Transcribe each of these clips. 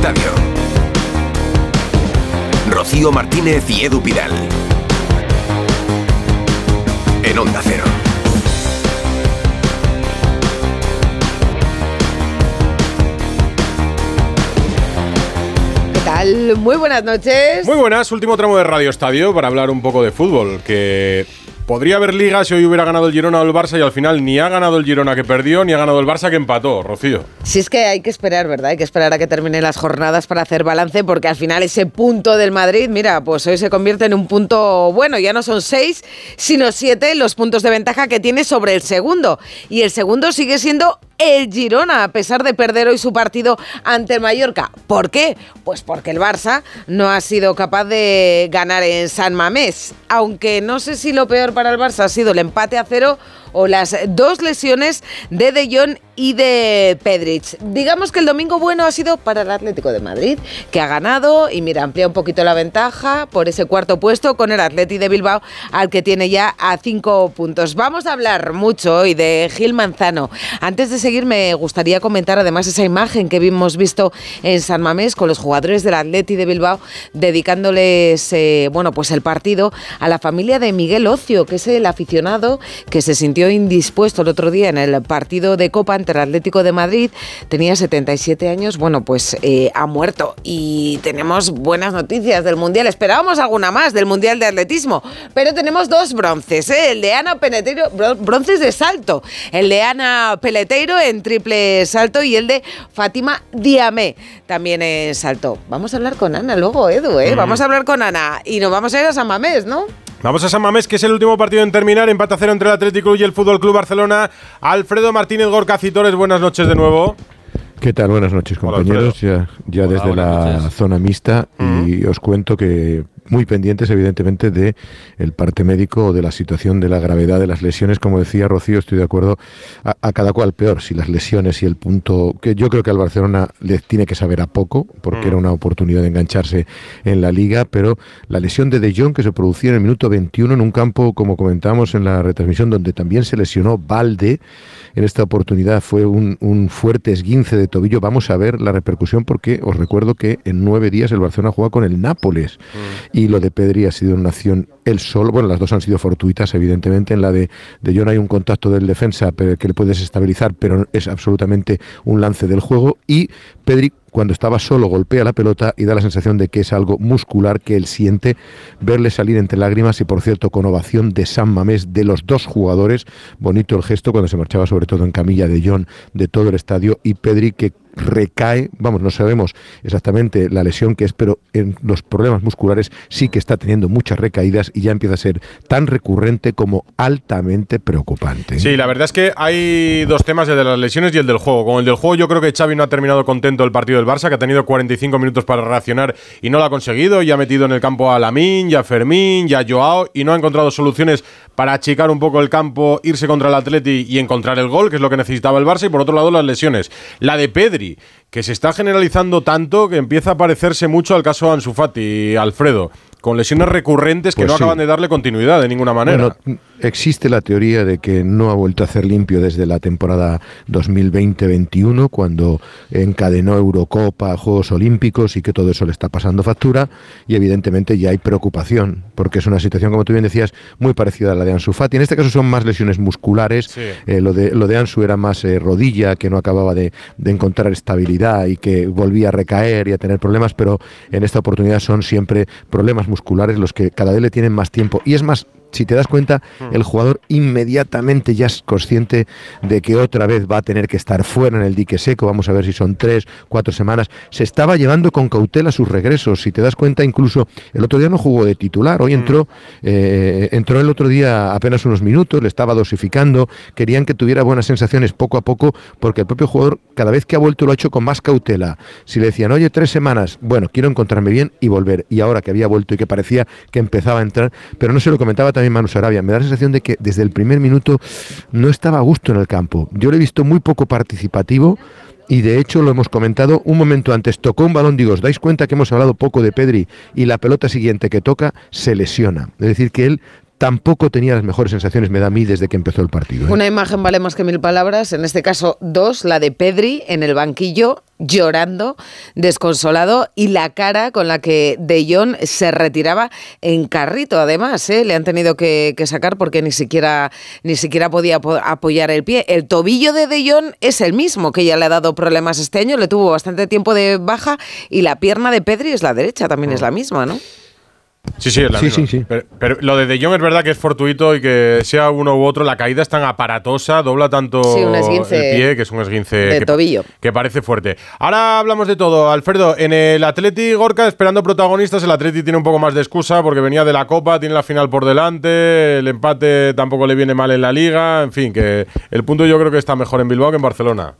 Estadio. Rocío Martínez y Edu Pidal. En Onda Cero. ¿Qué tal? Muy buenas noches. Muy buenas, último tramo de Radio Estadio para hablar un poco de fútbol, que podría haber liga si hoy hubiera ganado el Girona o el Barça y al final ni ha ganado el Girona que perdió ni ha ganado el Barça que empató, Rocío. Si es que hay que esperar, ¿verdad? Hay que esperar a que terminen las jornadas para hacer balance porque al final ese punto del Madrid, mira, pues hoy se convierte en un punto, bueno, ya no son seis, sino siete los puntos de ventaja que tiene sobre el segundo. Y el segundo sigue siendo el Girona, a pesar de perder hoy su partido ante el Mallorca. ¿Por qué? Pues porque el Barça no ha sido capaz de ganar en San Mamés. Aunque no sé si lo peor para el Barça ha sido el empate a cero o las dos lesiones de De Jong y de Pedrich. Digamos que el domingo bueno ha sido para el Atlético de Madrid, que ha ganado y mira, amplía un poquito la ventaja por ese cuarto puesto con el Atleti de Bilbao, al que tiene ya a cinco puntos. Vamos a hablar mucho hoy de Gil Manzano. Antes de seguir, me gustaría comentar además esa imagen que hemos visto en San Mamés con los jugadores del Atleti de Bilbao dedicándoles, eh, bueno, pues el partido a la familia de Miguel Ocio, que es el aficionado que se sintió indispuesto el otro día en el partido de Copa ante el Atlético de Madrid. Tenía 77 años, bueno, pues eh, ha muerto. Y tenemos buenas noticias del Mundial. Esperábamos alguna más del Mundial de Atletismo, pero tenemos dos bronces, ¿eh? el de Ana Peleteiro, bronces de salto, el de Ana Peleteiro en triple salto y el de Fátima Diamé también en salto. Vamos a hablar con Ana luego, Edu, ¿eh? Vamos a hablar con Ana y nos vamos a ir a San Mamés, ¿no? Vamos a San Mamés, que es el último partido en terminar. Empate a cero entre el Atlético y el Fútbol Club Barcelona. Alfredo Martínez Gorka Citores, buenas noches de nuevo. ¿Qué tal? Buenas noches, compañeros. ya, ya desde la zona mixta. Y os cuento que muy pendientes, evidentemente, de el parte médico o de la situación de la gravedad de las lesiones. Como decía Rocío, estoy de acuerdo a, cada cual peor. Si las lesiones y el punto que yo creo que al Barcelona le tiene que saber a poco, porque era una oportunidad de engancharse en la liga, pero la lesión de De Jong que se producía en el minuto 21 en un campo, como comentamos en la retransmisión, donde también se lesionó Valde. En esta oportunidad fue un, un fuerte esguince de tobillo. Vamos a ver la repercusión porque os recuerdo que en nueve días el Barcelona juega con el Nápoles y lo de Pedri ha sido una acción él solo. Bueno, las dos han sido fortuitas, evidentemente. En la de, de John hay un contacto del defensa que le puede desestabilizar, pero es absolutamente un lance del juego. Y Pedri cuando estaba solo golpea la pelota y da la sensación de que es algo muscular que él siente, verle salir entre lágrimas y por cierto con ovación de San Mamés de los dos jugadores, bonito el gesto cuando se marchaba sobre todo en camilla de John de todo el estadio. Y Pedri que recae, vamos, no sabemos exactamente la lesión que es, pero en los problemas musculares sí que está teniendo muchas recaídas y ya empieza a ser tan recurrente como altamente preocupante. Sí, la verdad es que hay dos temas, el de las lesiones y el del juego. Con el del juego yo creo que Xavi no ha terminado contento el partido del Barça, que ha tenido 45 minutos para reaccionar y no lo ha conseguido, y ha metido en el campo a Lamín, ya a Fermín, ya a Joao, y no ha encontrado soluciones para achicar un poco el campo, irse contra el Atleti y encontrar el gol, que es lo que necesitaba el Barça, y por otro lado las lesiones. La de Pedri, que se está generalizando tanto que empieza a parecerse mucho al caso Ansu Fati, Alfredo con lesiones recurrentes que Pues no sí. acaban de darle continuidad de ninguna manera. Bueno, existe la teoría de que no ha vuelto a hacer limpio desde la temporada 2020-21, cuando encadenó Eurocopa, Juegos Olímpicos y que todo eso le está pasando factura. Y evidentemente ya hay preocupación, porque es una situación, como tú bien decías, muy parecida a la de Ansu Fati. En este caso son más lesiones musculares. Sí. Eh, lo, de, lo de Ansu era más eh, rodilla, que no acababa de, de encontrar estabilidad y que volvía a recaer y a tener problemas, pero en esta oportunidad son siempre problemas musculares los que cada vez le tienen más tiempo. Y es más, si te das cuenta, el jugador inmediatamente ya es consciente de que otra vez va a tener que estar fuera en el dique seco. Vamos a ver si son tres, cuatro semanas. Se estaba llevando con cautela sus regresos. Si te das cuenta, incluso el otro día no jugó de titular. Hoy entró, eh, entró el otro día apenas unos minutos, le estaba dosificando. Querían que tuviera buenas sensaciones poco a poco, porque el propio jugador, cada vez que ha vuelto, lo ha hecho con más cautela. Si le decían, oye, tres semanas, bueno, quiero encontrarme bien y volver. Y ahora que había vuelto y que parecía que empezaba a entrar, pero no se lo comentaba también Manu Sarabia, me da la sensación de que desde el primer minuto no estaba a gusto en el campo. Yo lo he visto muy poco participativo. Y de hecho lo hemos comentado un momento antes, tocó un balón, digo, os dais cuenta que hemos hablado poco de Pedri y la pelota siguiente que toca se lesiona. Es decir, que él tampoco tenía las mejores sensaciones, me da a mí, desde que empezó el partido. ¿eh? Una imagen vale más que mil palabras, en este caso dos, la de Pedri en el banquillo llorando, desconsolado y la cara con la que De Jong se retiraba en carrito. Además, ¿eh? le han tenido que, sacar porque ni siquiera, ni siquiera podía apoyar el pie. El tobillo de De Jong es el mismo que ya le ha dado problemas este año, le tuvo bastante tiempo de baja y la pierna de Pedri es la derecha, también es la misma, ¿no? Sí, sí, es la misma. Pero, lo de De Jong es verdad que es fortuito y que sea uno u otro, la caída es tan aparatosa, dobla tanto el pie, que es un esguince de que, tobillo. que parece fuerte. Ahora hablamos de todo. Alfredo, en el Atleti Gorka, esperando protagonistas, el Atleti tiene un poco más de excusa porque venía de la Copa, tiene la final por delante, el empate tampoco le viene mal en la Liga, en fin, que el punto yo creo que está mejor en Bilbao que en Barcelona.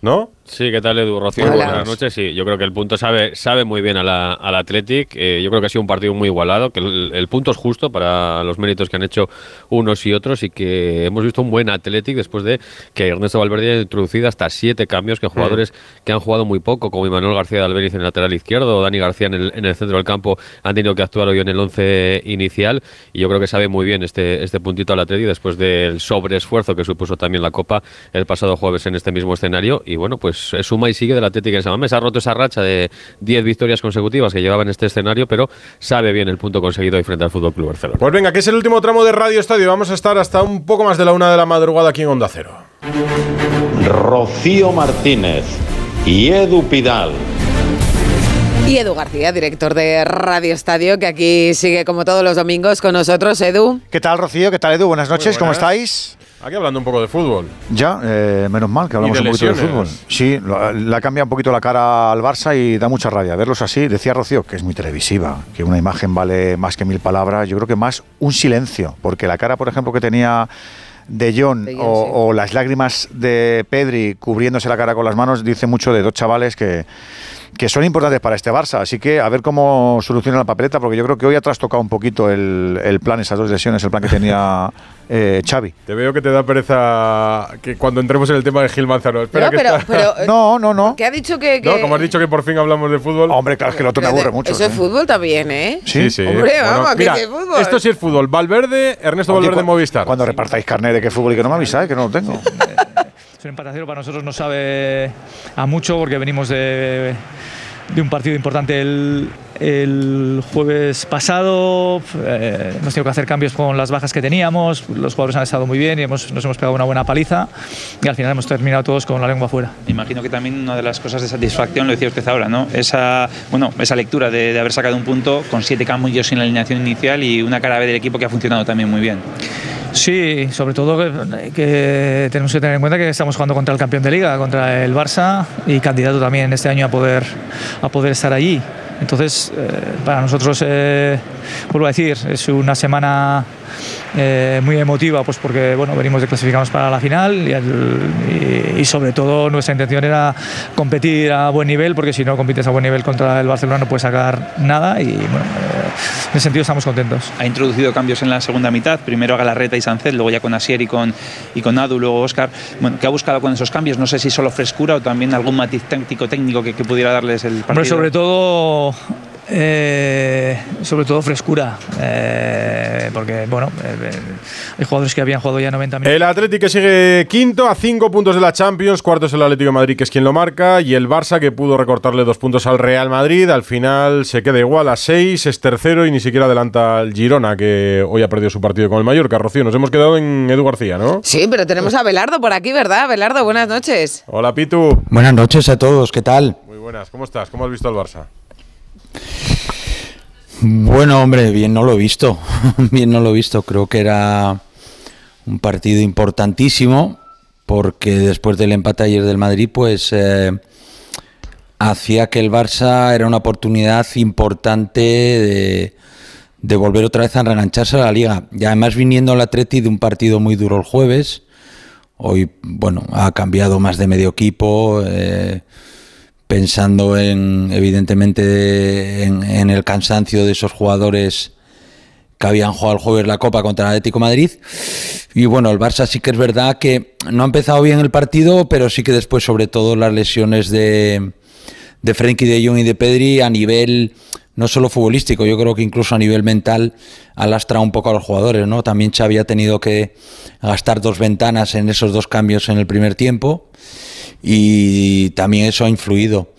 ¿No? Sí, ¿qué tal Edu? Rocío, buenas noches. Sí, yo creo que el punto sabe, sabe muy bien a la, al Athletic. Eh, yo creo que ha sido un partido muy igualado, que el, punto es justo para los méritos que han hecho unos y otros y que hemos visto un buen Athletic después de que Ernesto Valverde haya introducido hasta siete cambios, que mm. jugadores que han jugado muy poco, como Manuel García de Albeniz en el lateral izquierdo o Dani García en el, en el centro del campo, han tenido que actuar hoy en el once inicial y yo creo que sabe muy bien este, este puntito al Athletic después del sobreesfuerzo que supuso también la Copa el pasado jueves en este mismo escenario y bueno, pues suma y sigue del Atlético en Samamés. Ha roto esa racha de 10 victorias consecutivas que llevaba en este escenario, pero sabe bien el punto conseguido ahí frente al Fútbol Club Barcelona. Pues venga, que es el último tramo de Radio Estadio. Vamos a estar hasta un poco más de la una de la madrugada aquí en Onda Cero. Rocío Martínez y Edu Pidal. Y Edu García, director de Radio Estadio, que aquí sigue como todos los domingos con nosotros. Edu. ¿Qué tal, Rocío? ¿Qué tal, Edu? Buenas noches, ¿cómo estáis? Aquí hablando un poco de fútbol. Ya, eh, menos mal que hablamos un poquito de fútbol. Sí, le ha cambiado un poquito la cara al Barça y da mucha rabia verlos así. Decía Rocío que es muy televisiva, que una imagen vale más que mil palabras. Yo creo que más un silencio, porque la cara, por ejemplo, que tenía de John, o, las lágrimas de Pedri cubriéndose la cara con las manos dice mucho de dos chavales que, que son importantes para este Barça. Así que a ver cómo soluciona la papeleta, porque yo creo que hoy ha trastocado un poquito el, el plan, esas dos lesiones, el plan que tenía eh, Xavi. Te veo que te da pereza que cuando entremos en el tema de Gil Manzano. Espera no, no, no, ¿Qué ha dicho que, No, como has dicho que por fin hablamos de fútbol. Hombre, claro, es que el otro me aburre mucho. Eso es fútbol también, ¿eh? Sí, sí. Hombre, vamos, que es fútbol. Esto sí es fútbol. Valverde, Ernesto Valverde Movistar. Cuando repartáis carnet de qué fútbol y que no me avisáis, que no lo tengo. es un empate para nosotros nos sabe a mucho porque venimos de de un partido importante el, jueves pasado. Eh, hemos tenido que hacer cambios con las bajas que teníamos. Los jugadores han estado muy bien y hemos, nos hemos pegado una buena paliza. Y al final hemos terminado todos con la lengua afuera. Imagino que también una de las cosas de satisfacción, lo decía usted ahora, ¿no? Esa, bueno, esa lectura de, de haber sacado un punto con siete cambios en la alineación inicial y una cara B del equipo que ha funcionado también muy bien. Sí, sobre todo que, tenemos que tener en cuenta que estamos jugando contra el campeón de liga, contra el Barça y candidato también este año a poder, a poder estar allí. Entonces, eh, para nosotros, eh, vuelvo a decir, es una semana eh, muy emotiva, pues porque bueno, venimos de clasificarnos para la final y, sobre todo nuestra intención era competir a buen nivel, porque si no compites a buen nivel contra el Barcelona no puedes sacar nada y bueno, en ese sentido estamos contentos. Ha introducido cambios en la segunda mitad, primero a Galarreta y Sancet, luego ya con Asier y con, y con Adu, luego Oscar. Bueno, ¿Qué ha buscado con esos cambios? No sé si solo frescura o también algún matiz táctico técnico que, que pudiera darles el partido. sobre todo eh, sobre todo frescura, eh, porque bueno, eh, hay jugadores que habían jugado ya 90 minutos. El Atlético sigue quinto a 5 puntos de la Champions, cuarto es el Atlético de Madrid que es quien lo marca y el Barça que pudo recortarle dos puntos al Real Madrid, al final se queda igual a 6, es tercero y ni siquiera adelanta al Girona que hoy ha perdido su partido con el Mallorca. Rocío, nos hemos quedado en Edu García, ¿no? Sí, pero tenemos a Belardo por aquí, ¿verdad? Belardo, buenas noches. Hola Pitu. Buenas noches a todos, ¿qué tal? Muy buenas, ¿cómo estás? ¿Cómo has visto al Barça? Bueno, hombre, bien no lo he visto. bien no lo he visto. Creo que era un partido importantísimo porque después del empate ayer del Madrid, pues eh, hacía que el Barça era una oportunidad importante de, volver otra vez a regancharse a la liga. Y además viniendo el Atleti de un partido muy duro el jueves, hoy, bueno, ha cambiado más de medio equipo. Eh, pensando en, evidentemente, en, el cansancio de esos jugadores que habían jugado el jueves la Copa contra el Atlético Madrid. Y bueno, el Barça sí que es verdad que no ha empezado bien el partido, pero sí que después, sobre todo, las lesiones de, de Frenkie de Jong y de Pedri a nivel no solo futbolístico, yo creo que incluso a nivel mental ha lastrado un poco a los jugadores, ¿no? También Xavi ha tenido que gastar dos ventanas en esos dos cambios en el primer tiempo y también eso ha influido.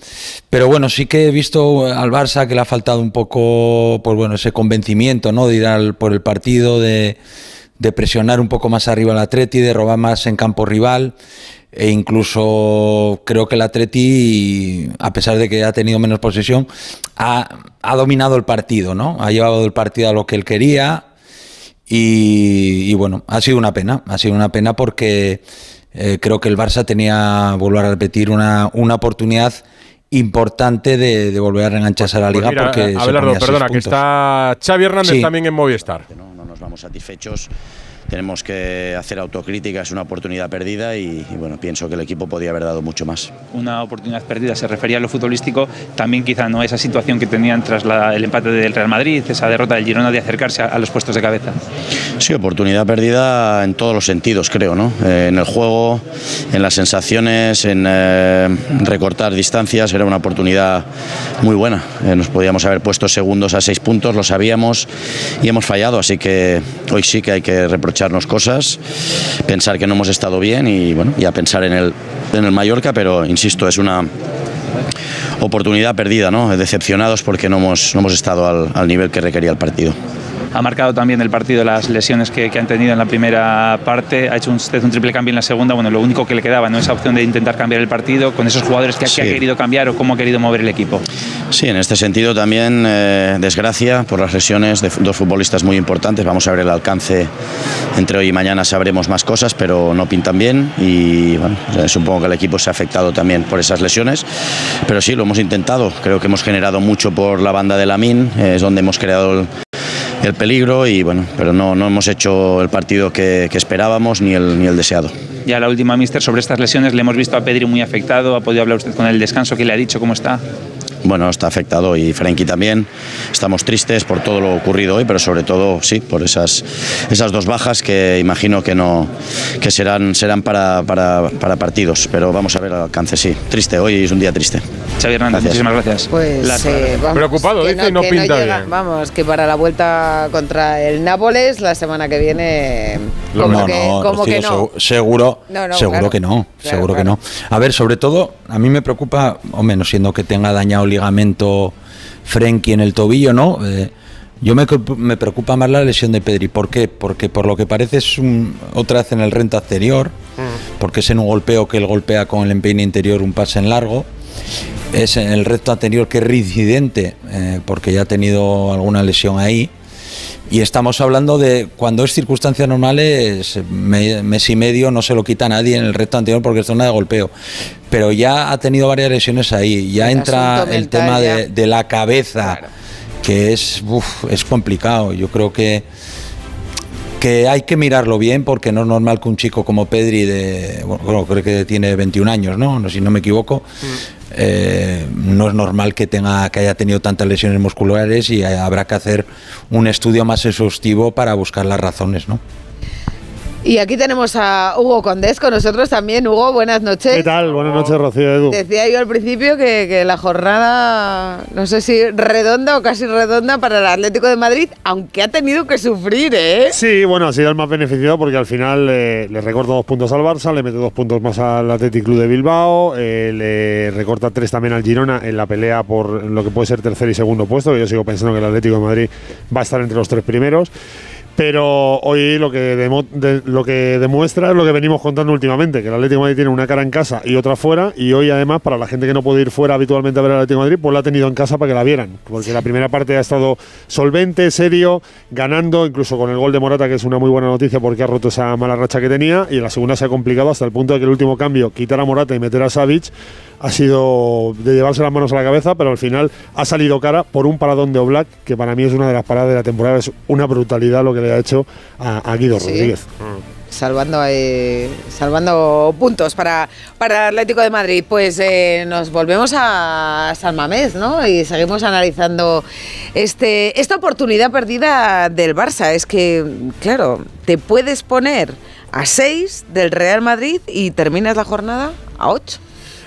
Pero bueno, sí que he visto al Barça que le ha faltado un poco, pues bueno, ese convencimiento, ¿no? De ir al, por el partido, de, presionar un poco más arriba al Atleti, de robar más en campo rival e incluso creo que el Atleti, a pesar de que ha tenido menos posesión, ha, dominado el partido, ¿no? Ha llevado el partido a lo que él quería y, bueno, ha sido una pena, ha sido una pena porque eh, creo que el Barça tenía, volver a repetir, una, una oportunidad importante de, volver a reengancharse a la pues liga porque Abelardo, perdona, que está Xavi Hernández también en Movistar. No, no nos vamos satisfechos tenemos que hacer autocrítica, es una oportunidad perdida y, bueno, pienso que el equipo podía haber dado mucho más. Una oportunidad perdida, se refería a lo futbolístico, también quizá no esa situación que tenían tras el empate del Real Madrid, esa derrota del Girona de acercarse a, los puestos de cabeza. Sí, oportunidad perdida en todos los sentidos, creo, ¿no? Eh, en el juego, en las sensaciones, en eh, recortar distancias, era una oportunidad muy buena. Eh, nos podíamos haber puesto segundos a seis puntos, lo sabíamos y hemos fallado, así que hoy sí que hay que reprochar echarnos cosas, pensar que no hemos estado bien y bueno, ya pensar en el, en el Mallorca, pero insisto, es una oportunidad perdida, ¿no? Decepcionados porque no hemos, no hemos estado al nivel que requería el partido ha marcado también el partido las lesiones que, han tenido en la primera parte, ha hecho usted un triple cambio en la segunda, bueno, lo único que le quedaba, ¿no? Esa opción de intentar cambiar el partido con esos jugadores que, ha querido cambiar o cómo ha querido mover el equipo. Sí, en este sentido también eh, desgracia por las lesiones de dos futbolistas muy importantes, vamos a ver el alcance entre hoy y mañana sabremos más cosas, pero no pintan bien y bueno, supongo que el equipo se ha afectado también por esas lesiones, pero sí, lo hemos intentado, creo que hemos generado mucho por la banda de Lamin, es donde hemos creado el el peligro y bueno, pero no, no hemos hecho el partido que, que esperábamos ni el, ni el deseado. Ya la última, Mister, sobre estas lesiones le hemos visto a Pedri muy afectado, ha podido hablar usted con el descanso, ¿qué le ha dicho? ¿Cómo está? bueno, está afectado y Frenkie también. Estamos tristes por todo lo ocurrido hoy, pero sobre todo, sí, por esas, esas dos bajas que imagino que no que serán, serán para, para, para partidos. Pero vamos a ver el alcance, sí. Triste, hoy es un día triste. Xavi Hernández, muchísimas gracias. Pues eh, preocupado, dice, y no pinta Vamos, que para la vuelta contra el Nápoles la semana que viene como que, como que no. Seguro, seguro que no, seguro que no. A ver, sobre todo, a mí me preocupa, o menos siendo que tenga dañado ligamento Frenkie en el tobillo, ¿no? Eh, yo me, me, preocupa más la lesión de Pedri. ¿Por qué? Porque por lo que parece es un, otra vez en el rento anterior, mm. porque es en un golpeo que él golpea con el empeine interior un pase en largo. Es en el recto anterior que es reincidente, eh, porque ya ha tenido alguna lesión ahí. Y estamos hablando de cuando es circunstancias normales, mes y medio no se lo quita nadie en el recto anterior porque es zona de golpeo. Pero ya ha tenido varias lesiones ahí. Ya entra el tema de, la cabeza, que es, es complicado. Yo creo que que hay que mirarlo bien porque no es normal que un chico como Pedri de bueno, creo que tiene 21 años, ¿no? Si no me equivoco. Mm. Eh, no es normal que tenga que haya tenido tantas lesiones musculares y habrá que hacer un estudio más exhaustivo para buscar las razones, ¿no? Y aquí tenemos a Hugo Condés con nosotros también. Hugo, buenas noches. ¿Qué tal? Buenas noches, Rocío Edu. Decía yo al principio que, la jornada, no sé si redonda o casi redonda para el Atlético de Madrid, aunque ha tenido que sufrir, ¿eh? Sí, bueno, ha sido el más beneficiado porque al final eh, le recorta dos puntos al Barça, le mete dos puntos más al Atlético Club de Bilbao, eh, le recorta tres también al Girona en la pelea por lo que puede ser tercer y segundo puesto. Yo sigo pensando que el Atlético de Madrid va a estar entre los tres primeros pero hoy lo que, lo que demuestra es lo que venimos contando últimamente, que el Atlético Madrid tiene una cara en casa y otra fuera, y hoy además para la gente que no puede ir fuera habitualmente a ver al Atlético de Madrid, pues la ha tenido en casa para que la vieran, porque la primera parte ha estado solvente, serio, ganando, incluso con el gol de Morata, que es una muy buena noticia porque ha roto esa mala racha que tenía, y en la segunda se ha complicado hasta el punto de que el último cambio, quitar a Morata y meter a Savic, ha sido de llevarse las manos a la cabeza, pero al final ha salido cara por un paradón de Oblak, que para mí es una de las paradas de la temporada, es una brutalidad lo que le ha hecho a, Guido Rodríguez. Salvando, eh, salvando puntos para, para Atlético de Madrid. Pues eh, nos volvemos a San Mamés, ¿no? Y seguimos analizando este, esta oportunidad perdida del Barça. Es que, claro, te puedes poner a 6 del Real Madrid y terminas la jornada a 8.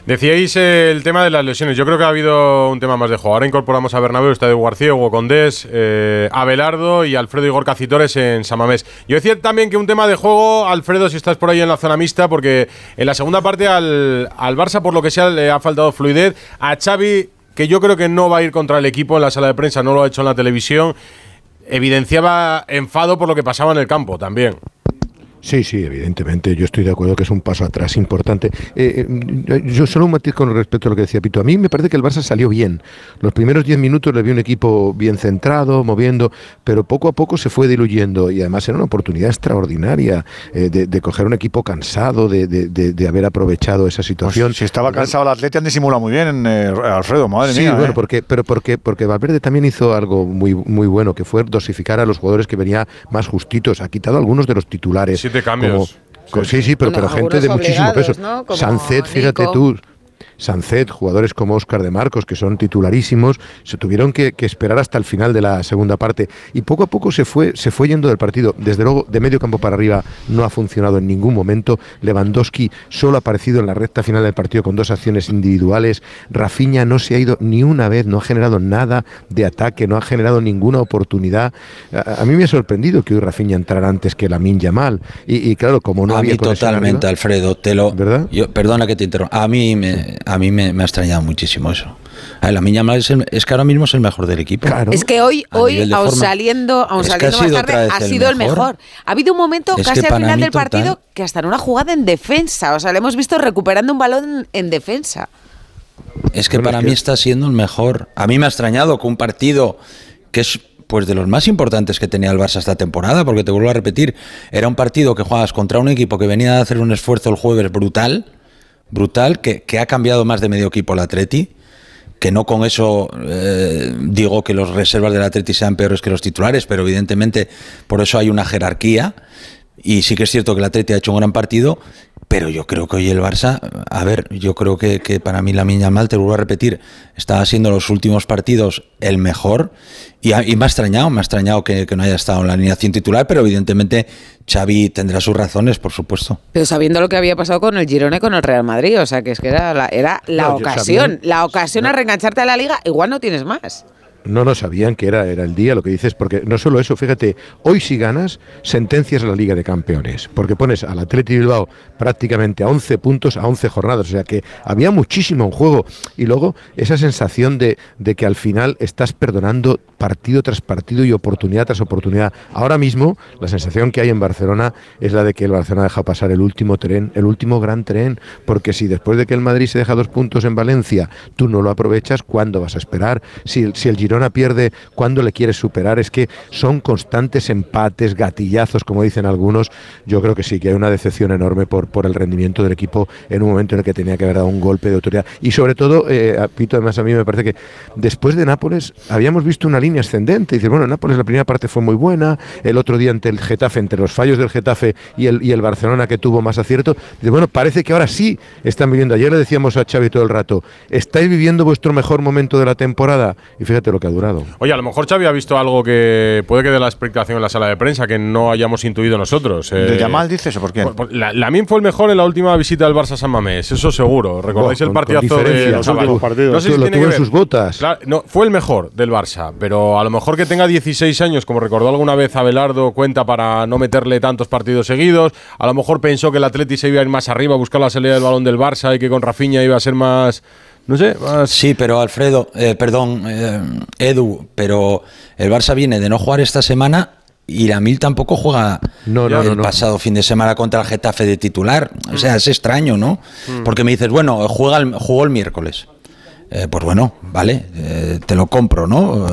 Decíais el tema de las lesiones. Yo creo que ha habido un tema más de juego. Ahora incorporamos a Bernabéu, está de García, Hugo Condés, eh, Abelardo y Alfredo Igor Cacitores en Samamés. Yo decía también que un tema de juego, Alfredo, si estás por ahí en la zona mixta, porque en la segunda parte al, al Barça, por lo que sea, le ha faltado fluidez. A Xavi, que yo creo que no va a ir contra el equipo en la sala de prensa, no lo ha hecho en la televisión, evidenciaba enfado por lo que pasaba en el campo también. Sí, sí, evidentemente. Yo estoy de acuerdo que es un paso atrás importante. Eh, eh, yo solo un matiz con respecto a lo que decía Pito. A mí me parece que el Barça salió bien. Los primeros 10 minutos le vi un equipo bien centrado, moviendo, pero poco a poco se fue diluyendo y además era una oportunidad extraordinaria eh, de, coger un equipo cansado, de, haber aprovechado esa situación. Pues si estaba cansado el atleta han disimulado muy bien, Alfredo, madre sí, mía. bueno, porque, pero porque, porque Valverde también hizo algo muy, muy bueno, que fue dosificar a los jugadores que venía más justitos. Ha quitado algunos de los titulares de cambios. sí, sí, pero, pero gente de muchísimo peso. ¿no? fíjate tú, Sancet, jugadores como Oscar de Marcos, que son titularísimos, se tuvieron que, esperar hasta el final de la segunda parte. Y poco a poco se fue, se fue yendo del partido. Desde luego, de medio campo para arriba no ha funcionado en ningún momento. Lewandowski solo ha aparecido en la recta final del partido con dos acciones individuales. Rafinha no se ha ido ni una vez, no ha generado nada de ataque, no ha generado ninguna oportunidad. A, mí me ha sorprendido que hoy Rafinha entrara antes que la Minja Y, y claro, como no a había mí totalmente, Alfredo, te lo. ¿Verdad? Yo, perdona que te interrumpa. A mí me a mí me, ha extrañado muchísimo eso. A la Miña es, es, que ahora mismo es el mejor del equipo. Es que hoy, hoy aun saliendo, aun saliendo más tarde, ha sido el mejor. Ha habido un momento casi al final del partido que hasta en una jugada en defensa. O sea, le hemos visto recuperando un balón en defensa. Es que para mí está siendo el mejor. A mí me ha extrañado que un partido que es pues de los más importantes que tenía el Barça esta temporada, porque te vuelvo a repetir, era un partido que jugabas contra un equipo que venía a hacer un esfuerzo el jueves brutal brutal, que, ha cambiado más de medio equipo el Atleti, que no con eso eh, digo que los reservas del Atleti sean peores que los titulares, pero evidentemente por eso hay una jerarquía. Y sí que es cierto que el Atleti ha hecho un gran partido, pero yo creo que hoy el Barça, a ver, yo creo que, para mí la Miña Mal, te vuelvo a repetir, estaba siendo los últimos partidos el mejor y, me ha extrañado, me ha extrañado que, no haya estado en la alineación titular, pero evidentemente Xavi tendrá sus razones, por supuesto. Pero sabiendo lo que había pasado con el Girone con el Real Madrid, o sea que es que era la, era la ocasión, la ocasión a reengancharte a la liga, igual no tienes más. No, no sabían que era, era el día, lo que dices, porque no solo eso, fíjate, hoy si ganas, sentencias a la Liga de Campeones, porque pones al Atleti Bilbao prácticamente a 11 puntos, a 11 jornadas, o sea que había muchísimo en juego. Y luego esa sensación de, de que al final estás perdonando partido tras partido y oportunidad tras oportunidad. Ahora mismo, la sensación que hay en Barcelona es la de que el Barcelona deja pasar el último tren, el último gran tren, porque si después de que el Madrid se deja dos puntos en Valencia, tú no lo aprovechas, ¿cuándo vas a esperar? Si, si el Girona pierde, cuando le quieres superar? Es que son constantes empates, gatillazos, como dicen algunos. Yo creo que sí, que hay una decepción enorme por, por el rendimiento del equipo en un momento en el que tenía que haber dado un golpe de autoridad. Y sobre todo, eh, Pito, además a mí me parece que después de Nápoles habíamos visto una línea ascendente. Dice, bueno, Nápoles la primera parte fue muy buena, el otro día ante el Getafe, entre los fallos del Getafe y el, y el Barcelona que tuvo más acierto, dice, bueno, parece que ahora sí están viviendo. Ayer le decíamos a Xavi todo el rato, ¿estáis viviendo vuestro mejor momento de la temporada? Y fíjate lo que durado. Oye, a lo mejor Xavi ha visto algo que puede que dé la explicación en la sala de prensa que no hayamos intuido nosotros. ¿De eh, Yamal dices o por qué? La, Lamin fue el mejor en la última visita del Barça a San Mamés, eso seguro. ¿Recordáis el partidazo de los últimos partidos? No sé si lo tiene sus botas. no, fue el mejor del Barça, pero a lo mejor que tenga 16 años, como recordó alguna vez Abelardo, cuenta para no meterle tantos partidos seguidos. A lo mejor pensó que el Atleti se iba a ir más arriba a buscar la salida del balón del Barça y que con Rafinha iba a ser más no sé, Sí, pero Alfredo, eh, perdón, eh, Edu, pero el Barça viene de no jugar esta semana y la Mil tampoco juega el pasado fin de semana contra el Getafe de titular. O sea, es extraño, ¿no? Mm. Porque me dices, bueno, juega el, jugó el miércoles. Eh, pues bueno, vale, eh, te lo compro, ¿no?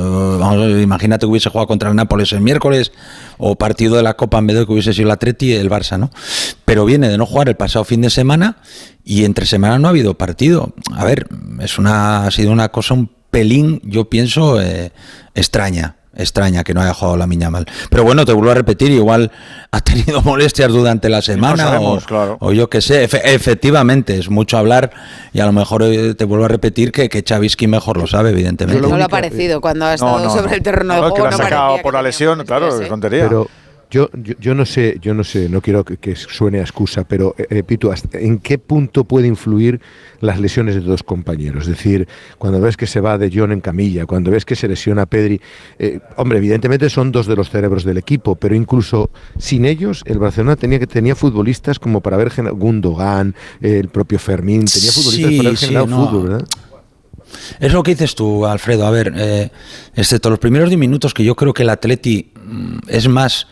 Eh, imagínate que hubiese jugado contra el Nápoles el miércoles o partido de la Copa en vez de que hubiese sido el Atleti el Barça, ¿no? Pero viene de no jugar el pasado fin de semana y entre semana no ha habido partido. A ver, es una, ha sido una cosa un pelín, yo pienso, extraña extraña que no haya jugado la miña mal. Pero bueno, te vuelvo a repetir, igual ha tenido molestias durante la semana o, yo qué sé. efectivamente, es mucho hablar y a lo mejor eh, te vuelvo a repetir que, que Chavisky mejor lo sabe, evidentemente. No lo ha parecido cuando ha estado sobre el terreno de juego. que lo ha sacado por la lesión, claro, es tontería. Pero, Yo, yo, no sé, yo no sé, no quiero que, suene a excusa, pero eh, Pitu, ¿en qué punto puede influir las lesiones de dos compañeros? Es decir, cuando ves que se va de John en camilla, cuando ves que se lesiona Pedri, eh, hombre, evidentemente son dos de los cerebros del equipo, pero incluso sin ellos, el Barcelona tenía que tenía futbolistas como para haber generado Gundogan, el propio Fermín, tenía futbolistas para haber generado fútbol, ¿verdad? Es lo que dices tú, Alfredo. A ver, eh, excepto los primeros 10 minutos, que yo creo que el Atleti mm, es más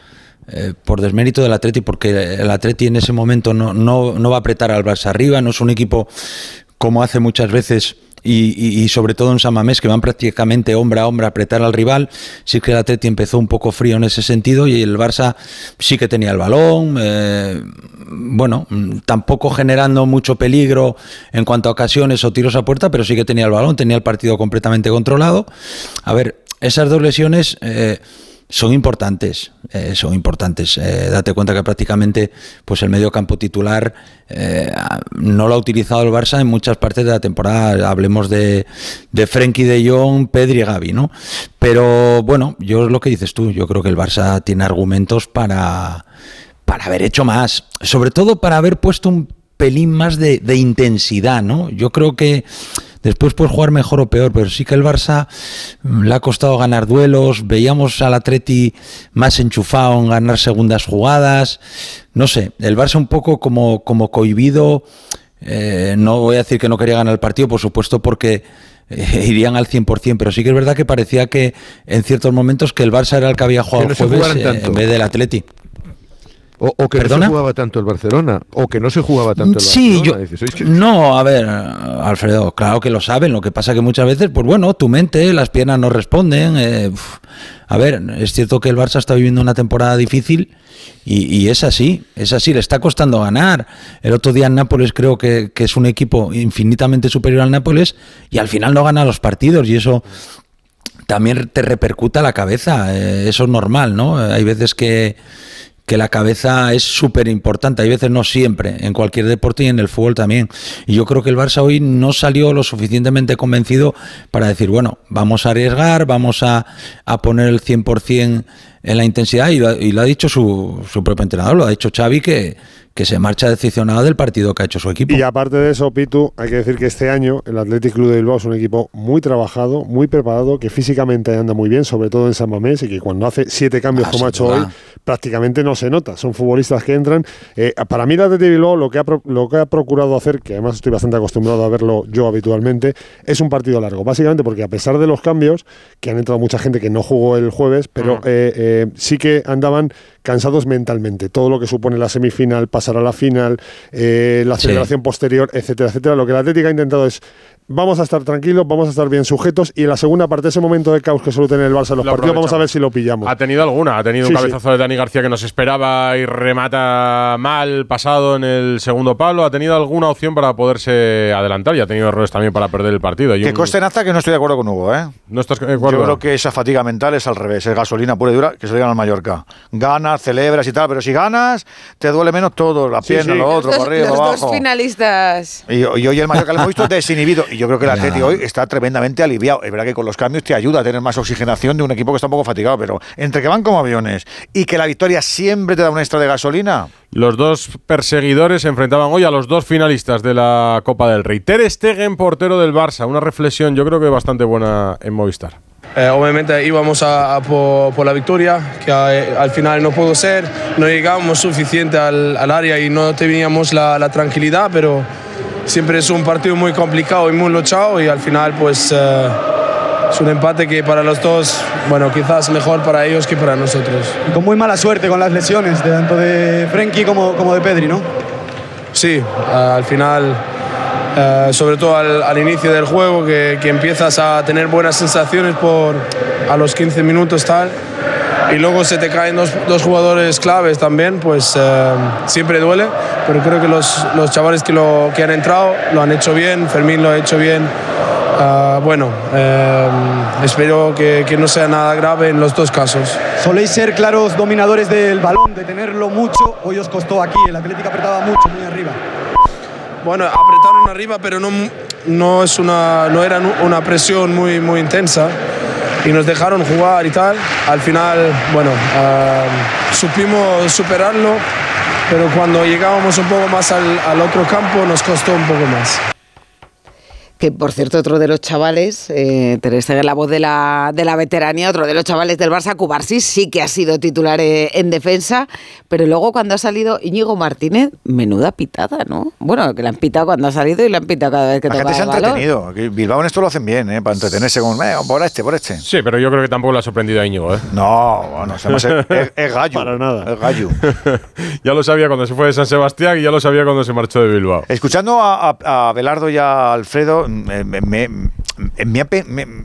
eh, por desmérito del Atleti, porque el Atleti en ese momento no, no, no va a apretar al Barça arriba, no es un equipo como hace muchas veces y, sobre todo en San Mamés, que van prácticamente hombre a hombre a apretar al rival. Sí que el Atleti empezó un poco frío en ese sentido y el Barça sí que tenía el balón, eh, bueno, tampoco generando mucho peligro en cuanto a ocasiones o tiros a puerta, pero sí que tenía el balón, tenía el partido completamente controlado. A ver, esas dos lesiones... Eh, son importantes, eh, son importantes. Eh, date cuenta que prácticamente pues el medio campo titular eh, no lo ha utilizado el Barça en muchas partes de la temporada. Hablemos de, de Frenkie de Jong, Pedri y Gavi, ¿no? Pero bueno, yo es lo que dices tú, yo creo que el Barça tiene argumentos para, para haber hecho más, sobre todo para haber puesto un pelín más de, de intensidad, ¿no? Yo creo que Después puede jugar mejor o peor, pero sí que el Barça mm, le ha costado ganar duelos. Veíamos al Atleti más enchufado en ganar segundas jugadas. No sé, el Barça un poco como, como cohibido. Eh, no voy a decir que no quería ganar el partido, por supuesto, porque eh, irían al 100%, pero sí que es verdad que parecía que en ciertos momentos que el Barça era el que había jugado el jueves eh, en vez del Atleti. O, que no se jugaba tanto el Barcelona, o que no se jugaba tanto el sí, Barcelona. no, a ver, Alfredo, claro que lo saben, lo que pasa que muchas veces, pues bueno, tu mente, las piernas no responden. Eh, a ver, es cierto que el Barça está viviendo una temporada difícil y, es así, es así, le está costando ganar. El otro día en Nápoles creo que, es un equipo infinitamente superior al Nápoles y al final no gana los partidos y eso también te repercuta la cabeza, eh, eso es normal, ¿no? Hay veces que que la cabeza es súper importante. Hay veces no siempre, en cualquier deporte y en el fútbol también. Y yo creo que el Barça hoy no salió lo suficientemente convencido para decir, bueno, vamos a arriesgar, vamos a, a poner el 100% en la intensidad. Y lo, ha dicho su, su propio entrenador, lo ha dicho Xavi, que que se marcha decepcionado del partido que ha hecho su equipo. Y aparte de eso, Pitu, hay que decir que este año el Athletic Club de Bilbao es un equipo muy trabajado, muy preparado, que físicamente anda muy bien, sobre todo en San Mamés, y que cuando hace siete cambios ah, como ha hecho hoy, prácticamente no se nota. Son futbolistas que entran. Eh, para mí el Athletic Bilbao lo que, ha, lo que ha procurado hacer, que además estoy bastante acostumbrado a verlo yo habitualmente, es un partido largo. Básicamente porque a pesar de los cambios, que han entrado mucha gente que no jugó el jueves, pero mm. eh, eh, sí que andaban cansados mentalmente. Todo lo que supone la semifinal, pasar a la final, eh, la celebración posterior, etcétera, etcétera. Lo que la Atlética ha intentado es vamos a estar tranquilos, vamos a estar bien sujetos y en la segunda parte, ese momento de caos que suele tener el Barça en los partidos, vamos a ver si lo pillamos. Ha tenido alguna, ha tenido un cabezazo de Dani García que nos esperaba y remata mal pasado en el segundo palo, ha tenido alguna opción para poderse adelantar y ha tenido errores también para perder el partido. que coste naza que no estoy de acuerdo con Hugo, ¿eh? No estás de acuerdo. Yo creo que esa fatiga mental es al revés, es gasolina pura y dura que se le al Mallorca. Ganas, celebras y tal, pero si ganas, te duele menos todo, la pierna, lo otro, por arriba, los abajo. dos finalistas. Y, hoy el Mallorca lo hemos visto desinhibido y yo creo que el Atleti hoy está tremendamente aliviado. Es verdad que con los cambios te ayuda a tener más oxigenación de un equipo que está un poco fatigado, pero entre que van como aviones y que la victoria siempre te da un extra de gasolina. Los dos perseguidores se enfrentaban hoy a los dos finalistas de la Copa del Rey. Ter Stegen, portero del Barça. Una reflexión, yo creo que bastante buena en Movistar. Eh, obviamente íbamos a, por, la victoria, que al final no pudo ser, no llegamos suficiente al, área y no teníamos la, la tranquilidad, pero siempre es un partido muy complicado y muy luchado y al final pues eh, es un empate que para los dos, bueno, quizás mejor para ellos que para nosotros. con muy mala suerte con las lesiones, tanto de Frenkie como, como de Pedri, ¿no? Sí, eh, al final, eh, sobre todo al, inicio del juego, que, que, empiezas a tener buenas sensaciones por a los 15 minutos tal y luego se te caen dos, dos jugadores claves también, pues eh, siempre duele, pero creo que los, los chavales que, lo, que han entrado lo han hecho bien, Fermín lo ha hecho bien. Ah, bueno, eh, espero que, que, no sea nada grave en los dos casos. Soléis ser claros dominadores del balón, de tenerlo mucho, hoy os costó aquí, el Atlético apretaba mucho, muy arriba. Bueno, apretaron arriba, pero no, no, es una, no era una presión muy, muy intensa y nos dejaron jugar y tal. Al final, bueno, supimos superarlo, pero cuando llegábamos un poco más al, al otro campo nos costó un poco más que por cierto otro de los chavales, eh, Teresa la voz de la, de la veteranía, otro de los chavales del Barça, Cubarsis, sí que ha sido titular eh, en defensa, pero luego cuando ha salido Íñigo Martínez, menuda pitada, ¿no? Bueno, que le han pitado cuando ha salido y le han pitado cada vez que toca se ha entretenido. Bilbao en esto lo hacen bien, ¿eh? Para entretenerse con, eh, por este, por este. Sí, pero yo creo que tampoco le ha sorprendido a Íñigo, ¿eh? No, bueno, es, es, gallo. Para nada. Es gallo. ya lo sabía cuando se fue de San Sebastián y ya lo sabía cuando se marchó de Bilbao. Escuchando a, a, a Belardo y a Alfredo, me, me,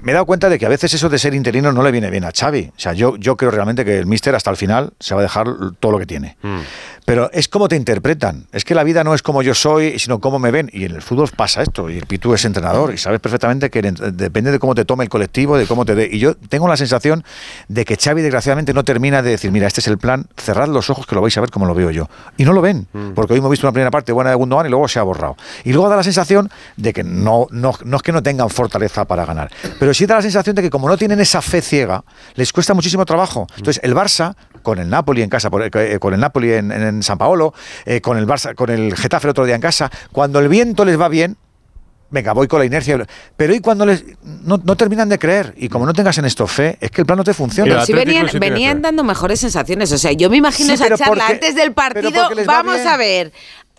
he dado cuenta de que a veces eso de ser interino no le viene bien a Xavi. O sea, yo, yo creo realmente que el míster hasta el final se va a dejar todo lo que tiene. Mm. Pero es como te interpretan. Es que la vida no es como yo soy, sino cómo me ven. Y en el fútbol pasa esto. Y el Pitu es entrenador y sabes perfectamente que depende de cómo te tome el colectivo, de cómo te dé. Y yo tengo la sensación de que Xavi desgraciadamente no termina de decir, mira, este es el plan, cerrad los ojos que lo vais a ver como lo veo yo. Y no lo ven, mm. porque hoy hemos visto una primera parte buena de Gundogan y luego se ha borrado. Y luego da la sensación de que no, no, no es que no tengan fortaleza para ganar, pero sí da la sensación de que como no tienen esa fe ciega, les cuesta muchísimo trabajo. Entonces, el Barça, con el Napoli en casa, eh, con el Napoli en, en San Paolo, eh, con el Barça, con el Getafe el otro día en casa, cuando el viento les va bien, venga, voy con la inercia. Pero y cuando les no, terminan de creer, y como no tengas en esto fe, es que el plan no te funciona. Pero si venían, venían dando mejores sensaciones. O sea, yo me imagino esa charla antes del partido. Vamos a ver.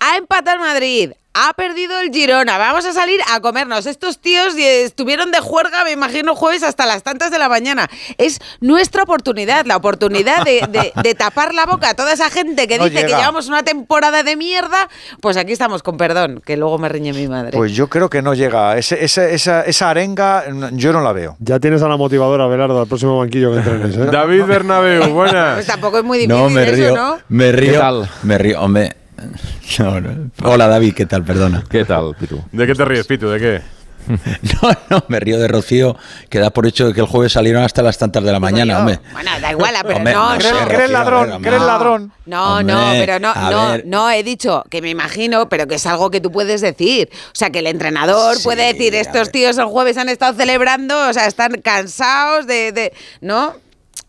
Ha empatado el Madrid, ha perdido el Girona, vamos a salir a comernos. Estos tíos estuvieron de juerga, me imagino, jueves hasta las tantas de la mañana. Es nuestra oportunidad, la oportunidad de, tapar la boca a toda esa gente que dice que llevamos una temporada de mierda. Pues aquí estamos, con perdón, que luego me riñe mi madre. Pues yo creo que no llega. esa, arenga yo no la veo. Ya tienes a la motivadora, Belardo, al próximo banquillo que entrenes. ¿eh? David Bernabeu, buenas. Pues tampoco es muy difícil no, me río, ¿no? Me río, me río, hombre Hola David, ¿qué tal? Perdona. ¿Qué tal, Pitu? ¿De qué te ríes, Pitu? ¿De qué? No, no, me río de Rocío, que da por hecho de que el jueves salieron hasta las tantas de la mañana, hombre. Bueno, da igual, pero no, no. ¿Crees ladrón? ¿Crees ladrón? No, no, pero no, no, no, he dicho que me imagino, pero que es algo que tú puedes decir. O sea, que el entrenador puede decir, estos tíos el jueves han estado celebrando, o sea, están cansados de, de ¿no?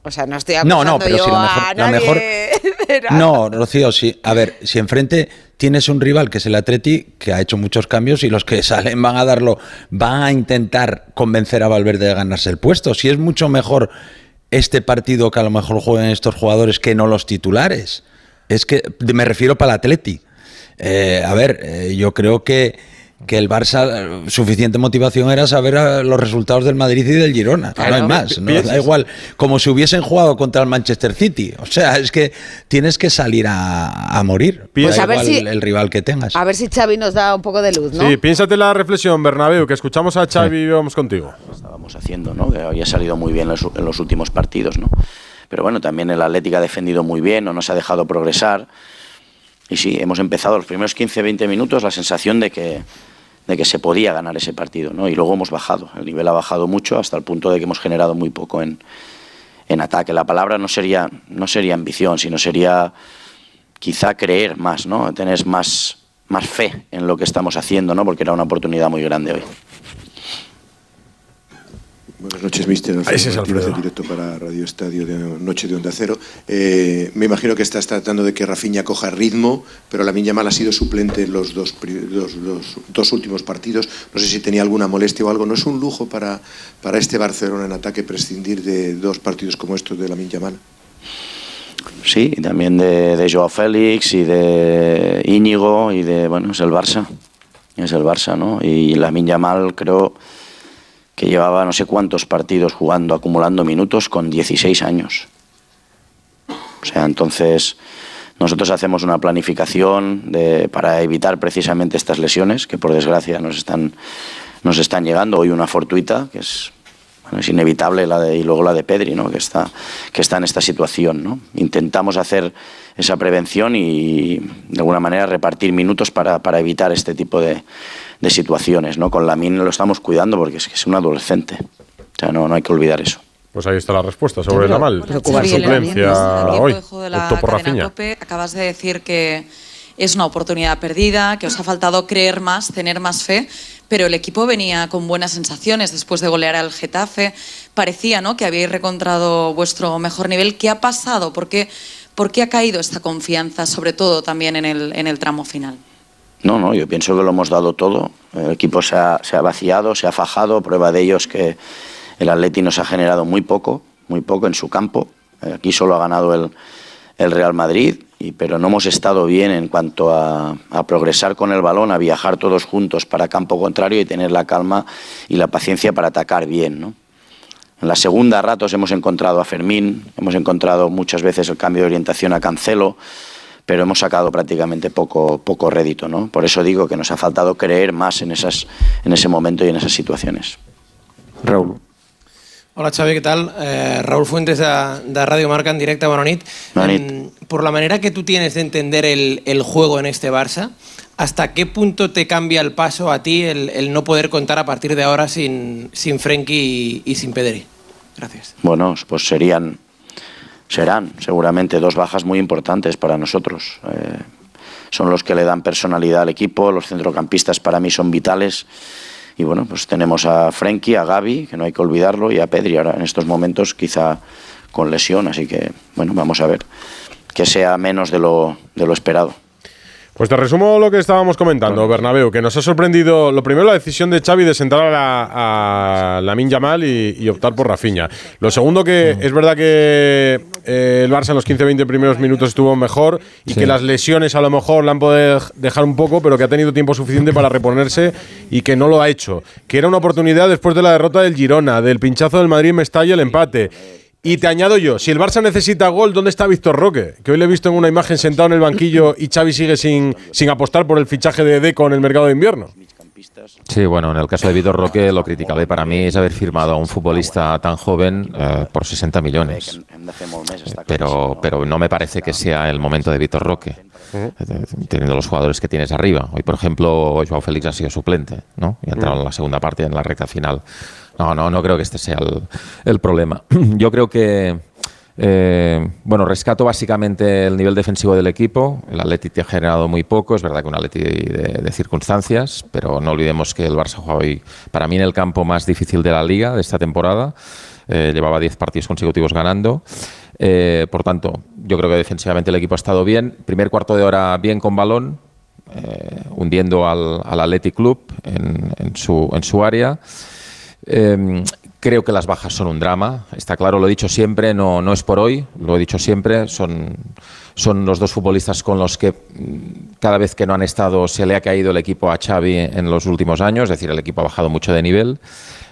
O sea, no estoy acusando no, no, pero yo si lo mejor, No, Rocío, sí. A ver, si enfrente tienes un rival que es el Atleti, que ha hecho muchos cambios y los que salen van a darlo, van a intentar convencer a Valverde de ganarse el puesto. Si es mucho mejor este partido que a lo mejor jueguen estos jugadores que no los titulares. Es que me refiero para el Atleti. Eh, a ver, eh, yo creo que que el Barça suficiente motivación era saber ah, los resultados del Madrid y del Girona. no hay más. No da igual. Como si hubiesen jugado contra el Manchester City. O sea, es que tienes que salir a, morir. Pues a ver si, el, rival que tengas. A ver si Xavi nos da un poco de luz, ¿no? Sí, piénsate la reflexión, Bernabéu, que escuchamos a Xavi y vamos contigo. Estábamos haciendo, ¿no? Que había salido muy bien en los últimos partidos, ¿no? Pero bueno, también el Atlético ha defendido muy bien, no nos ha dejado progresar. Y sí, hemos empezado los primeros 15-20 minutos la sensación de que, de que se podía ganar ese partido, ¿no? Y luego hemos bajado, el nivel ha bajado mucho hasta el punto de que hemos generado muy poco en, en ataque. La palabra no sería, no sería ambición, sino sería quizá creer más, ¿no? Tener más, más fe en lo que estamos haciendo, ¿no? Porque era una oportunidad muy grande hoy. Buenas noches, mister. Ese es Alfredo. directo para Radio Estadio de Noche de Onda Cero. Eh, me imagino que estás tratando de que Rafinha coja ritmo, pero la Minya Mal ha sido suplente en los dos, dos últimos partidos. No sé si tenía alguna molestia o algo. ¿No es un lujo para, para este Barcelona en ataque prescindir de dos partidos como estos de la Minya Mal? Sí, también de, de Joao Félix y de Íñigo y de, bueno, es el Barça. Es el Barça, ¿no? Y la Minya Mal creo que llevaba no sé cuántos partidos jugando, acumulando minutos con 16 años. O sea, entonces nosotros hacemos una planificación de, para evitar precisamente estas lesiones que por desgracia nos están, nos están llegando. Hoy una fortuita, que es, inevitable, la de, y luego la de Pedri, ¿no? que, está, que está en esta situación. ¿no? Intentamos hacer esa prevención y de alguna manera repartir minutos para, para evitar este tipo de, de situaciones. ¿no? Con la mina lo estamos cuidando porque es que es un adolescente. O sea, no, no hay que olvidar eso. Pues ahí está la respuesta sobre la mal. suplencia hoy. De acabas de decir que es una oportunidad perdida, que os ha faltado creer más, tener más fe, pero el equipo venía con buenas sensaciones después de golear al Getafe. Parecía ¿no? que habíais recontrado vuestro mejor nivel. ¿Qué ha pasado? ¿Por qué ¿Por qué ha caído esta confianza, sobre todo también en el, en el tramo final? No, no, yo pienso que lo hemos dado todo. El equipo se ha, vaciado, se ha fajado. Prueba de ello es que el Atleti nos ha generado muy poco, muy poco en su campo. Aquí solo ha ganado el, Real Madrid, pero no hemos estado bien en cuanto a, a, progresar con el balón, a viajar todos juntos para campo contrario y tener la calma y la paciencia para atacar bien. En la segunda ratos hemos encontrado a Fermín, hemos encontrado muchas veces el cambio de orientación a Cancelo, pero hemos sacado prácticamente poco, poco rédito. ¿no? Por eso digo que nos ha faltado creer más en, esas, en ese momento y en esas situaciones. Raúl. Hola Xavi, ¿qué tal? Eh, Raúl Fuentes de, de, Radio Marca en directa, bona nit. Bona nit. Eh, por la manera que tú tienes de entender el, el, juego en este Barça, ¿hasta qué punto te cambia el paso a ti el, el no poder contar a partir de ahora sin, sin Frenkie y, y sin Pedri? Gracias. Bueno, pues serían, serán seguramente dos bajas muy importantes para nosotros. Eh, son los que le dan personalidad al equipo, los centrocampistas para mí son vitales. Y bueno, pues tenemos a Frenkie, a Gaby, que no hay que olvidarlo, y a Pedri ahora en estos momentos quizá con lesión, así que bueno, vamos a ver que sea menos de lo, de lo esperado. Pues te resumo lo que estábamos comentando, Bernabeu, que nos ha sorprendido, lo primero, la decisión de Xavi de sentar a, la, a Lamin Yamal y, y, optar por Rafinha. Lo segundo, que es verdad que eh, el Barça en los 15-20 primeros minutos estuvo mejor y sí. que las lesiones a lo mejor la han podido dejar un poco, pero que ha tenido tiempo suficiente para reponerse y que no lo ha hecho. Que era una oportunidad después de la derrota del Girona, del pinchazo del Madrid Mestalla, el empate. Y te añado yo, si el Barça necesita gol, ¿dónde está Víctor Roque? Que hoy le he visto en una imagen sentado en el banquillo y Xavi sigue sin, sin apostar por el fichaje de Deco en el mercado de invierno. Sí, bueno, en el caso de Víctor Roque lo criticable para mí es haber firmado a un futbolista tan joven eh, por 60 millones. Pero, pero no me parece que sea el momento de Víctor Roque, teniendo los jugadores que tienes arriba. Hoy, por ejemplo, Joao Félix ha sido suplente, ¿no? Y ha entrado en la segunda parte, en la recta final. No, no, no creo que este sea el, problema. Yo creo que, eh, bueno, rescato básicamente el nivel defensivo del equipo. El Atleti te ha generado muy poco, es verdad que un Atleti de, circunstancias, pero no olvidemos que el Barça juega hoy, para mí, en el campo más difícil de la liga de esta temporada. Eh, llevaba 10 partidos consecutivos ganando. Eh, por tanto, yo creo que defensivamente el equipo ha estado bien. Primer cuarto de hora bien con balón, hundiendo al, al Athletic Club en, en, su, en su área. Eh, creo que las bajas son un drama, está claro, lo he dicho siempre, no, no es por hoy, lo he dicho siempre, son, son los dos futbolistas con los que cada vez que no han estado se le ha caído el equipo a Xavi en los últimos años, es decir, el equipo ha bajado mucho de nivel.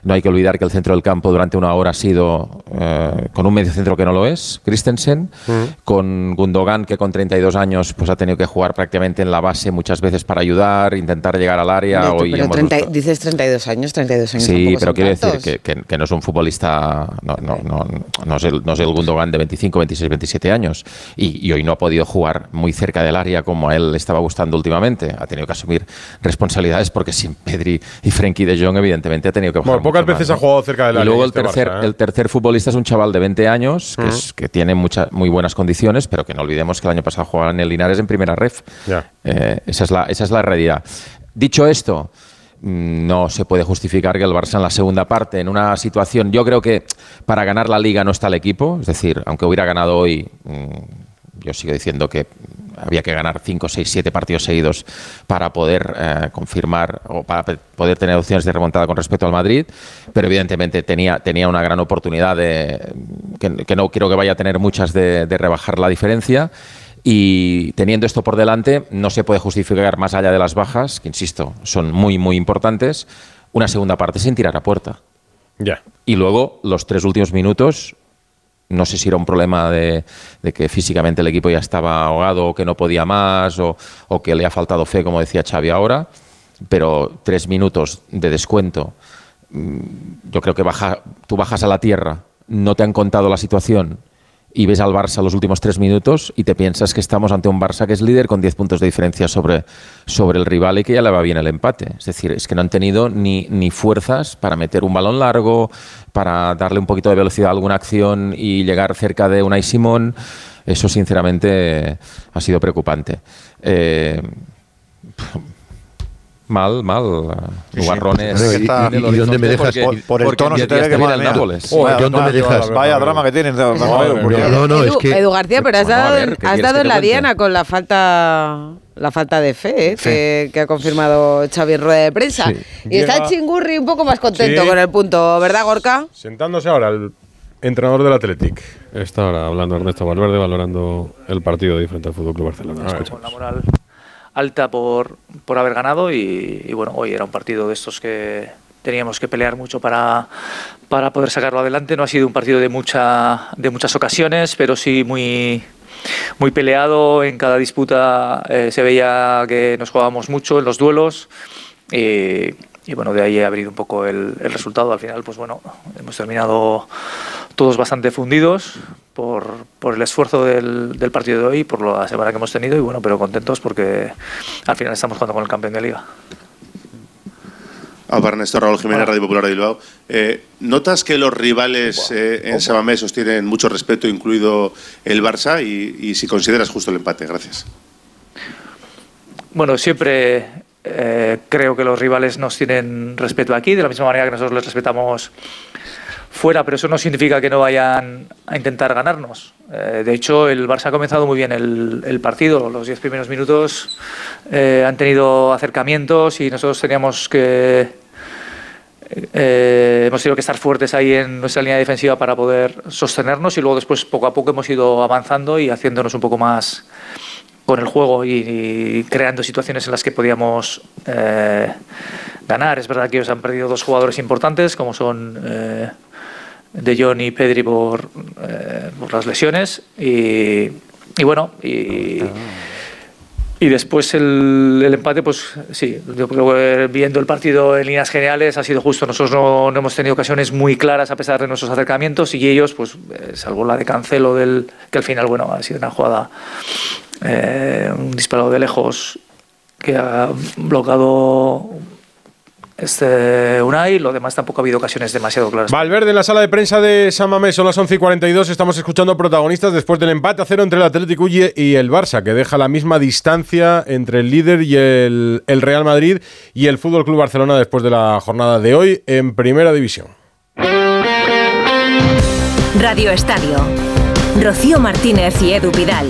No hay que olvidar que el centro del campo durante una hora ha sido eh, con un medio centro que no lo es, Christensen, con Gundogan que con 32 años pues ha tenido que jugar prácticamente en la base muchas veces para ayudar, intentar llegar al área. No, Hoy pero 30, visto... dices 32 años, 32 años. Sí, pero quiero decir que, que, que, no es un futbolista, no, no, no, no, es el, no es el Gundogan de 25, 26, 27 años y, y hoy no ha podido jugar muy cerca del área como a él le estaba gustando últimamente. Ha tenido que asumir responsabilidades porque sin Pedri y Frenkie de Jong evidentemente ha tenido que jugar. Bueno, pocas veces ¿no? ha jugado cerca área. Y luego el este tercer, Barça, ¿eh? el tercer futbolista es un chaval de 20 años que, uh -huh. es, que tiene muy buenas condiciones, pero que no olvidemos que el año pasado jugaba en el Linares en primera ref. Yeah. Eh, esa, es la, esa es la realidad. Dicho esto, mm, no se puede justificar que el Barça en la segunda parte, en una situación, yo creo que para ganar la liga no está el equipo, es decir, aunque hubiera ganado hoy, mm, yo sigo diciendo que había que ganar 5, 6, 7 partidos seguidos para poder eh, confirmar o para poder tener opciones de remontada con respecto al Madrid, pero evidentemente tenía, tenía una gran oportunidad de que, que no quiero que vaya a tener muchas de, de rebajar la diferencia. Y teniendo esto por delante, no se puede justificar más allá de las bajas, que insisto, son muy, muy importantes, una segunda parte sin tirar a puerta. Ya. Yeah. Y luego, los tres últimos minutos, no sé si era un problema de, que físicamente el equipo ya estaba ahogado o que no podía más o, o, que le ha faltado fe, como decía Xavi ahora, pero tres minutos de descuento, mm, yo creo que baja, tú bajas a la tierra, no te han contado la situación y ves al Barça los últimos tres minutos y te piensas que estamos ante un Barça que es líder con 10 puntos de diferencia sobre, sobre el rival y que ya le va bien el empate. Es decir, es que no han tenido ni, ni fuerzas para meter un balón largo, para darle un poquito de velocidad a alguna acción y llegar cerca de Unai Simón. Eso, sinceramente, ha sido preocupante. Eh, Mal, mal. Guarrones. ¿Y, dónde me dejas? por, el tono se te ve que mal Nápoles. ¿Dónde me dejas? Vaya drama que tienen. No, no, es que... Edu García, pero has dado, has dado en la diana con la falta la falta de fe, ¿eh? que, ha confirmado Xavi en rueda de prensa. Y está Chingurri un poco más contento con el punto, ¿verdad, Gorka? Sentándose ahora el entrenador del Athletic. Está ahora hablando Ernesto Valverde, valorando el partido de frente al Fútbol Club Barcelona. Con la moral alta por, por haber ganado y, bueno, hoy era un partido de estos que teníamos que pelear mucho para, para poder sacarlo adelante. No ha sido un partido de, mucha, de muchas ocasiones, pero sí muy, muy peleado. En cada disputa eh, se veía que nos jugábamos mucho en los duelos. Y bueno, de ahí ha abrido un poco el, el, resultado. Al final, pues bueno, hemos terminado todos bastante fundidos por, por el esfuerzo del, del, partido de hoy, por la semana que hemos tenido y bueno, pero contentos porque al final estamos jugando con el campeón de liga. Álvaro Ernesto Raúl Jiménez, Radio Popular de Bilbao. Eh, ¿Notas que los rivales eh, en Sabamés os tienen mucho respeto, incluido el Barça, y, y si consideras justo el empate? Gracias. Bueno, siempre eh, creo que los rivales nos tienen respeto aquí, de la misma manera que nosotros les respetamos fuera, pero eso no significa que no vayan a intentar ganarnos. Eh, de hecho, el Barça ha comenzado muy bien el, partido. Los diez primeros minutos eh, han tenido acercamientos y nosotros teníamos que eh, hemos tenido que estar fuertes ahí en nuestra línea defensiva para poder sostenernos y luego después poco a poco hemos ido avanzando y haciéndonos un poco más con el juego y, y creando situaciones en las que podíamos eh, ganar. Es verdad que ellos han perdido dos jugadores importantes como son eh, De Jong y Pedri por, eh, las lesiones y, bueno y, después el, el, empate, pues sí, yo creo que viendo el partido en líneas generales ha sido justo. Nosotros no, no, hemos tenido ocasiones muy claras a pesar de nuestros acercamientos y ellos, pues salvo la de Cancelo, del, que al final, bueno, ha sido una jugada, eh, un disparo de lejos que ha bloqueado este Unai, lo demás tampoco ha habido ocasiones demasiado claras. Valverde en la sala de prensa de San Mamés, son las 11 y 42, estamos escuchando protagonistas después del empate a cero entre el Atlético y el Barça, que deja la misma distancia entre el líder y el, el Real Madrid y el Fútbol Club Barcelona después de la jornada de hoy en Primera División. Radio Estadio. Rocío Martínez y Edu Vidal.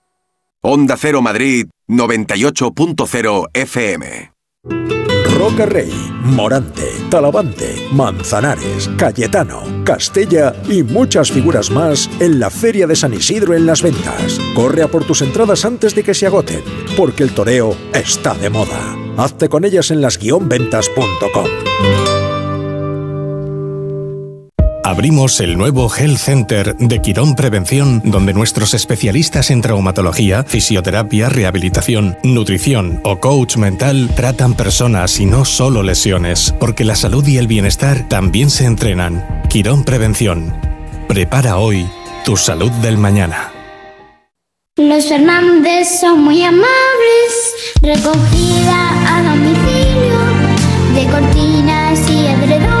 Onda Cero Madrid 98.0 FM. Roca Rey, Morante, Talavante, Manzanares, Cayetano, Castella y muchas figuras más en la Feria de San Isidro en las ventas. Corre a por tus entradas antes de que se agoten, porque el toreo está de moda. Hazte con ellas en las-ventas.com. Abrimos el nuevo Health Center de Quirón Prevención, donde nuestros especialistas en traumatología, fisioterapia, rehabilitación, nutrición o coach mental tratan personas y no solo lesiones, porque la salud y el bienestar también se entrenan. Quirón Prevención. Prepara hoy tu salud del mañana. Los Fernández son muy amables, recogida a domicilio de cortinas y edredones,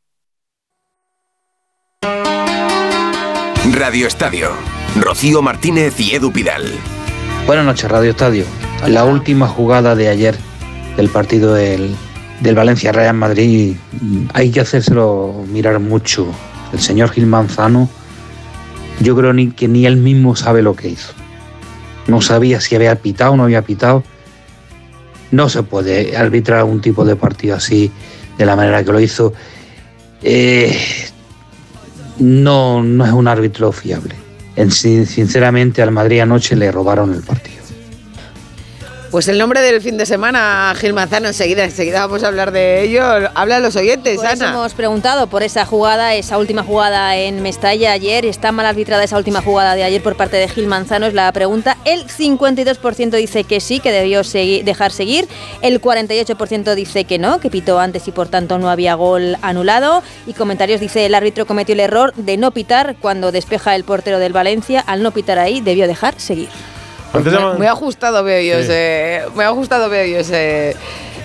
Radio Estadio. Rocío Martínez y Edu Pidal. Buenas noches, Radio Estadio. La última jugada de ayer del partido del, del Valencia Real Madrid hay que hacérselo mirar mucho. El señor Gil Manzano, yo creo ni, que ni él mismo sabe lo que hizo. No sabía si había pitado o no había pitado. No se puede arbitrar un tipo de partido así de la manera que lo hizo. Eh, no, no es un árbitro fiable. En, sinceramente, al Madrid anoche le robaron el partido. Pues el nombre del fin de semana, Gil Manzano, enseguida, enseguida vamos a hablar de ello. Habla a los oyentes, Ana. hemos preguntado por esa jugada, esa última jugada en Mestalla ayer. ¿Está mal arbitrada esa última jugada de ayer por parte de Gil Manzano? Es la pregunta. El 52% dice que sí, que debió dejar seguir. El 48% dice que no, que pitó antes y por tanto no había gol anulado. Y comentarios dice el árbitro cometió el error de no pitar cuando despeja el portero del Valencia. Al no pitar ahí, debió dejar seguir. Pues muy, muy, ajustado veo yo, sí. ese, muy ajustado veo yo ese,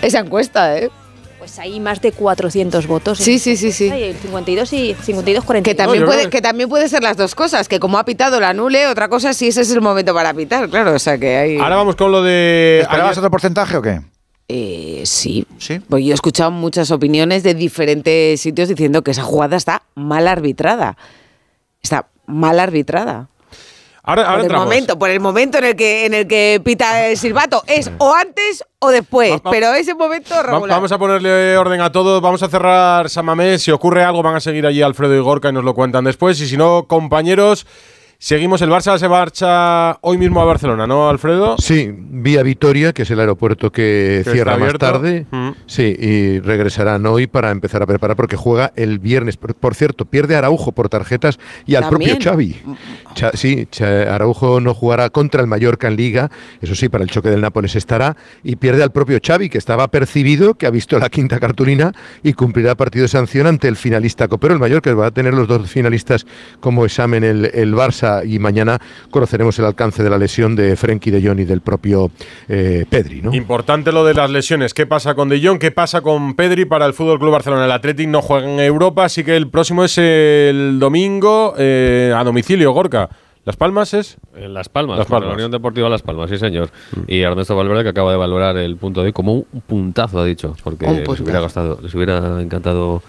esa encuesta, ¿eh? Pues hay más de 400 votos. Sí, sí, sí, sí. El 52 y 52, 42. Que también, no, puede, que también puede ser las dos cosas, que como ha pitado la anule, otra cosa si ese es el momento para pitar, claro, o sea que hay... Ahora vamos con lo de... ¿Esperabas otro porcentaje o qué? Eh, sí. sí. Pues yo he escuchado muchas opiniones de diferentes sitios diciendo que esa jugada está mal arbitrada. Está mal arbitrada. Ahora, ahora por, el momento, por el momento en el que en el que pita el silbato. Es o antes o después, va, va, pero ese momento regular. Vamos a ponerle orden a todo, vamos a cerrar Samamés, si ocurre algo van a seguir allí Alfredo y Gorka y nos lo cuentan después. Y si no, compañeros, Seguimos, el Barça se marcha hoy mismo a Barcelona, ¿no, Alfredo? Sí, vía Vitoria, que es el aeropuerto que, que cierra más tarde. Mm. Sí, y regresarán hoy para empezar a preparar porque juega el viernes. Por, por cierto, pierde Araujo por tarjetas y al ¿También? propio Xavi. Cha, sí, Cha, Araujo no jugará contra el Mallorca en Liga, eso sí, para el choque del Nápoles estará, y pierde al propio Xavi, que estaba percibido, que ha visto la quinta cartulina y cumplirá partido de sanción ante el finalista copero, el Mallorca, va a tener los dos finalistas como examen el, el Barça y mañana conoceremos el alcance de la lesión de Frenkie de Jong y del propio eh, Pedri. ¿no? Importante lo de las lesiones. ¿Qué pasa con de Jong? ¿Qué pasa con Pedri para el Fútbol Club Barcelona? El Athletic no juega en Europa, así que el próximo es el domingo eh, a domicilio, Gorka. ¿Las Palmas es? En Las Palmas, Las Palmas. la Unión Deportiva Las Palmas, sí señor. Mm. Y Ernesto Valverde que acaba de valorar el punto de hoy como un puntazo, ha dicho, porque les hubiera, gastado, les hubiera encantado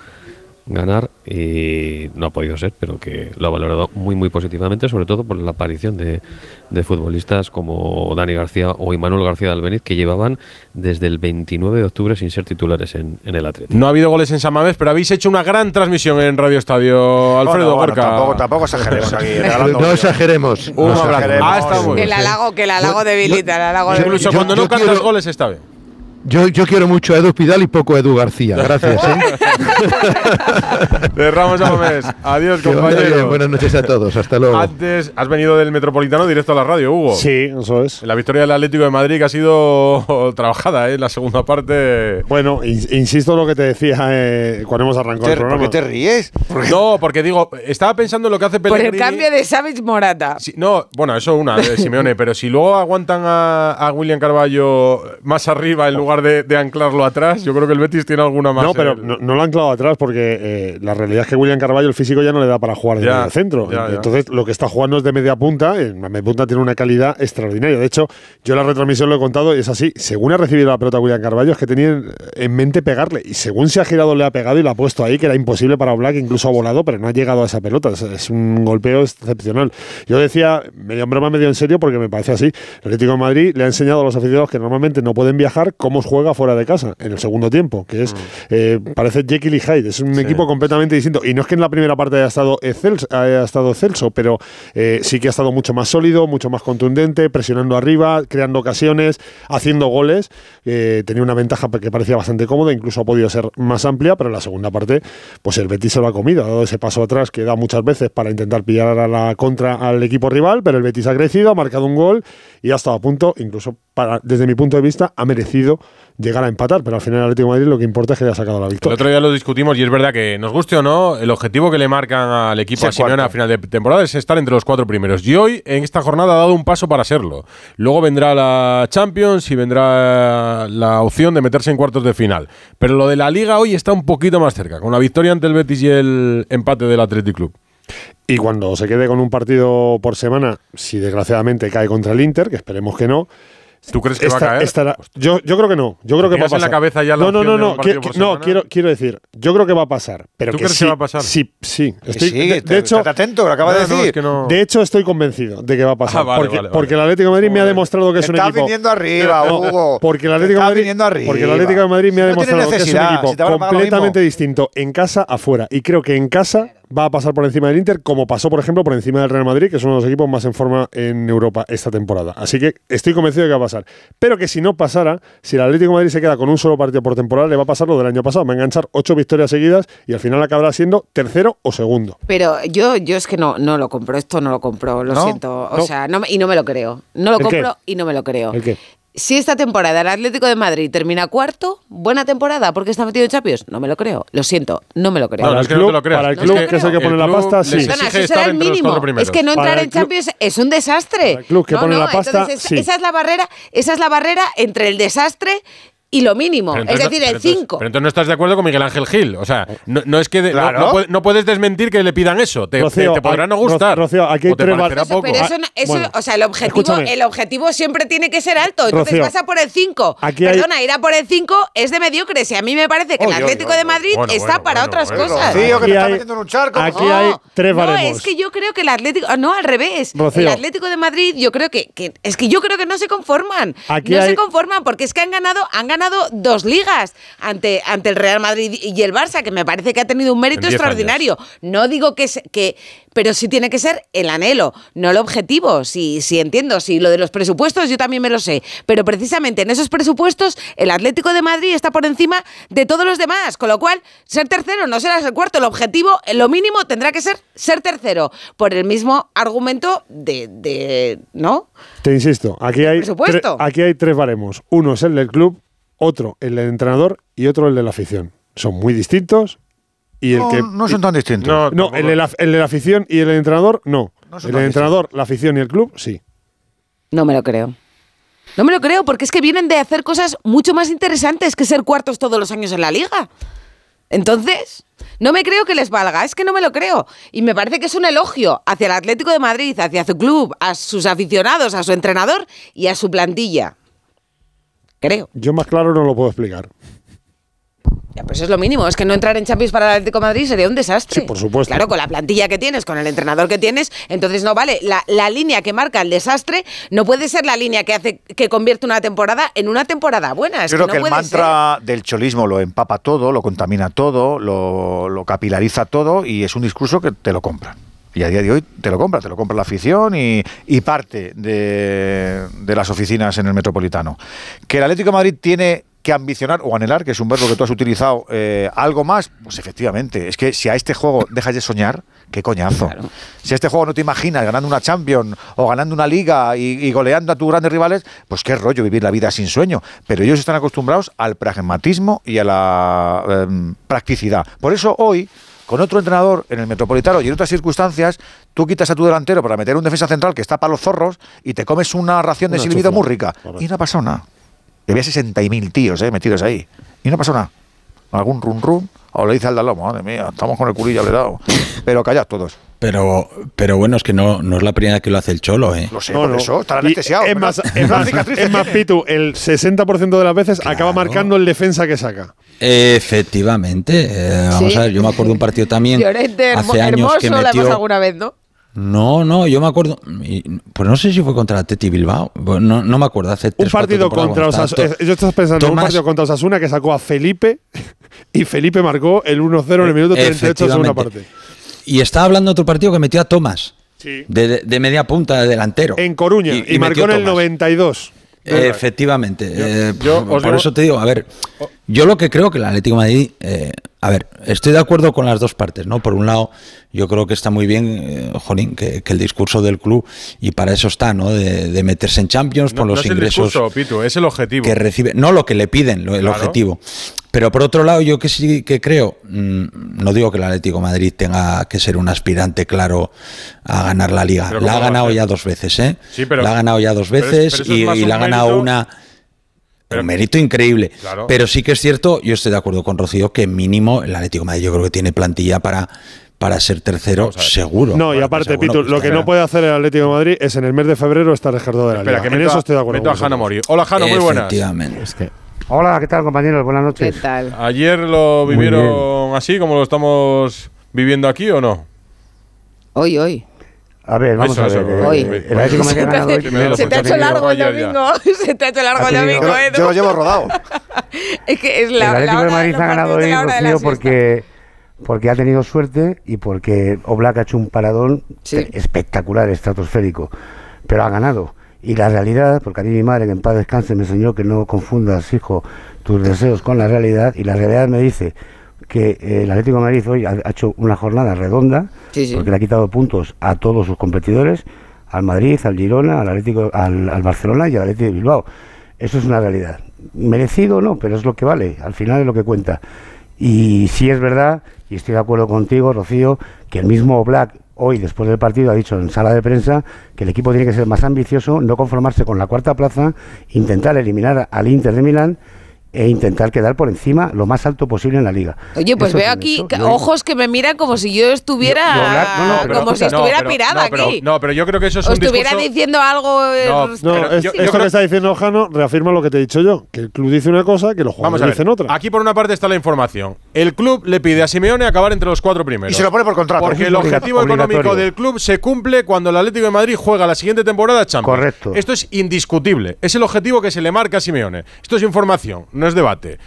ganar y no ha podido ser, pero que lo ha valorado muy muy positivamente, sobre todo por la aparición de, de futbolistas como Dani García o Imanuel García de Albeniz, que llevaban desde el 29 de octubre sin ser titulares en, en el Atlético. No ha habido goles en San Mamés, pero habéis hecho una gran transmisión en Radio Estadio, Alfredo bueno, tampoco, tampoco exageremos aquí. no exageremos. Un no abrazo. Ah, está muy Que el halago, que el halago debilita, el halago Incluso debilita. cuando no cantas quiero- goles está bien. Yo, yo quiero mucho a Edu Pidal y poco a Edu García. Gracias. ¿eh? Cerramos a Mamés. Adiós, compañeros. Buenas noches a todos. Hasta luego. Antes has venido del Metropolitano directo a la radio, Hugo. Sí, eso es. La victoria del Atlético de Madrid que ha sido trabajada, ¿eh? La segunda parte. Bueno, in- insisto en lo que te decía eh, cuando hemos arrancado el ¿Por programa. qué te ríes? No, porque digo, estaba pensando en lo que hace Por Pellegrini. el cambio de Savage Morata. Si- no, bueno, eso una de Simeone, pero si luego aguantan a, a William Carballo más arriba en lugar de, de anclarlo atrás, yo creo que el Betis tiene alguna más. No, pero el- no, no lo han clavado atrás porque eh, la realidad es que William Carballo, el físico, ya no le da para jugar de Ya, centro. ya, ya. Entonces, lo que está jugando es de media punta. En media punta tiene una calidad extraordinaria. De hecho, yo la retransmisión lo he contado y es así. Según ha recibido la pelota William Carballo, es que tenía en mente pegarle. Y según se ha girado, le ha pegado y la ha puesto ahí, que era imposible para Black, incluso ha volado, pero no ha llegado a esa pelota. Es, es un golpeo excepcional. Yo decía, medio en broma, medio en serio, porque me parece así. El Atlético de Madrid le ha enseñado a los aficionados que normalmente no pueden viajar cómo juega fuera de casa en el segundo tiempo, que es, eh, parece Jekyll y Hyde. Es un equipo completamente distinto. Y no es que en la primera parte haya estado excelso, haya estado excelso pero eh, sí que ha estado mucho más sólido, mucho más contundente, presionando arriba, creando ocasiones, haciendo goles. Eh, tenía una ventaja que parecía bastante cómoda, incluso ha podido ser más amplia, pero en la segunda parte, pues el Betis se lo ha comido. Ha dado ese paso atrás que da muchas veces para intentar pillar a la contra al equipo rival, pero el Betis ha crecido, ha marcado un gol y ha estado a punto, incluso para, desde mi punto de vista, ha merecido llegar a empatar, pero al final el Atlético de Madrid lo que importa es que haya sacado la victoria. El otro día lo discutimos y es verdad que nos guste o no, el objetivo que le marcan al equipo a Simeone a final de temporada es estar entre los cuatro primeros. Y hoy, en esta jornada, ha dado un paso para serlo. Luego vendrá la Champions y vendrá la opción de meterse en cuartos de final. Pero lo de la Liga hoy está un poquito más cerca, con la victoria ante el Betis y el empate del Athletic Club. Y cuando se quede con un partido por semana, si desgraciadamente cae contra el Inter, que esperemos que no, ¿Tú crees que va a caer? yo, yo creo que no. Yo creo que va a pasar. en la cabeza ya la no, no, no, no. no quiero, quiero decir, yo creo que va a pasar. Pero ¿Tú que crees sí, que va a pasar? Sí, sí. Estoy, de, hecho, atento, lo acaba de decir. De hecho, estoy convencido de que va a pasar. Ah, vale, porque, vale, porque el Atlético de Madrid me ha demostrado que es un está equipo. viniendo arriba, Hugo. Porque el Atlético de Está Madrid, viniendo arriba. porque el Atlético de Madrid me ha demostrado que es un equipo completamente distinto en casa afuera. Y creo que en casa va a pasar por encima del Inter, como pasó, por ejemplo, por encima del Real Madrid, que es uno de los equipos más en forma en Europa esta temporada. Así que estoy convencido de que va a pasar. Pero que si no pasara, si el Atlético de Madrid se queda con un solo partido por temporada, le va a pasar lo del año pasado. Va a enganchar ocho victorias seguidas y al final acabará siendo tercero o segundo. Pero yo, yo es que no, no lo compro, esto no lo compro, lo ¿No? siento. O No. sea, no y no me lo creo. No lo compro y no me lo creo. ¿El qué? Si esta temporada el Atlético de Madrid termina cuarto, buena temporada porque está metido en Champions, no me lo creo. Lo siento, no me lo creo. No para el club, que que es el que la pasta, sí. será el mínimo. Es que no Para entrar en Champions es un desastre. el club que No, pone no, la pasta, entonces es- sí. esa es la barrera, esa es la barrera entre el desastre y lo mínimo. Es decir, el entonces- 5. Pero entonces no estás de acuerdo con Miguel Ángel Gil. O sea, no, no es que de- no- Claro. no, puede- no puedes desmentir que le pidan eso. Te, Rocío, te- te podrá hay- no gustar. Rocío, aquí hay o te tres poco. Pero eso, no- eso- Bueno, o sea, el objetivo, escúchame. el objetivo siempre tiene que ser alto. Entonces Rocío, vas a por el 5. aquí hay- Perdona, ir a por el 5 es de mediocres. Y a mí me parece que el Atlético de Madrid bueno, está bueno, para bueno, otras bueno. cosas. Rocío, que Aquí te está hay- metiendo en un charco. aquí no. hay tres no, baremos. es que yo creo que el Atlético. ah, No, al revés. El Atlético de Madrid, yo creo que, Es que yo creo que no se conforman. No se conforman porque es que han ganado, han ganado dos ligas ante, ante el Real Madrid y el Barça, que me parece que ha tenido un mérito extraordinario. No digo que, que. Pero sí tiene que ser el anhelo, no el objetivo. Sí, sí entiendo. Sí, lo de los presupuestos yo también me lo sé. Pero precisamente en esos presupuestos, el Atlético de Madrid está por encima de todos los demás. Con lo cual, ser tercero no será ser cuarto. El objetivo, lo mínimo, tendrá que ser ser tercero. Por el mismo argumento de. de ¿No? Te insisto, aquí hay, aquí hay tres baremos. Uno es el del club, otro el del entrenador y otro el de la afición. Son muy distintos y el No, que no son tan distintos. No, no, el de, la, el de la afición y el del entrenador no. El entrenador, la afición y el club sí. No me lo creo. No me lo creo, porque es que vienen de hacer cosas mucho más interesantes que ser cuartos todos los años en la liga. Entonces, no me creo que les valga, es que no me lo creo. Y me parece que es un elogio hacia el Atlético de Madrid, hacia su club, a sus aficionados, a su entrenador y a su plantilla. Creo. Yo más claro no lo puedo explicar. Ya, pues es lo mínimo. Es que no entrar en Champions para el Atlético de Madrid sería un desastre. Sí, por supuesto. Claro, con la plantilla que tienes, con el entrenador que tienes, entonces no vale. La, la línea que marca el desastre no puede ser la línea que hace que convierte una temporada en una temporada buena. Es Yo creo que, que, no el mantra del cholismo lo empapa todo, lo contamina todo, lo, lo capilariza todo y es un discurso que te lo compran. Y a día de hoy te lo compra, te lo compra la afición y, y parte de, de las oficinas en el Metropolitano. Que el Atlético de Madrid tiene que ambicionar o anhelar, que es un verbo que tú has utilizado, eh, algo más, pues efectivamente. Es que si a este juego dejas de soñar, qué coñazo. Si a este juego no te imaginas ganando una Champions o ganando una Liga y, y goleando a tus grandes rivales, pues qué rollo vivir la vida sin sueño. Pero ellos están acostumbrados al pragmatismo y a la em, practicidad. Por eso hoy con otro entrenador en el Metropolitano y en otras circunstancias, tú quitas a tu delantero para meter un defensa central que está para los zorros y te comes una ración de silbido muy rica. Y no ha pasado nada. Y había 60.000 tíos eh, metidos ahí. Y no ha pasado nada. Algún rum rum. O le dice al lado, madre mía, estamos con el culillo apretado. Pero callad todos. Pero, pero bueno, es que no, no es la primera que lo hace el Cholo, ¿eh? Lo sé, No, por no. eso, estará anestesiado. Es más, es más, es más. Pitu, el 60% de las veces acaba marcando el defensa que saca. Efectivamente. eh, vamos Sí. a ver, yo me acuerdo de un partido también Llorente, hermo- hace años hermoso, que la hemos metió. alguna vez, ¿no? No, no, yo me acuerdo. Pues no sé si fue contra Teti Bilbao. Pues no, no, me acuerdo. Hace un partido contra Osasuna. Yo estás pensando en un partido contra Osasuna que sacó a Felipe y Felipe marcó el 1-0 en el minuto 38 de segunda parte. Y estaba hablando de otro partido que metió a Tomás. De, media punta, de delantero. En Coruña. Y, marcó en el 92. Efectivamente. Eh, por eso te digo, a ver, yo lo que creo que el Atlético de Madrid, eh, a ver, estoy de acuerdo con las dos partes, ¿no? Por un lado, yo creo que está muy bien, eh, Jolín, que, el discurso del club, y para eso está, ¿no? De, meterse en Champions por los ingresos. es el objetivo. Que recibe, no lo que le piden, el objetivo. Pero por otro lado, yo que sí que creo, mm, no digo que el Atlético Madrid tenga que ser un aspirante claro a ganar la liga. La ha ganado ya dos veces, ¿eh? Sí, pero, la ha ganado ya dos veces y, la ha ganado una. un mérito increíble. Pero sí que es cierto, yo estoy de acuerdo con Rocío, que mínimo el Atlético Madrid yo creo que tiene plantilla para para ser tercero, seguro. No, y aparte, Pitu, lo que no puede hacer el Atlético de Madrid es en el mes de febrero estar Gerardo de la Espera, Que en eso estoy de acuerdo. Meto a Mori. Hola, Jano, muy buenas. Efectivamente. Es que Hola, ¿qué tal compañeros? Buenas noches. ¿Qué tal? ¿Ayer lo vivieron así como lo estamos viviendo aquí o no? Hoy, hoy. A ver, vamos a ver. Eh, hoy. El Atlético Se te ha hecho largo el domingo. Se te ha hecho largo el domingo, Yo lo llevo rodado. es que es la El Atlético de Madrid ha ganado hoy, Rocío, porque porque ha tenido suerte y porque Oblak ha hecho un paradón espectacular, estratosférico. Pero ha ganado. Y la realidad, porque a mí mi madre, que en paz descanse, me enseñó que no confundas, hijo, tus deseos con la realidad, y la realidad me dice que eh, el Atlético de Madrid hoy ha, hecho una jornada redonda, porque le ha quitado puntos a todos sus competidores, al Madrid, al Girona, al Atlético, al, al Barcelona y al Atlético de Bilbao. Eso es una realidad. Merecido no, pero es lo que vale, al final es lo que cuenta. Y si es verdad, y estoy de acuerdo contigo, Rocío, que el mismo Black hoy, después del partido, ha dicho en sala de prensa que el equipo tiene que ser más ambicioso, no conformarse con la cuarta plaza, intentar eliminar al Inter de Milán e intentar quedar por encima lo más alto posible en la liga. Oye, pues veo aquí ojos que me miran como si yo estuviera como si estuviera pirada aquí. No, pero yo creo que eso es o un estuviera diciendo algo. No, esto que está diciendo Jano reafirma lo que te he dicho yo, que el club dice una cosa, que los jugadores dicen otra. Aquí por una parte está la información. El club le pide a Simeone acabar entre los cuatro primeros. Y se lo pone por contrato. Porque el objetivo económico del club se cumple cuando el Atlético de Madrid juega la siguiente temporada Champions. Correcto. Esto es indiscutible. Es el objetivo que se le marca a Simeone. Esto es información, no es debate.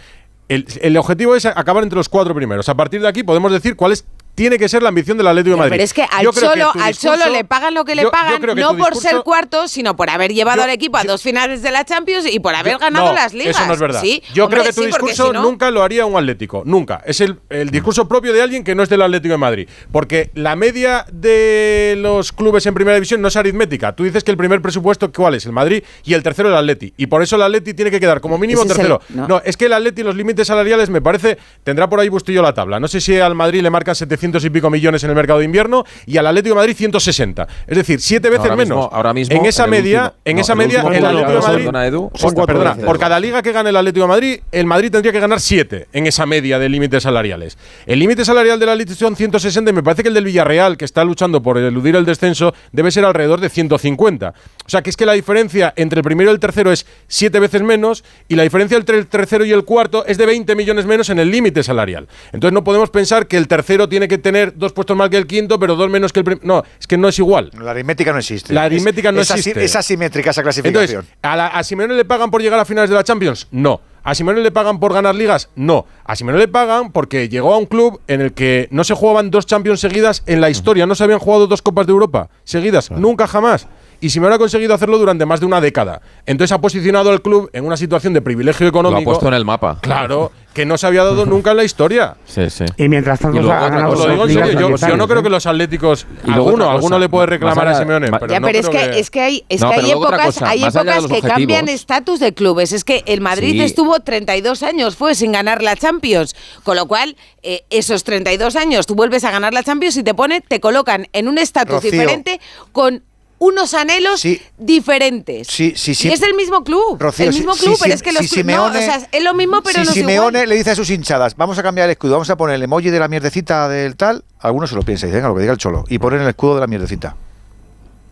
El, objetivo es acabar entre los cuatro primeros. A partir de aquí podemos decir cuál es tiene que ser la ambición del Atlético de Madrid. Pero es que al Cholo, al Cholo le pagan lo que le pagan, no por ser cuarto, sino por haber llevado al equipo a dos finales de la Champions y por haber ganado las ligas. Eso no es verdad. yo creo que tu discurso nunca lo haría un Atlético, nunca. Es el, discurso propio de alguien que no es del Atlético de Madrid. Porque la media de los clubes en primera división no es aritmética. Tú dices que el primer presupuesto, ¿cuál es? El Madrid y el tercero el Atleti. Y por eso el Atleti tiene que quedar como mínimo tercero. no. es que el Atleti los límites salariales me parece, tendrá por ahí Bustillo la tabla. No sé si al Madrid le marcan 700 y pico millones en el mercado de invierno y al Atlético de Madrid 160. Es decir, siete veces menos. ahora mismo, en esa media, en esa media el, Atlético de Madrid, por, perdona, por cada liga que gane el Atlético de Madrid, el Madrid tendría que ganar siete en esa media de límites salariales. El límite salarial de la son 160 y me parece que el del Villarreal, que está luchando por eludir el descenso, debe ser alrededor de 150. O sea, que es que la diferencia entre el primero y el tercero es siete veces menos y la diferencia entre el tercero y el cuarto es de 20 millones menos en el límite salarial. Entonces no podemos pensar que el tercero tiene que tener dos puestos más que el quinto, pero dos menos que el primero. No, es que no es igual. La aritmética no existe. La aritmética no existe. Es asimétrica esa clasificación. Entonces, ¿a, la, Simeone le pagan por llegar a finales de la Champions? No. ¿A Simeone le pagan por ganar ligas? No. A Simeone le pagan porque llegó a un club en el que no se jugaban dos Champions seguidas en la historia. No se habían jugado dos Copas de Europa seguidas. Nunca jamás y Simeone ha conseguido hacerlo durante más de una década. Entonces ha posicionado al club en una situación de privilegio económico. Lo ha puesto en el mapa. Claro, que no se había dado nunca en la historia. Sí, sí. Y mientras tanto, yo, no creo que los atléticos, alguno, alguno le puede reclamar a Simeone. Pero ya, pero es, que, es que hay, es que hay épocas, hay épocas que cambian estatus de clubes. Es que el Madrid estuvo 32 años, fue sin ganar la Champions. Con lo cual, eh, esos 32 años, tú vuelves a ganar la Champions y te pone, te colocan en un estatus diferente con unos anhelos diferentes. Sí, sí, sí. Y es el mismo club. el mismo club, pero es que los Simeone, no, o sea, es lo mismo, pero no Simeone le dice a sus hinchadas, vamos a cambiar el escudo, vamos a poner el emoji de la mierdecita del tal, algunos se lo piensan y dicen, lo que diga el cholo, y ponen el escudo de la mierdecita.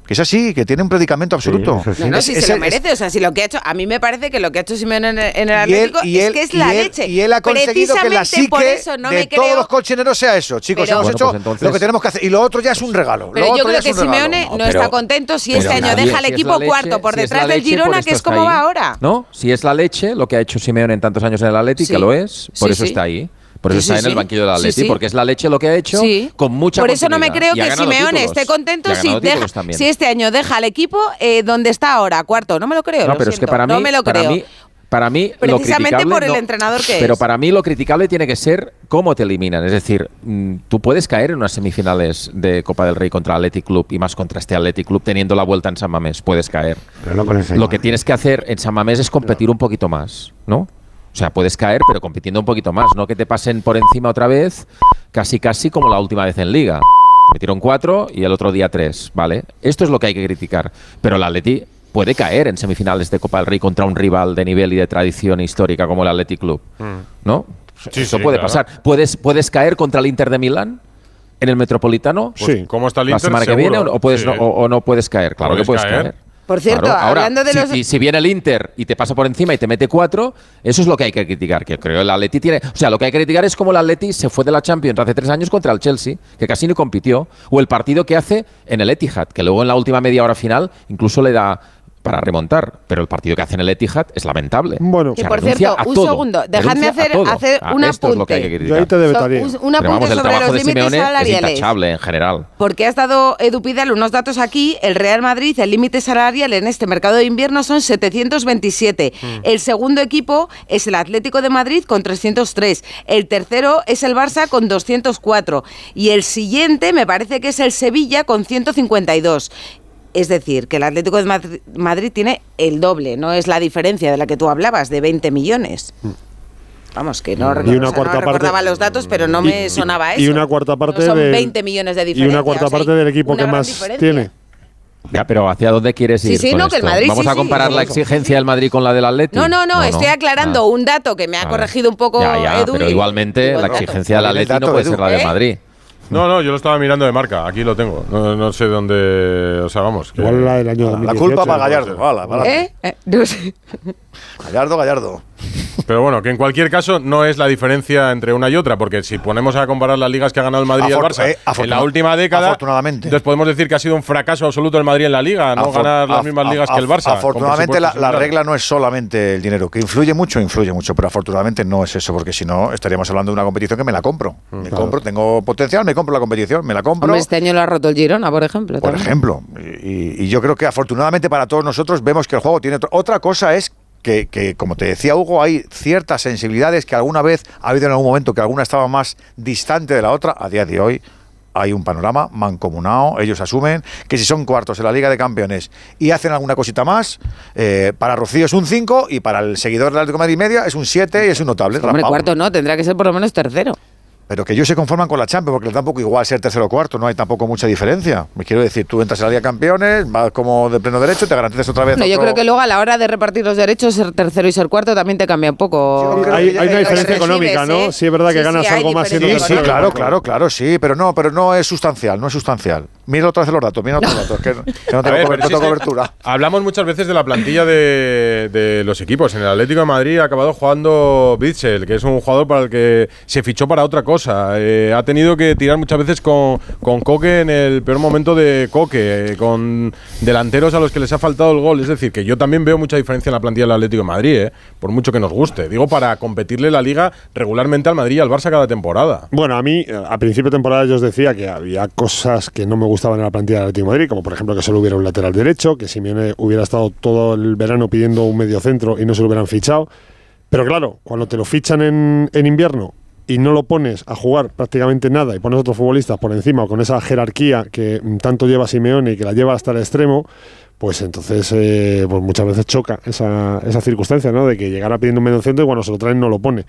Que es así, que tiene un predicamento absoluto. no, no, si se lo merece. O sea, si lo que ha hecho. A mí me parece que lo que ha hecho Simeone en, el Atlético es que es la leche. Y él ha conseguido que la psique de todos los colchineros sea eso. Chicos, hemos hecho pues lo que tenemos que hacer. Y lo otro ya es un regalo. Pero yo creo que Simeone no, está contento si este año deja al equipo cuarto por detrás del Girona, que es como va ahora. No, si es la leche, lo que ha hecho Simeone en tantos años en el Atlético, que lo es, por eso está ahí. Por eso está en el banquillo del Atleti, porque es la leche lo que ha hecho con mucha Por eso no me creo que Simeone esté contento si, si, este año deja al equipo eh, donde está ahora, cuarto. No me lo creo. No, pero es que para mí, no me lo creo. Para mí, Precisamente por el entrenador que Pero para mí lo criticable tiene que ser cómo te eliminan. Es decir, mm, tú puedes caer en unas semifinales de Copa del Rey contra Athletic Club y más contra este Athletic Club teniendo la vuelta en San Mamés. Puedes caer. lo que tienes que hacer en San Mamés es competir un poquito más, ¿no? O sea, puedes caer, pero compitiendo un poquito más, no que te pasen por encima otra vez, casi casi como la última vez en liga. Metieron cuatro y el otro día tres, ¿vale? Esto es lo que hay que criticar. Pero el Atleti puede caer en semifinales de Copa del Rey contra un rival de nivel y de tradición histórica como el Athletic Club, mm. ¿no? Eso puede pasar. ¿Puedes, ¿Puedes caer contra el Inter de Milán? en el Metropolitano? sí. ¿Cómo está el Inter? La semana que viene o, puedes, o, no puedes caer. Claro que puedes caer. Por cierto, hablando de los. Si, viene el Inter y te pasa por encima y te mete cuatro, eso es lo que hay que criticar. Que creo el Atleti tiene. O sea, lo que hay que criticar es cómo el Atleti se fue de la Champions hace tres años contra el Chelsea, que casi no compitió. O el partido que hace en el Etihad, que luego en la última media hora final incluso le da para remontar, pero el partido que hace en el Etihad es lamentable. Bueno, y por cierto, un segundo, dejadme hacer, hacer un apunte. Yo ahí te un apunte sobre los límites salariales. Es en general. Porque has dado, Edu Pidal, unos datos aquí. El Real Madrid, el límite salarial en este mercado de invierno son 727. Mm. El segundo equipo es el Atlético de Madrid con 303. El tercero es el Barça con 204. Y el siguiente me parece que es el Sevilla con 152. Es decir, que el Atlético de Madrid, tiene el doble, no es la diferencia de la que tú hablabas, de 20 millones. Mm. Vamos, que no, y una cuarta recordaba los datos, pero no me sonaba eso. Y una cuarta parte son 20 millones de diferencia. Y una cuarta parte del equipo que más tiene. Ya, pero ¿hacia dónde quieres ir? Sí, sí, no, que el Madrid. Vamos a comparar la exigencia del Madrid con la del Atlético. No, no, no, estoy aclarando ah. un dato que me ha corregido un poco ya, ya, Pero igualmente la exigencia del Atlético no puede ser la del ¿Eh? Madrid. No, no, yo lo estaba mirando de marca. Aquí lo tengo. No, no sé dónde. O sea, vamos. Que... la del año 2018, La culpa para Gallardo. ¿Eh? ¿Eh? No sé. Gallardo, Gallardo. Pero bueno, que en cualquier caso no es la diferencia entre una y otra, porque si ponemos a comparar las ligas que ha ganado el Madrid y el Barça eh, en la última década, afortunadamente. entonces podemos decir que ha sido un fracaso absoluto el Madrid en la liga, no ganar las mismas ligas que el Barça. Afortunadamente la, regla no es solamente el dinero, que influye mucho, influye mucho, pero afortunadamente no es eso, porque si no estaríamos hablando de una competición que me la compro. Mm, me compro, tengo potencial, me compro la competición, me la compro. este año lo ha roto el Girona, por ejemplo. Por ejemplo. Y, y yo creo que afortunadamente para todos nosotros vemos que el juego tiene otra cosa es que, como te decía Hugo, hay ciertas sensibilidades que alguna vez ha habido en algún momento que alguna estaba más distante de la otra. A día de hoy hay un panorama mancomunado. Ellos asumen que si son cuartos en la Liga de Campeones y hacen alguna cosita más, eh, para Rocío es un 5 y para el seguidor del Atlético de Madrid media es un 7 y es un notable. Hombre, cuarto no, tendrá que ser por lo menos tercero pero que ellos se conforman con la Champions, porque tampoco igual ser tercero o cuarto, no hay tampoco mucha diferencia. Me quiero decir, tú entras en la Liga Campeones, vas como de pleno derecho, te garantizas otra vez. No, yo creo que luego a la hora de repartir los derechos, ser tercero y ser cuarto también te cambia un poco. Hay, una diferencia económica, ¿no? ¿eh? Sí, es verdad que ganas algo más siendo Sí, sí, claro, claro, claro, sí, pero no, pero no es sustancial, no es sustancial. Mira otra vez los datos, mira otros datos, que, no tengo, cobertura. Hablamos muchas veces de la plantilla de, los equipos. En el Atlético de Madrid ha acabado jugando Bitzel, que es un jugador para el que se fichó para otra cosa. Eh, ha tenido que tirar muchas veces con, con Coque en el peor momento de Coque, eh, con delanteros a los que les ha faltado el gol. Es decir, que yo también veo mucha diferencia en la plantilla del Atlético de Madrid, eh, por mucho que nos guste. Digo, para competirle la liga regularmente al Madrid y al Barça cada temporada. Bueno, a mí, a principio de temporada yo os decía que había cosas que no me gustaban en la plantilla del Atlético de Madrid, como por ejemplo que solo hubiera un lateral derecho, que Simeone hubiera estado todo el verano pidiendo un medio centro y no se lo hubieran fichado. Pero claro, cuando te lo fichan en, en invierno y no lo pones a jugar prácticamente nada y pones a otros futbolistas por encima con esa jerarquía que tanto lleva Simeone y que la lleva hasta el extremo, pues entonces eh, pues muchas veces choca esa, esa circunstancia, ¿no? De que llegara pidiendo un medio centro y cuando se lo traen no lo pone.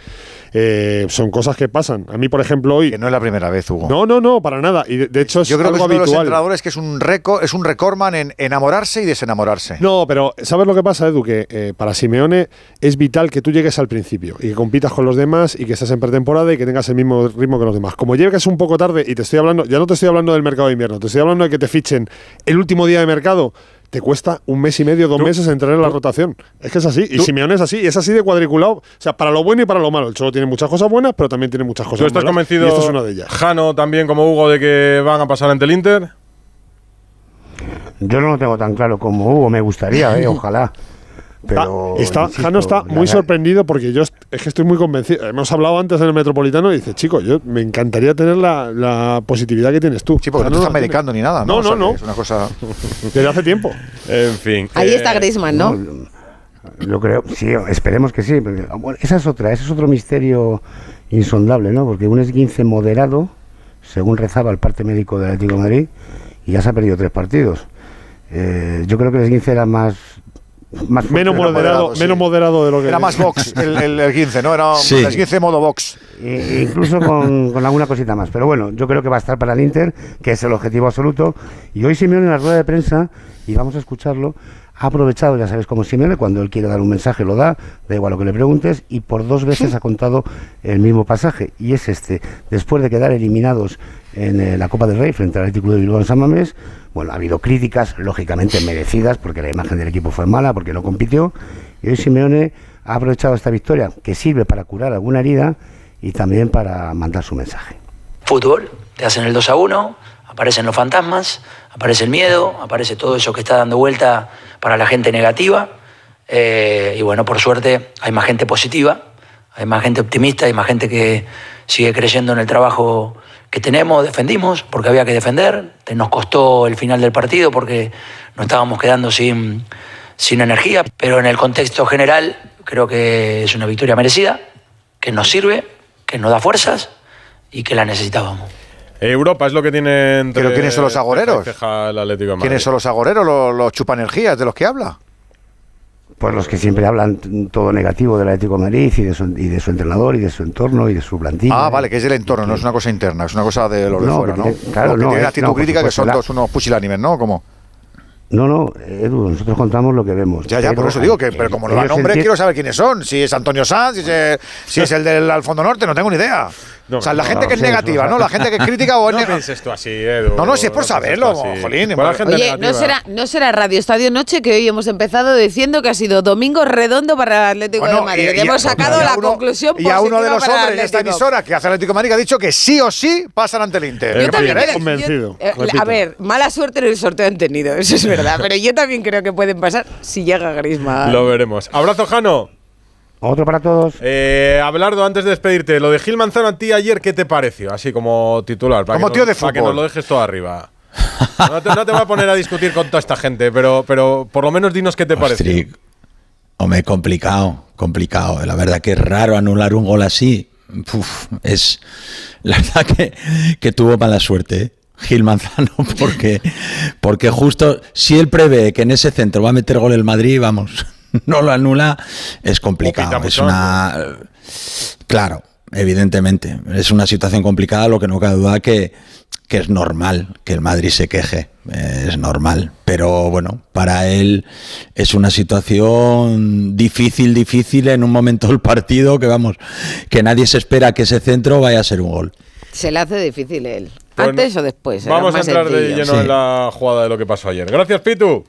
Eh, son cosas que pasan. A mí, por ejemplo, hoy... Que no es la primera vez, Hugo. No, no, no, para nada. Y de, hecho es Yo creo algo que es uno de los entrenadores que es un, récord, es un recordman en enamorarse y desenamorarse. No, pero ¿sabes lo que pasa, Edu? Que eh, para Simeone es vital que tú llegues al principio y que compitas con los demás y que estés en pretemporada y que tengas el mismo ritmo que los demás. Como llegas un poco tarde y te estoy hablando, ya no te estoy hablando del mercado de invierno, te estoy hablando de que te fichen el último día de mercado. Te cuesta un mes y medio, dos meses entrar en la rotación. Es que es así. Y Simeone es así. Y es así de cuadriculado. O sea, para lo bueno y para lo malo. El Cholo tiene muchas cosas buenas, pero también tiene muchas cosas ¿Tú estás malas. convencido, Y esta es una de ellas. Jano, también como Hugo, de que van a pasar ante el Inter? Yo no lo tengo tan claro como Hugo, me gustaría, eh, ojalá. Pero, Está, insisto, Jano está la- muy sorprendido porque yo es que estoy muy convencido. Hemos hablado antes en el Metropolitano y dice, chico, yo me encantaría tener la, la positividad que tienes tú. Sí, porque no te están medicando ni nada, ¿no? No, O sea, no, no. es una cosa... Desde hace tiempo. En fin. Ahí está Griezmann, ¿no? Yo creo, sí, esperemos que sí. porque, bueno, esa es otra, ese es otro misterio insondable, ¿no? Porque un esguince moderado, según rezaba el parte médico del Atlético de Madrid, y ya se ha perdido tres partidos. Eh, yo creo que el esguince era más... más Menos moderado, sí. menos moderado de lo que Era más box el, el, el 15, ¿no? Era Sí. el 15 modo box. E- incluso con, con alguna cosita más. Pero bueno, yo creo que va a estar para el Inter, que es el objetivo absoluto. Y hoy Simeone en la rueda de prensa, y vamos a escucharlo, ha aprovechado, ya sabes cómo Simeone, cuando él quiere dar un mensaje lo da, da igual lo que le preguntes, y por dos veces ha contado el mismo pasaje. Y es este, después de quedar eliminados en eh, la Copa del Rey frente al Atlético de Bilbao en San Mamés, bueno, ha habido críticas, lógicamente merecidas, porque la imagen del equipo fue mala, porque no compitió, y hoy Simeone ha aprovechado esta victoria, que sirve para curar alguna herida y también para mandar su mensaje. fútbol, te hacen el 2 a 1, aparecen los fantasmas, aparece el miedo, aparece todo eso que está dando vuelta para la gente negativa. eh, y bueno, por suerte hay más gente positiva, hay más gente optimista, hay más gente que sigue creyendo en el trabajo que tenemos, defendimos, porque había que defender. Nos costó el final del partido porque nos estábamos quedando sin, sin energía, pero en el contexto general creo que es una victoria merecida, que nos sirve, que nos da fuerzas y que la necesitábamos. Europa es lo que tiene entre ¿Pero quiénes son los agoreros? el Atlético de. ¿Quiénes son los agoreros, los, los chupanergías de los que habla? Pues los que siempre hablan todo negativo del Atlético de Madrid y de, su, y de su entrenador y de su entorno y de su plantilla. Ah, vale, que es del entorno, no es una cosa interna, es una cosa de los de No, fuera, que ¿no? tiene- claro, no, tienen es- actitud no, crítica que son la- todos unos pusilánimes, ¿no? Como No, no, Edu, nosotros contamos lo que vemos. ya, ya, por eso digo que, pero como no ellos nombre, quiero saber quiénes son. Si es Antonio Sanz, si es, si es el del al Fondo Norte, no tengo ni idea. O sea, la no, gente no, que es negativa, ¿no? La gente que es crítica o es No nega- pienses tú así, Edu. No, no, si es por No saberlo, jolín. Para la gente Oye, ¿no negativa. será, ¿no será Radio Estadio Noche que hoy hemos empezado diciendo que ha sido domingo redondo para el Atlético Bueno, de Madrid? y- Y, y- hemos sacado y a la uno- conclusión Y a uno de los hombres de esta emisora que hace Atlético de Madrid ha dicho que sí o sí pasan ante el Inter. Yo también creo- convencido, yo- eh, a ver, mala suerte en el sorteo han tenido, eso es verdad, pero yo también creo que pueden pasar si llega Griezmann. Lo veremos. Abrazo, Jano. Otro para todos. Eh, Abelardo, antes de despedirte, lo de Gil Manzano a ti ayer, ¿qué te pareció? Así como titular. Para Como que tío nos- de Para que fútbol. nos lo dejes todo arriba. No te, no te voy a poner a discutir con toda esta gente, pero, pero por lo menos dinos qué te pareció. Ostri, hombre, complicado, complicado. La verdad que es raro anular un gol así. Uf, es la verdad que, que tuvo mala suerte. ¿eh? Gil Manzano, porque, porque justo si él prevé que en ese centro va a meter gol el Madrid, vamos, no lo anula, es complicado. Es una. Claro, evidentemente. Es una situación complicada, lo que no cabe duda que, que es normal que el Madrid se queje. eh, Es normal. Pero bueno, para él es una situación difícil, difícil en un momento del partido que vamos, que nadie se espera que ese centro vaya a ser un gol. Se le hace difícil él. Pues Antes o después. Vamos a entrar de lleno en la jugada de lo que pasó ayer. Gracias, Pitu.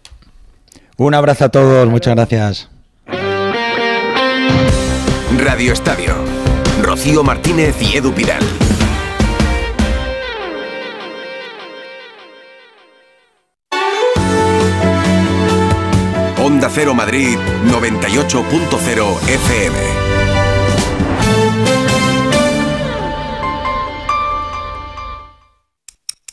Un abrazo a todos, muchas gracias. Radio Estadio. Rocío Martínez y Edu Pidal. Onda Cero Madrid 98.0 FM.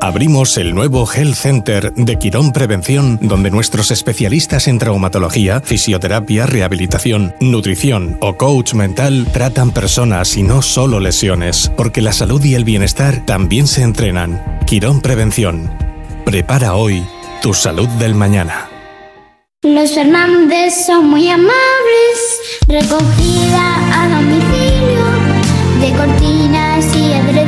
Abrimos el nuevo Health Center de Quirón Prevención, donde nuestros especialistas en traumatología, fisioterapia, rehabilitación, nutrición o coach mental tratan personas y no solo lesiones, porque la salud y el bienestar también se entrenan. Quirón Prevención. Prepara hoy tu salud del mañana. Los Fernández son muy amables, recogida a domicilio de cortinas y edredones,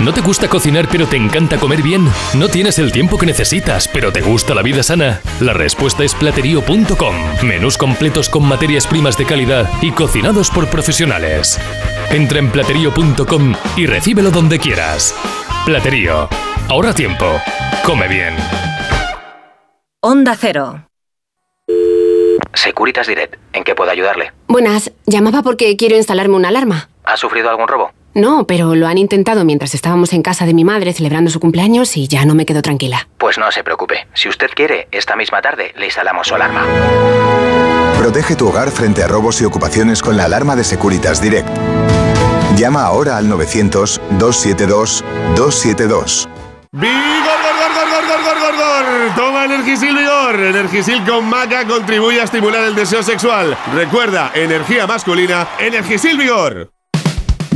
¿No te gusta cocinar pero te encanta comer bien? ¿No tienes el tiempo que necesitas pero te gusta la vida sana? La respuesta es platerío.com. Menús completos con materias primas de calidad y cocinados por profesionales. Entra en platerío.com y recíbelo donde quieras. Platerío. Ahorra tiempo. Come bien. Onda Cero. Securitas Direct, ¿en qué puedo ayudarle? Buenas, llamaba porque quiero instalarme una alarma. ¿Ha sufrido algún robo? No, pero lo han intentado mientras estábamos en casa de mi madre celebrando su cumpleaños y ya no me quedo tranquila. Pues no se preocupe. Si usted quiere, esta misma tarde le instalamos su alarma. Protege tu hogar frente a robos y ocupaciones con la alarma de Securitas Direct. Llama ahora al 900-272-272. ¡Vigor, gor, gor, gor, gor, gor, gor, gor! Toma Energisil Vigor. Energisil con maca contribuye a estimular el deseo sexual. Recuerda, energía masculina, Energisil Vigor.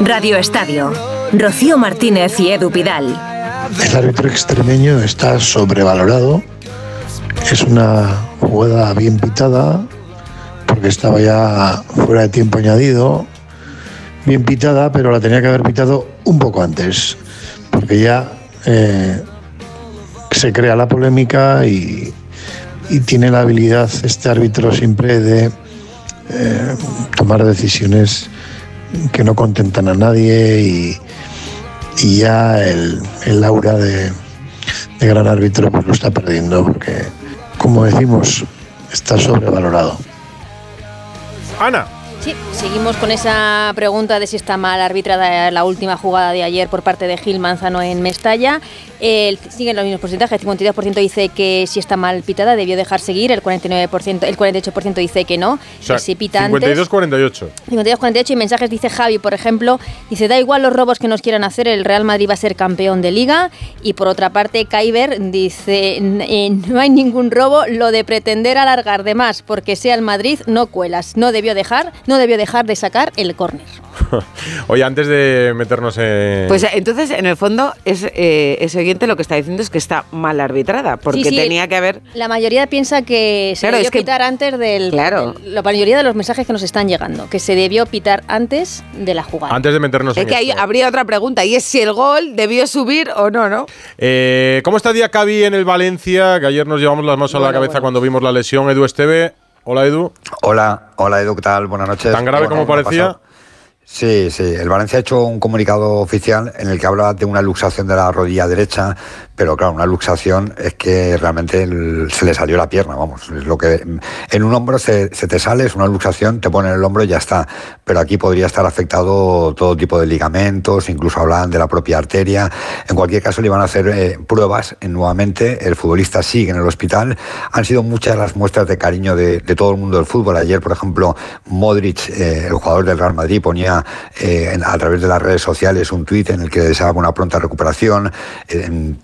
Radio Estadio. Rocío Martínez y Edu Pidal. El árbitro extremeño está sobrevalorado. Es una jugada bien pitada, porque estaba ya fuera de tiempo añadido. Bien pitada, pero la tenía que haber pitado un poco antes, porque ya eh, se crea la polémica y, tiene la habilidad este árbitro siempre de eh, tomar decisiones que no contentan a nadie y, y ya el, el aura de, de gran árbitro pues lo está perdiendo porque, como decimos, está sobrevalorado. Ana. Sí, seguimos con esa pregunta de si está mal arbitrada la última jugada de ayer por parte de Gil Manzano en Mestalla. El, siguen los mismos porcentajes, el 52% dice que si está mal pitada debió dejar seguir, el 49%, el 48% dice que no, O sea, que si pita 52-48. 52-48 y mensajes dice Javi, por ejemplo, dice, da igual los robos que nos quieran hacer, el Real Madrid va a ser campeón de liga. Y por otra parte, Kaiber dice, "N- eh, no hay ningún robo, lo de pretender alargar de más porque sea el Madrid, no cuelas. No debió dejar, no debió dejar de sacar el córner. Oye, antes de meternos en. Pues eh, entonces, en el fondo, es, eh, ese oyente lo que está diciendo es que está mal arbitrada, porque Sí, sí, tenía que haber... La mayoría piensa que se Claro, debió que- pitar antes del, Claro. del- La mayoría de los mensajes que nos están llegando, que se debió pitar antes de la jugada. Antes de meternos Es en que ahí esto. habría otra pregunta, y es si el gol debió subir o no, ¿no? Eh, ¿Cómo está Diacabí en el Valencia? Que ayer nos llevamos las manos a la cabeza cuando vimos la lesión. Edu Esteve. Hola, Edu. Hola, hola Edu, ¿qué tal? Buenas noches. ¿Tan grave como ¿qué ha parecía? Sí, sí. El Valencia ha hecho un comunicado oficial en el que habla de una luxación de la rodilla derecha, pero claro, una luxación es que realmente se le salió la pierna, vamos. Es lo que en un hombro se, te sale, es una luxación, te ponen el hombro y ya está. Pero aquí podría estar afectado todo tipo de ligamentos, incluso hablan de la propia arteria. En cualquier caso, le van a hacer eh, pruebas eh, nuevamente. El futbolista sigue en el hospital. Han sido muchas las muestras de cariño de, de todo el mundo del fútbol. Ayer, por ejemplo, Modric, eh, el jugador del Real Madrid, ponía eh, a través de las redes sociales un tuit en el que deseaba una pronta recuperación. Eh,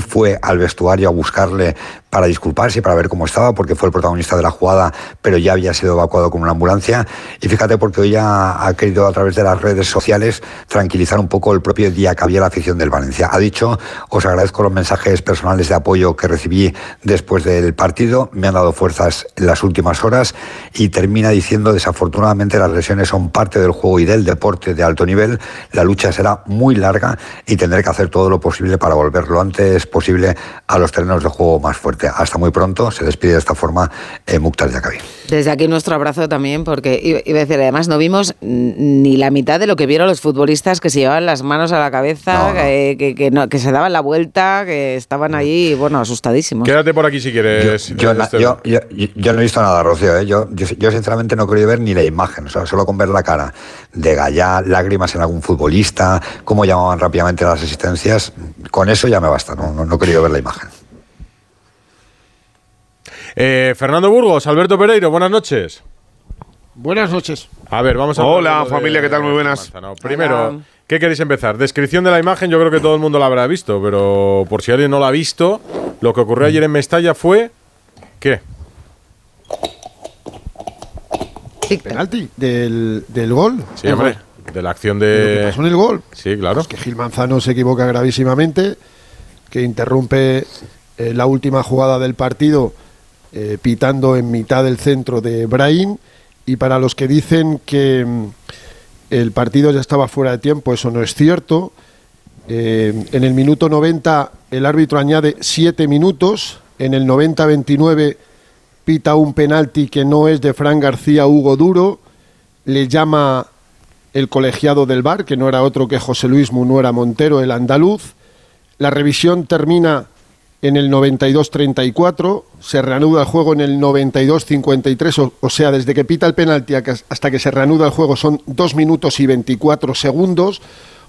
fue al vestuario a buscarle para disculparse y para ver cómo estaba, porque fue el protagonista de la jugada, pero ya había sido evacuado con una ambulancia. Y fíjate, porque hoy ha, ha querido a través de las redes sociales tranquilizar un poco el propio día que había la afición del Valencia. Ha dicho, os agradezco los mensajes personales de apoyo que recibí después del partido, me han dado fuerzas las últimas horas y termina diciendo, desafortunadamente las lesiones son parte del juego y del deporte de alto nivel, la lucha será muy larga y tendré que hacer todo lo posible para volver lo antes posible a los terrenos de juego más fuerte. Hasta muy pronto, se despide de esta forma eh, Mukhtar Yakabi. Desde aquí nuestro abrazo también, porque iba a decir, además no vimos ni la mitad de lo que vieron los futbolistas que se llevaban las manos a la cabeza, Que, que- que no- que se daban la vuelta, que estaban allí, bueno, asustadísimos. Quédate por aquí si quieres. Yo, yo, yo- yo no he visto nada, Rocío. ¿eh? Yo, yo, yo sinceramente no he querido ver ni la imagen. O sea, solo con ver la cara de Gallá, lágrimas en algún futbolista, cómo llamaban rápidamente las asistencias, con eso ya me basta. No, no, no he querido ver la imagen. Eh, Fernando Burgos, Alberto Pereiro, buenas noches. Buenas noches. A ver, vamos a Hola, de- familia, ¿qué tal? Muy buenas. Manzano. Primero, ¿qué queréis empezar? Descripción de la imagen, yo creo que todo el mundo la habrá visto, pero por si alguien no la ha visto, lo que ocurrió ayer en Mestalla fue. ¿Qué? Penalti del, del gol. Sí, hombre, de la acción Lo que de. pasó en el gol. Sí, claro. que Gil Manzano se equivoca gravísimamente, que interrumpe eh, la última jugada del partido eh, pitando en mitad del centro de Brahim. Y para los que dicen que mm, el partido ya estaba fuera de tiempo, eso no es cierto. Eh, en el minuto 90 el árbitro añade 7 minutos, en el 90-29 pita un penalti que no es de Fran García Hugo Duro, le llama el colegiado del bar, que no era otro que José Luis Munuera Montero, el andaluz. La revisión termina en el 92-34, se reanuda el juego en el 92-53, o, sea, desde que pita el penalti hasta que se reanuda el juego son 2 minutos y 24 segundos,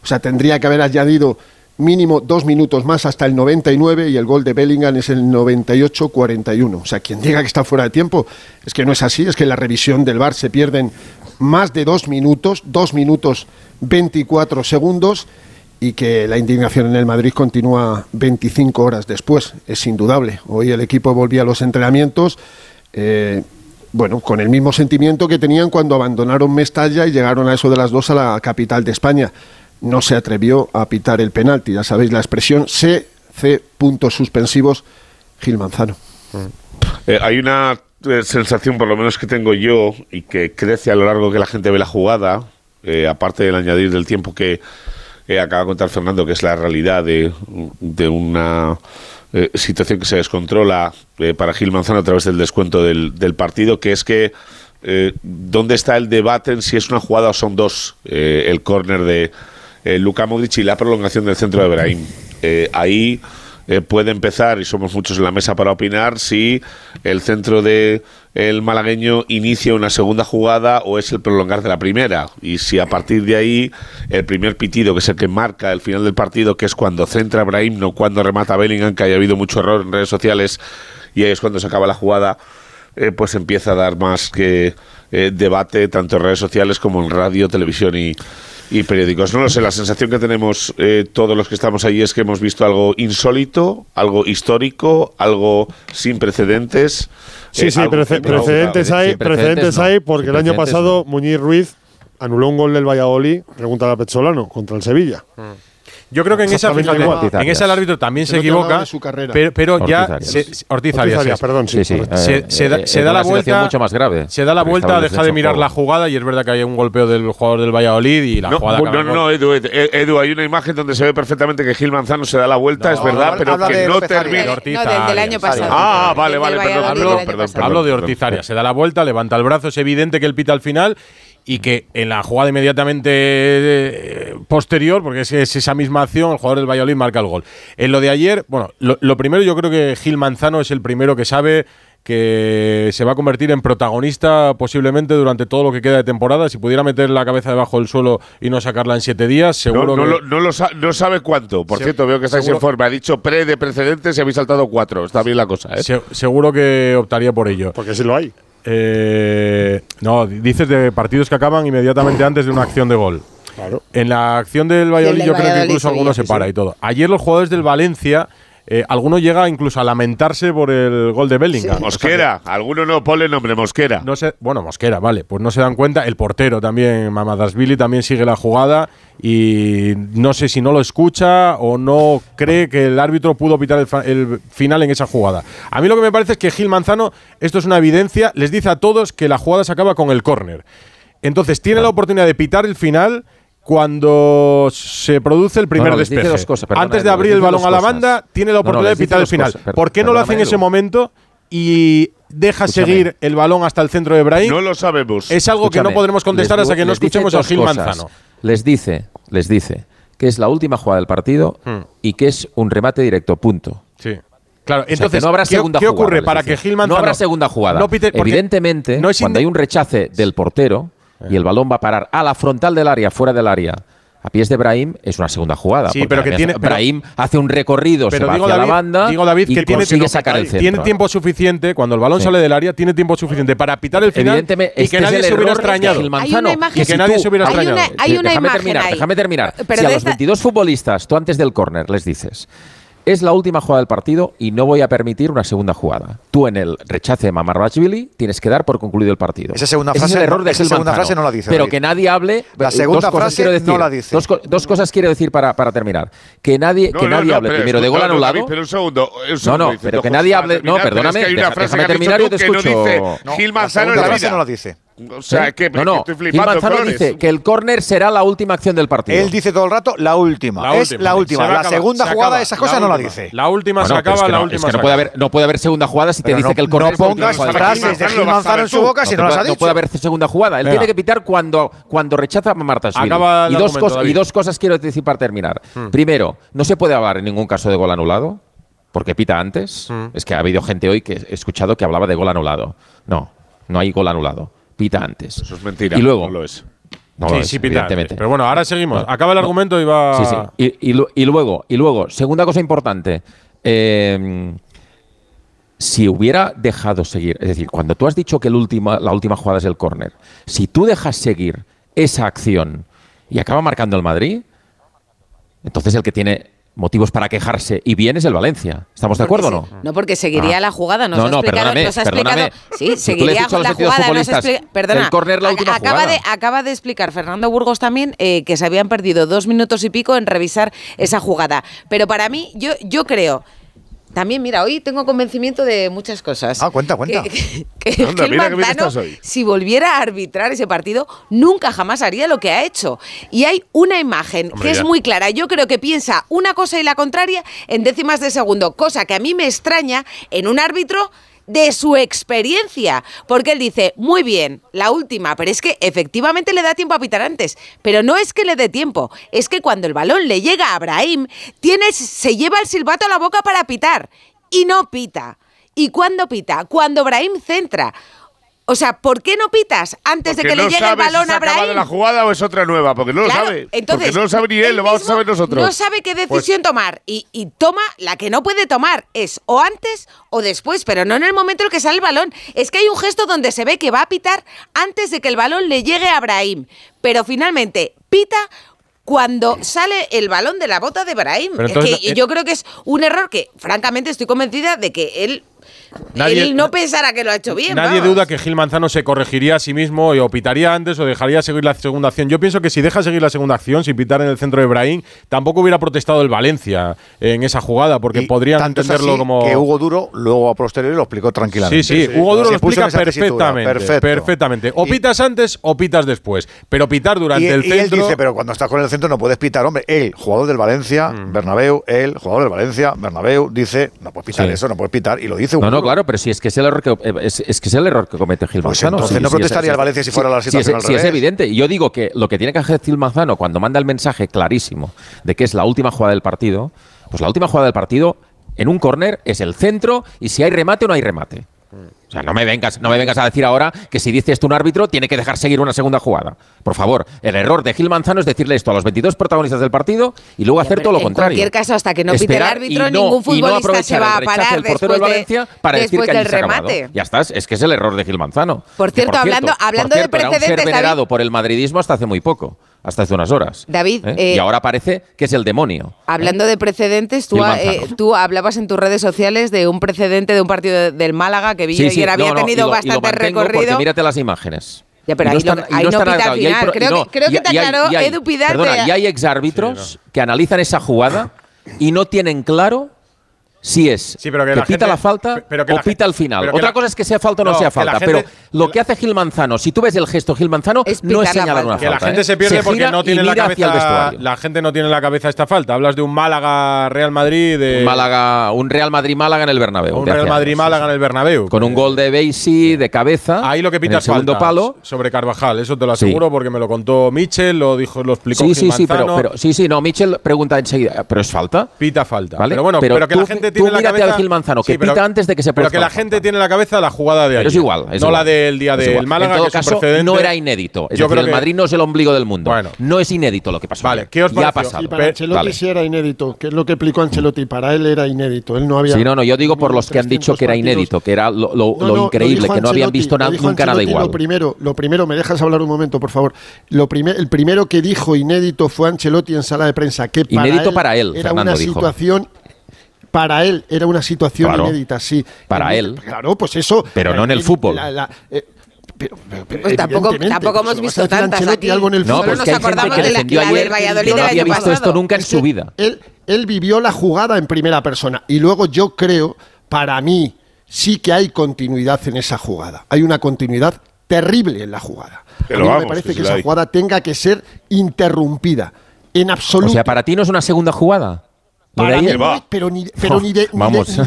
o sea, tendría que haber añadido mínimo dos minutos más hasta el 99 y el gol de Bellingham es el 98-41. O sea, quien diga que está fuera de tiempo es que no es así, es que en la revisión del VAR se pierden más de dos minutos, dos minutos 24 segundos y que la indignación en el Madrid continúa 25 horas después, es indudable. Hoy el equipo volvía a los entrenamientos, eh, bueno, con el mismo sentimiento que tenían cuando abandonaron Mestalla y llegaron a eso de las dos a la capital de España. No se atrevió a pitar el penalti, ya sabéis la expresión CC puntos suspensivos Gil Manzano. Eh, hay una eh, sensación, por lo menos que tengo yo, y que crece a lo largo que la gente ve la jugada, aparte del añadir del tiempo que eh, acaba de contar Fernando, que es la realidad de, de una eh, situación que se descontrola eh, para Gil Manzano a través del descuento del, del partido, que es que eh, dónde está el debate en si es una jugada o son dos, el córner de Luka Modric y la prolongación del centro de Brahim. Ahí puede empezar, y somos muchos en la mesa para opinar, si el centro de el malagueño inicia una segunda jugada o es el prolongar de la primera. Y si a partir de ahí el primer pitido, que es el que marca el final del partido, que es cuando centra Brahim, no cuando remata Bellingham, que haya habido mucho error en redes sociales, y ahí es cuando se acaba la jugada, eh, pues empieza a dar más que eh, debate tanto en redes sociales como en radio, televisión y, y periódicos. No lo sé, la sensación que tenemos eh, todos los que estamos ahí es que hemos visto algo insólito, algo histórico, algo sin precedentes. Sí, eh, sí, prece- no- precedentes hay, Sin precedentes no. hay, porque el año pasado Muñiz Ruiz anuló un gol del Valladolid, pregunta a Pezzolano, contra el Sevilla. Yo creo que en esa, fíjate, en esa el árbitro también se equivoca, de su carrera. pero, pero Ortiz ya Arias. se, Ortiz Ortiz Arias, Arias, perdón, sí, Sí, sí, Se, eh, se da, eh, se da la vuelta mucho más grave. Se da la vuelta, deja de mirar la jugada y es verdad que hay un golpeo del jugador del Valladolid y la No, jugada no, no, no. Edu, Edu, Edu, hay una imagen donde se ve perfectamente que Gil Manzano se da la vuelta, es verdad, pero que de no termina. No, del, año pasado. Ah, vale, vale, perdón, perdón. Hablo de Ortiz. Arias. Se da la vuelta, levanta el brazo, es evidente que él pita al final y que en la jugada inmediatamente eh, posterior, porque es, es esa misma acción, el jugador del Valladolid marca el gol. En lo de ayer, bueno, lo, lo primero yo creo que Gil Manzano es el primero que sabe que se va a convertir en protagonista posiblemente durante todo lo que queda de temporada. Si pudiera meter la cabeza debajo del suelo y no sacarla en siete días, seguro no, no, que... lo- no lo sa- no sabe cuánto. Por Se- cierto, veo que estáis seguro- en forma. Ha dicho pre de precedentes y habéis saltado cuatro. Está bien la cosa, ¿eh? Se- seguro que optaría por ello. Porque sí lo hay. Eh, no, dices de partidos que acaban inmediatamente antes de una acción de gol. Claro. En la acción del Valladolid del yo creo que incluso alguno se para sí. y todo. Ayer los jugadores del Valencia, eh, alguno llega incluso a lamentarse por el gol de Bellingham. Mosquera, alguno no pone el nombre Mosquera. No sé, bueno, Mosquera, vale, pues no se dan cuenta. El portero también, Mamadasvili, también sigue la jugada y no sé si no lo escucha o no cree que el árbitro pudo pitar el, el final en esa jugada. A mí lo que me parece es que Gil Manzano, esto es una evidencia, les dice a todos que la jugada se acaba con el córner. Entonces tiene la oportunidad de pitar el final cuando se produce el primer No, no, les dice despeje. dos cosas, perdona, Antes de Edu, abrir el balón a la cosas. banda, tiene la No, no, oportunidad de pitar el final. cosas, per- ¿Por qué no lo hace en ese momento y deja Escúchame. seguir el balón hasta el centro de Brahim? No lo sabemos. Es algo que no podremos contestar les hasta que no escuchemos a Gil cosas. Manzano. Les dice, les dice que es la última jugada del partido Hmm. y que es un remate directo, punto. Sí. Claro, O sea, entonces, no habrá ¿qué, segunda qué jugada, ocurre les para que Gil Manzano No habrá segunda jugada. no pite- porque Evidentemente, no es cuando hay un rechace del portero y el balón va a parar a la frontal del área, fuera del área, a pies de Brahim, es una segunda jugada. Sí, pero que tiene- pero- Brahim hace un recorrido, se Pero va digo hacia David, la banda digo David y que tiene, consigue sacar el centro. tiene tiempo suficiente, cuando el balón Sí. sale del área, tiene tiempo suficiente para pitar el final Evidentemente, y este que es nadie se hubiera extrañado. Y que nadie tú- se hubiera hay extrañado. una- hay una déjame imagen terminar, ahí. déjame terminar. Pero si a los esta- 22 futbolistas, tú antes del córner les dices, es la última jugada del partido y no voy a permitir una segunda jugada. Tú en el rechace de Mamarrachvili tienes que dar por concluido el partido. Esa segunda Ese frase es el error no- de esa segunda frase no la dice, Pero David. que nadie hable. La segunda dos cosas frase quiero decir. no la dice. Dos, co- dos cosas quiero decir para, para terminar. Que nadie, No, que no, nadie no, hable primero de gol anulado. David, pero un segundo, un No, segundo, no, dice, pero que nadie hable. No, perdóname. es que hay una deja- frase déjame terminar, yo te escucho. Gil Manzano en la frase no la dice. O sea, ¿Eh? que, no, no. estoy flipando. Manzano dice que el córner será la última acción del partido. Él dice todo el rato la última. La es última, la última. La segunda se jugada, acaba, esa cosa la no la dice. La última Bueno, se es acaba, que la no, última es que se no puede, haber, no puede haber segunda jugada si te dice no- que el córner no es la última pongas jugada del frases partido. de Gil Manzano en su boca si no puede- las ha no dicho. puede haber segunda jugada. Él Venga. tiene que pitar cuando, cuando rechaza a Martasvili. Acaba y, dos cosas, y dos cosas quiero decir para terminar. Hmm. Primero, no se puede hablar en ningún caso de gol anulado, porque pita antes. Hmm. Es que ha habido gente hoy que he escuchado que hablaba de gol anulado. No, no hay gol anulado. Pita antes. Eso es mentira. Y luego, no lo es. no sí, lo es, sí, pita evidentemente. Pero bueno, ahora seguimos. No, Acaba el argumento y va. Sí, sí. Y, y lu- y luego, y luego, segunda cosa importante. eh, si hubiera dejado seguir, es decir, cuando tú has dicho que el última, la última jugada es el córner, si tú dejas seguir esa acción y acaba marcando el Madrid, entonces el que tiene motivos para quejarse y bien es el Valencia. ¿Estamos de acuerdo o no? No, porque seguiría Ah. la jugada, nos No, ha no, explicado, perdóname, nos ha perdóname. explicado, sí, Si seguiría la 22 jugada, nos perdona, el córner la última acaba jugada. de acaba de explicar Fernando Burgos también eh, que se habían perdido dos minutos y pico en revisar esa jugada, pero para mí yo yo creo también, mira, hoy tengo convencimiento de muchas cosas. Ah, cuenta, cuenta. Que, Anda, Manzano, hoy. si volviera a arbitrar ese partido, nunca jamás haría lo que ha hecho. Y hay una imagen Hombre, que es muy clara. Yo creo que piensa una cosa y la contraria en décimas de segundo, cosa que a mí me extraña en un árbitro de su experiencia, porque él dice, muy bien, la última, pero es que efectivamente le da tiempo a pitar antes, pero no es que le dé tiempo, es que cuando el balón le llega a tiene, se lleva el silbato a la boca para pitar y no pita. ¿Y cuándo pita? Cuando Brahim centra. O sea, ¿por qué no pitas antes de que le llegue el balón si a Brahim? la jugada o es otra nueva, porque no lo Claro, sabe. entonces, porque no lo sabe ni él, lo vamos a saber nosotros. No sabe qué Pues- decisión tomar y, y toma la que no puede tomar es o antes o después, pero no en el momento en el que sale el balón. Es que hay un gesto donde se ve que va a pitar antes de que el balón le llegue a Brahim, pero finalmente pita cuando sale el balón de la bota de Brahim. Es entonces, que yo creo que es un error que, francamente, estoy convencida de que él, Nadie- él no pensará que lo ha hecho bien. Nadie vamos. duda que Gil Manzano se corregiría a sí mismo y o pitaría antes o dejaría seguir la segunda acción. Yo pienso que si deja seguir la segunda acción, sin pitar en el centro de Brahim, tampoco hubiera protestado el Valencia en esa jugada, porque Y podrían tanto es entenderlo así como. que Hugo Duro luego a posteriori lo explicó tranquilamente. Sí, sí, Hugo Duro lo explica perfectamente. Perfecto. Perfectamente. O pitas antes o pitas después. Pero pitar durante y, el y él centro. dice, pero cuando estás con el centro no puedes pitar, hombre. Él, jugador del Valencia, Mm. Bernabéu, él, jugador del Valencia, Bernabéu, dice, no puedes pitar Sí. eso, no puedes pitar, y lo dice Hugo no, Duro. Claro, pero si es que es el error que, eh, es, es que es el error que comete Gil Pues Manzano. entonces Sí, no sí, protestaría es- el Valencia si fuera la sí, situación es, al sí, es evidente. Y yo digo que lo que tiene que hacer Gil Manzano cuando manda el mensaje clarísimo de que es la última jugada del partido, pues la última jugada del partido en un córner es el centro y si hay remate o no hay remate. O sea, no me vengas, no me vengas a decir ahora que si dices tú un árbitro tiene que dejar seguir una segunda jugada. Por favor, el error de Gil Manzano es decirle esto a los 22 protagonistas del partido y luego hacer todo lo contrario. En cualquier caso, hasta que no pite el árbitro, ningún futbolista se va a parar el de, Valencia para decir que del remate. Ya estás, es que es el error de Gil Manzano. Por cierto, hablando, hablando de precedentes, era ser venerado por el madridismo hasta hace muy poco hasta hace unas horas. David. ¿eh? Eh, y ahora parece que es el demonio. ¿eh? Hablando de precedentes, tú, hablabas en tus redes sociales de un precedente de un partido del Málaga que Villayer sí, sí, había tenido bastante y recorrido. Mírate las imágenes. Ya, pero ahí, no, ahí no, final. Creo, que, te aclaró Perdona, y hay exárbitros que analizan esa jugada y no tienen claro sí es sí, pero que, que pita la falta pero que o la pita al final. Otra cosa es que sea falta o no, sea falta, pero lo que hace Gil Manzano, si tú ves el gesto Gil Manzano, es no es señalar una que falta. Que la gente ¿eh? se pierde porque no tiene la cabeza. La gente no tiene la cabeza esta falta. Hablas de un Málaga Real Madrid de un Málaga, un Real Madrid Málaga en el Bernabéu. Un Real Madrid Málaga en el Bernabéu. Con un gol de Beisi de cabeza. Ahí lo que pita es falta palo. sobre Carvajal, eso te lo aseguro porque me lo contó Michel, lo dijo, lo explicó Sí, Gil sí, sí, pero, sí, sí, no, Michel pregunta enseguida, pero es falta. Pita falta. ¿Vale? Pero bueno, pero, que la gente tú la mírate a Gil Manzano, que pita antes de que se Pero que la gente tiene en la cabeza la jugada de ayer. Es igual. No la del día del de Málaga, en todo caso, no era inédito. Es Yo creo el. Madrid no es el ombligo del mundo. Bueno. No es inédito lo que pasó. Vale, ¿qué os Ya ha pasado. Y para Ancelotti sí era inédito, que es lo que explicó Ancelotti. Para él era inédito. Él no había. Sí, no, no, yo digo por los que han dicho que era inédito, que era lo, increíble, que no habían visto nunca nada igual. Lo primero, me dejas hablar un momento, por favor. Lo el primero que dijo inédito fue Ancelotti en sala de prensa. Que inédito para él, Fernando dijo situación para él era una situación inédita, sí. Para él. Claro, pues eso. Pero no en el eh, fútbol. Eh, pero, pues tampoco, pues hemos visto tantas aquí. Algo en el no, pues nos acordamos que de la, del Valladolid pasado. esto nunca en su vida. Él, vivió la jugada en primera persona y luego yo creo, para mí, sí que hay continuidad en esa jugada. Hay una continuidad terrible en la jugada. Pero me parece que, esa jugada tenga que ser interrumpida en absoluto. O sea, para ti no es una segunda jugada. Para pero ni, pero ni de. Ni vamos.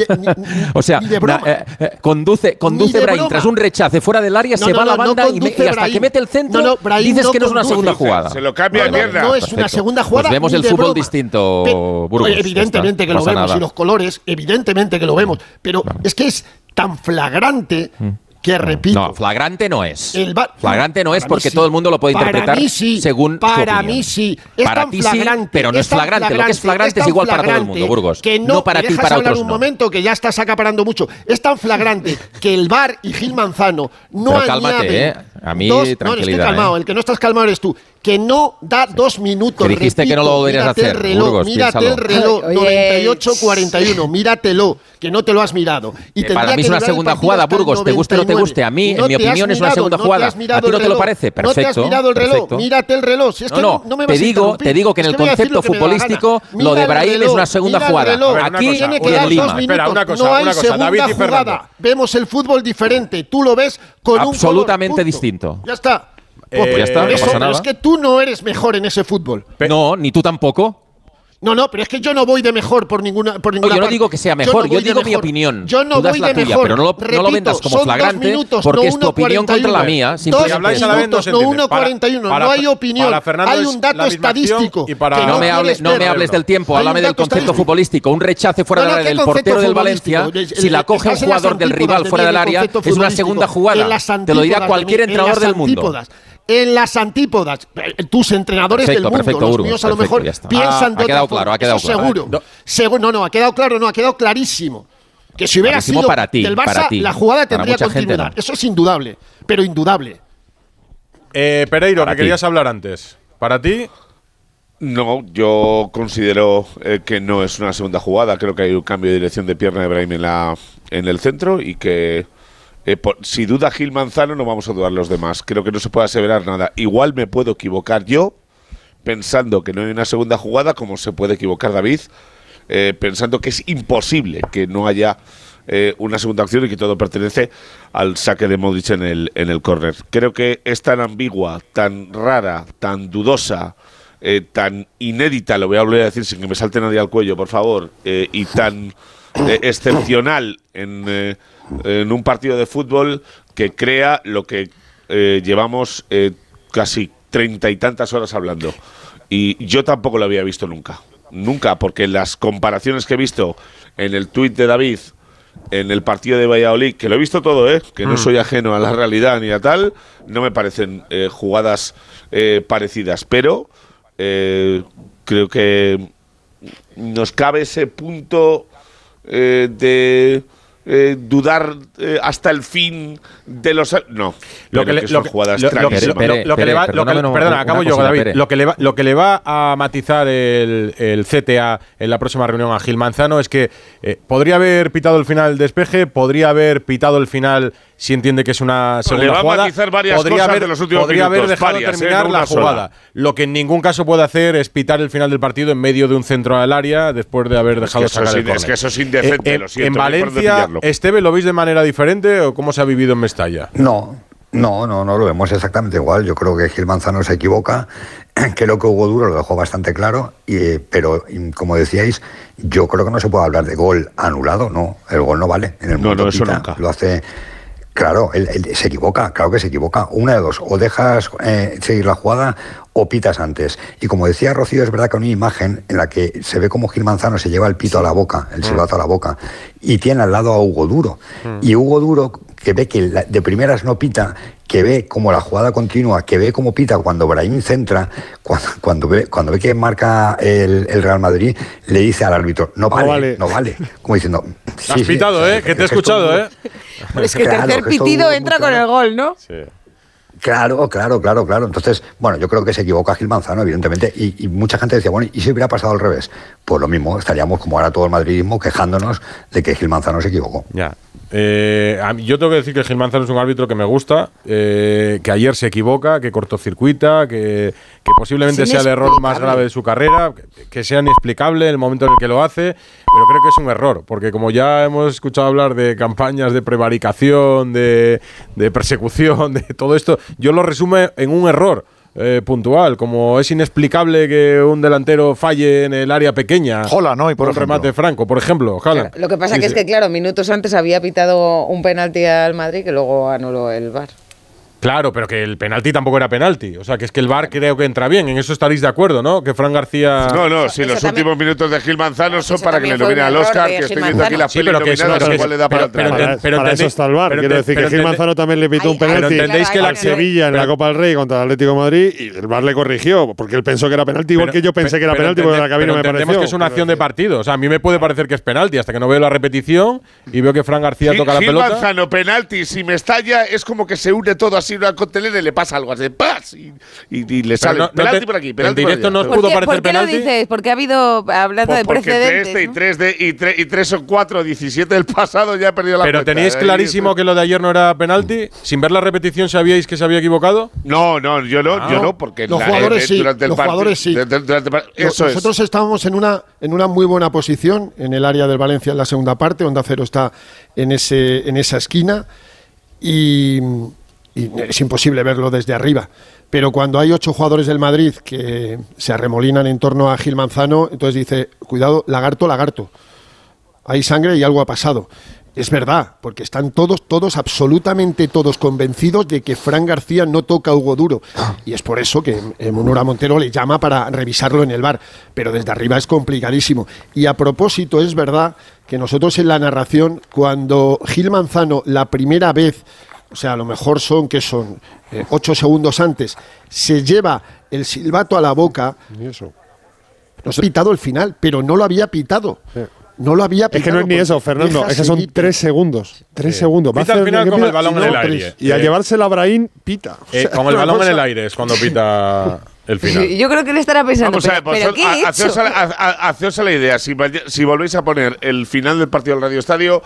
O sea, eh, eh, conduce, conduce Brain tras un rechace fuera del área, se va a la banda y, hasta que mete el centro, dices que no es una segunda jugada. Se lo cambia a mierda. No es una segunda pues jugada. Vemos el fútbol distinto, Burgos, Evidentemente que lo vemos y los colores, evidentemente que lo vemos. Pero es que es tan flagrante. Mm que repito. No, flagrante no es. Flagrante no es porque todo el mundo lo puede interpretar según. Para mí sí. Es para tan flagrante, sí, pero no es flagrante. Lo que es flagrante es, igual para todo el mundo, Burgos. Que no, para ti, para otros. un momento que ya estás acaparando mucho. Es tan flagrante que el bar y Gil Manzano no pero cálmate, eh. A mí, dos, tranquilidad, No, calmado. ¿eh? El que no estás calmado eres tú que no da dos minutos. Que dijiste Repito, que no lo volverías a hacer. El reloj, Burgos, mírate piénsalo. el reloj, 98-41, míratelo, que no te lo has mirado. Y eh, para mí es una segunda jugada, Burgos, te guste o no te guste. A mí, en mi opinión, es una segunda jugada. ¿A ti no te lo parece? Perfecto. No te has mirado el reloj, perfecto. mírate el reloj. Si es no, no, me te, digo, te digo que en el concepto futbolístico lo de Brahim es una segunda jugada. Aquí y en Lima. No hay segunda jugada. Vemos el fútbol diferente. Tú lo ves con un Absolutamente distinto. Ya está. Pues, pues ya está, no eh, pasa nada. Pero es que tú no eres mejor en ese fútbol. Pe no, ni tú tampoco. No, no, pero es que yo no voy de mejor por ninguna, por ninguna no, Yo no digo que sea mejor, yo, no yo digo mejor. mi opinión. Yo no voy de tuya, mejor. Pero no lo, Repito, no lo vendas como flagrante minutos, porque es tu 41, opinión contra la mía. Si habláis a la vez, no 1.41, no hay opinión. hay un dato estadístico. Y para, no, me hables, no me hables del tiempo, háblame del concepto futbolístico. Un rechace fuera del portero del Valencia, si la coge un jugador del rival fuera del área, es una segunda jugada. Te lo dirá cualquier entrenador del mundo en las antípodas. Eh, eh, tus entrenadores del mundo, perfecto, los míos a lo mejor piensan ah, ha quedado claro, ha quedado claro. Seguro. No. No, ha quedado claro, no, ha quedado clarísimo. Que si hubiera Clarísimo sido para ti, Barça, para ti. la jugada tendría continuidad. Gente. Eso es indudable, pero indudable. Eh, Pereiro, para que querías hablar antes. ¿Para ti? No, yo considero eh, que no es una segunda jugada. Creo que hay un cambio de dirección de pierna de Brahim en el centro y que eh, si duda Gil Manzano no vamos a dudar los demás. Creo que no se puede aseverar nada. Igual me puedo equivocar yo pensando que no hay una segunda jugada, como se puede equivocar David, eh, pensando que es imposible que no haya eh, una segunda acción y que todo pertenece al saque de Modric en el, en el córner. Creo que es tan ambigua, tan rara, tan dudosa, tan inédita, lo voy a volver a decir sin que me salte nadie al cuello, por favor, y tan excepcional en, en un partido de fútbol que crea lo que eh, llevamos eh, casi treinta y tantas horas hablando. Y yo tampoco lo había visto nunca. Nunca, porque las comparaciones que he visto en el tuit de David en el partido de Valladolid, que lo he visto todo, ¿eh? que no Mm. soy ajeno a la realidad ni a tal, no me parecen eh, jugadas eh, parecidas, pero eh, creo que nos cabe ese punto eh, de eh, dudar eh, hasta el fin de los... No, Lo que, creo le, que lo son que- jugadas lo- lo que- lo- le va, lo que- perdóname una- perdona, una acabo yo, David. Pere. Lo que, le va, lo que le va a matizar el, el CTA en la próxima reunión a Gil Manzano es que eh, podría haber pitado el final del despeje, podría haber pitado el final si entiende que es una segunda le jugada. varias podría cosas haber, de los últimos podría haber minutos, dejado varias, ¿eh? terminar No la sola. jugada. Lo que en ningún caso puede hacer es pitar el final del partido en medio de un centro al área después de haber Es dejado que sacar el in- es que eso es indecente, Eh, eh, lo siento, En Valencia. Esteve, ¿lo veis de manera diferente o cómo se ha vivido en Mestalla? No, no, no, no lo vemos exactamente igual. Yo creo que Gil Manzano se equivoca. Creo que Hugo Duro lo dejó bastante claro, y, eh, pero como decíais, yo creo que no se puede hablar de gol anulado. No, el gol no vale. En el No, mundo no, eso pita, nunca. Lo hace. Claro, él, se equivoca, claro que se equivoca. Una de dos, o dejas eh, seguir la jugada o pitas antes. Y como decía Rocío, es verdad que hay una imagen en la que se ve como Gil Manzano se lleva el pito a la boca, el silbato a la boca, y tiene al lado a Hugo Duro. Y Hugo Duro, que ve que la- de primeras no pita, que ve como la jugada continua, que ve como pita cuando Brahim centra, cuando, cuando, ve, cuando ve que marca el, el Real Madrid, le dice al árbitro, no vale, no vale. Como diciendo, sí, Has sí, pitado, sí, ¿eh? Que te he escuchado, ¿eh? Es que el Claro, tercer pitido entra con el gol, ¿no? Claro, claro, claro, claro. Entonces, bueno, yo creo que se equivoca Gil Manzano, evidentemente, y, y mucha gente decía, bueno, ¿y si hubiera pasado al revés? Pues lo mismo, estaríamos como ahora todo el madridismo quejándonos de que Gil Manzano se equivocó. Ya. Eh, yo tengo que decir que Gil Manzano es un árbitro que me gusta, eh, que ayer se equivoca, que cortocircuita, que, que posiblemente sea el error más grave de su carrera, que, que sea inexplicable el momento en el que lo hace, pero creo que es un error, porque como ya hemos escuchado hablar de campañas de prevaricación, de, de persecución, de todo esto, yo lo resume en un error. eh, puntual, como es inexplicable que un delantero falle en el área pequeña. Jola, ¿no? Y por un ejemplo. remate franco, por ejemplo. Haaland. Lo que pasa Sí, que es que, claro, minutos antes había pitado un penalti al Madrid que luego anuló el VAR. Claro, pero que el penalti tampoco era penalti. O sea, que es que el VAR creo que entra bien. En eso estaréis de acuerdo, ¿no? Que Fran García. No, no, si eso los también- últimos minutos de Gil Manzano son eso para que le nominen al Oscar, que Gil estoy viendo aquí las Sí, pero que eso- pero igual le da para pero- entrar. pero- Para, pero para eso está el VAR. Quiero decir que Gil Manzano también le pitó un penalti Pero entendéis que la- Sevilla en la pero- Copa del Rey contra el Atlético de Madrid y el VAR le corrigió porque él pensó que era penalti, igual Pero- que yo pensé que era penalti porque en la cabina me entendemos pareció. que es una acción de partido. O sea, a mí me puede parecer que es penalti hasta que no veo la repetición y veo que Fran García Gil, toca la Gil pelota. Manzano, penalti, si me estalla, es como que se une todo así en una coctelera y le pasa algo así, ¡pas! Y, y- y le sale no- no penalti te- por aquí, en penalti por directo allá. no os ¿Por pudo qué, parecer por qué lo penalti. dices? Porque ha habido, hablando Pues de de precedentes. este y ¿no? tres de y tres, y tres son cuatro, 17 del pasado ya he perdido la Pero cuenta. tenéis Ahí clarísimo que lo de ayer no era penalti. Sin ver la repetición, ¿sabíais que se había equivocado? No, no, yo no, Ah. yo no, porque Los la- jugadores eh, sí, durante el los partido- jugadores sí. de- de- durante Eso Nosotros es. estábamos en una, en una muy buena posición en el área del Valencia en la segunda parte. Onda Cero está en, ese, en esa esquina y, y es imposible verlo desde arriba. Pero cuando hay ocho jugadores del Madrid que se arremolinan en torno a Gil Manzano, entonces dice, cuidado, lagarto, lagarto. Hay sangre y algo ha pasado. Es verdad, porque están todos, todos, absolutamente todos convencidos de que Fran García no toca a Hugo Duro. Y es por eso que Munura Montero le llama para revisarlo en el bar. Pero desde arriba es complicadísimo. Y a propósito, es verdad que nosotros en la narración, cuando Gil Manzano la primera vez, o sea, a lo mejor son que son eh, ocho segundos antes, se lleva el silbato a la boca, Y eso. nos ha pitado el final, pero no lo había pitado. No lo había Es pitado. que no es ni eso, Fernando. Es que son tres segundos. Tres segundos. Va a Pita al final pita el balón y en el aire. Y al Eh, llevársela a Brahim, pita. O Eh, sea, con el balón en el aire es cuando pita el final. Yo creo que le estará pensando, Vamos a pero, ver, pues, ¿pero qué he ha- haceos, hecho? a, a- a- haceos a la idea. Si volvéis a poner el final del partido del Radio Estadio,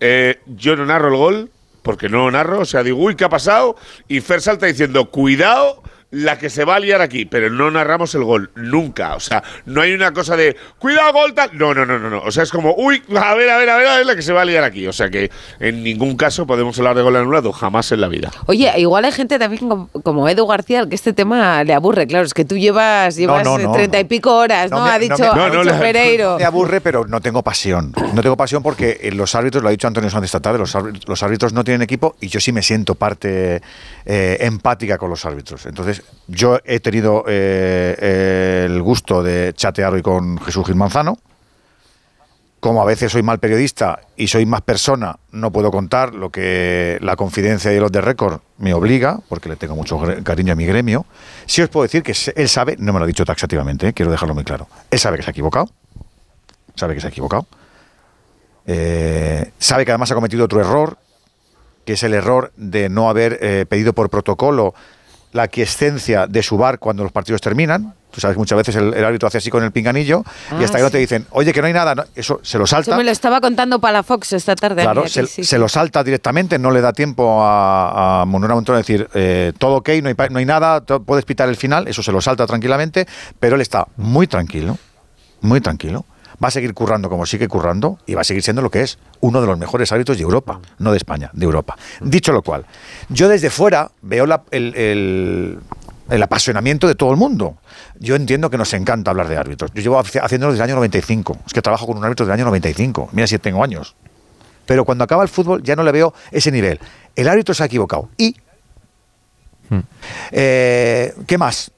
eh, yo no narro el gol, porque no lo narro. O sea, digo, uy, ¿qué ha pasado? Y Fer salta diciendo, cuidado la que se va a liar aquí, pero no narramos el gol, nunca. O sea, no hay una cosa de, cuidado, gol, tal. No, no, no, no, no. O sea, es como, uy, a ver, a ver, a ver, a ver la que se va a liar aquí. O sea, que en ningún caso podemos hablar de gol anulado, jamás en la vida. Oye, igual hay gente también como, como Edu García al que este tema le aburre. Claro, es que tú llevas llevas no, no, treinta y pico horas, ¿no? me- ha dicho, me- ha dicho Pereiro. Me aburre, pero no tengo pasión. No tengo pasión porque eh, los árbitros, lo ha dicho Antonio Sánchez esta tarde, los árbitros, los árbitros no tienen equipo y yo sí me siento parte eh, empática con los árbitros. Entonces, yo he tenido eh, eh, el gusto de chatear hoy con Jesús Gil Manzano como a veces soy mal periodista y soy más persona, no puedo contar lo que la confidencia y los de récord me obliga, porque le tengo mucho cariño a mi gremio. Sí os puedo decir que él sabe, no me lo ha dicho taxativamente, ¿eh? quiero dejarlo muy claro. Él sabe que se ha equivocado. Sabe que se ha equivocado. Sabe que además ha cometido otro error, que es el error de no haber pedido por protocolo la aquiescencia de su bar cuando los partidos terminan. Tú sabes que muchas veces el, el árbitro hace así con el pinganillo y Ah, hasta que no te sí. dicen, oye, que no hay nada, no, eso se lo Eso salta. me lo estaba contando Palafox esta tarde. Claro, se, sí, sí, se sí. lo salta directamente, no le da tiempo a, a Manuel Montón a decir eh, todo ok, no hay, no hay nada, to- puedes pitar el final, eso se lo salta tranquilamente, pero él está muy tranquilo, muy tranquilo. Va a seguir currando como sigue currando y va a seguir siendo lo que es uno de los mejores árbitros de Europa, no de España, de Europa. Dicho lo cual, yo desde fuera veo la- el, el- el apasionamiento de todo el mundo. Yo entiendo que nos encanta hablar de árbitros. Yo llevo haci- haciéndolo desde el año 95. Es que trabajo con un árbitro del año 95. Mira si tengo años pero cuando acaba el fútbol ya no le veo ese nivel. El árbitro se ha equivocado. ¿Y? Eh, ¿Qué más?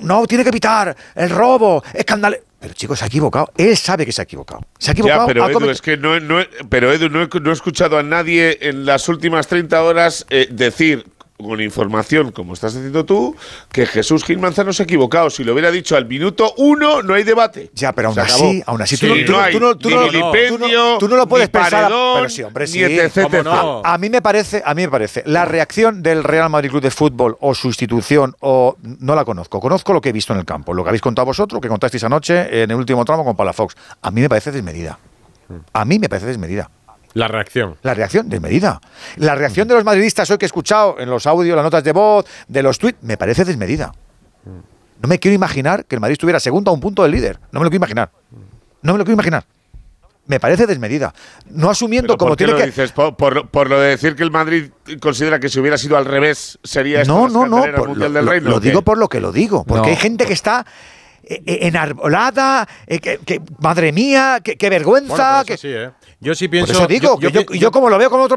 No, tiene que pitar, el robo, escándalo. Pero chicos, se ha equivocado. Él sabe que se ha equivocado. Se ha equivocado. Ya, pero Edu, es que no, no- pero Edu, no he, no he escuchado a nadie en las últimas 30 horas eh, decir con información, como estás diciendo tú, que Jesús Gil Manzano se ha equivocado. Si lo hubiera dicho al minuto uno, no hay debate. Ya, pero aún así, aún así, Sí, tú, no, tú no no- hay tú no- tú ni no- vilipendio, tú no lo puedes pensar. paredón, pero sí, hombre, ni sí. etc, ¿Cómo etc. no? A mí me parece, a mí me parece, la reacción del Real Madrid Club de Fútbol o su institución o no la conozco. Conozco lo que he visto en el campo, lo que habéis contado vosotros, lo que contasteis anoche en el último tramo con Palafox. A mí me parece desmedida. A mí me parece desmedida. La reacción. La reacción desmedida. La reacción de los madridistas hoy que he escuchado en los audios, las notas de voz, de los tweets, me parece desmedida. No me quiero imaginar que el Madrid estuviera segundo a un punto del líder. No me lo quiero imaginar. No me lo quiero imaginar. Me parece desmedida. No asumiendo Pero como ¿Por qué tiene lo que. dices? ¿Por, por, por lo de decir que el Madrid considera que si hubiera sido al revés sería esto No, la no, no. por- mundial lo, del lo- reino? lo digo por lo que lo digo. Porque No. hay gente que está enarbolada, eh, que, que- madre mía, que, que vergüenza. Bueno, que, sí, ¿eh? Yo sí por pienso. eso digo, que yo, pi- yo como lo veo con, otro,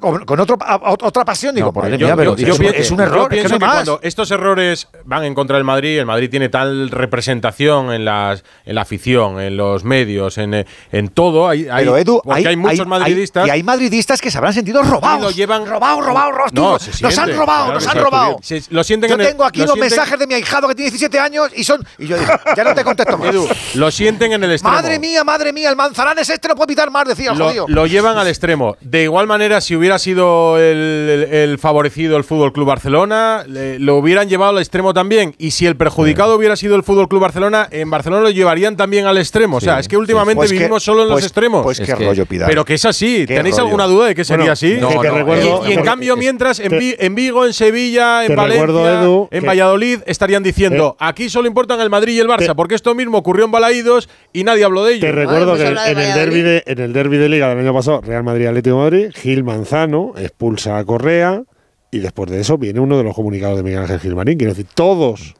con, con otro, pa- otra pasión, digo, No, madre yo- mía, pero yo- yo es, pi- es un yo error, es que pienso no hay que más. cuando estos errores van en contra del Madrid, el Madrid tiene tal representación en, las, en la afición, en los medios, en, eh, en todo. Hay, hay- Pero Edu, porque hay, muchos madridistas. y hay madridistas que se habrán sentido robados. lo llevan robados, robados, robados. No, nos han robado, claro nos han robado. se- lo sienten Yo en el- tengo aquí lo los sienten- mensajes de mi ahijado que tiene 17 años y son. Y yo ya no te contesto más. Edu, lo sienten en el extremo. madre mía, madre mía, el manzarán es este, no puede pitar más, decía el lo, jodido. lo llevan al extremo. De igual manera, si hubiera sido el, el- el favorecido el Fútbol Club Barcelona, le- lo hubieran llevado al extremo también. Y si el perjudicado hubiera sido el Fútbol Club Barcelona, en Barcelona lo llevarían también al extremo. o sea, es que últimamente Pues que- vivimos solo en los pues- extremos. pues qué rollo, Pidal. Pero que es así. Qué ¿Tenéis rollo. alguna duda de que sería Bueno, así? no, que te recuerdo- y, y en cambio, mientras en, Vi- en Vigo, en Sevilla, en Valencia, recuerdo, Edu, en que- Valladolid estarían diciendo aquí solo importan el Madrid y el Barça, porque esto mismo ocurrió en Balaídos y nadie habló de ello. Te recuerdo que en el, derbi de, en el derbi de Liga del año pasado, Real Madrid Atlético de Madrid, Gil Manzano expulsa a Correa y después de eso viene uno de los comunicados de Miguel Ángel Gilmarín. Quiero decir, todos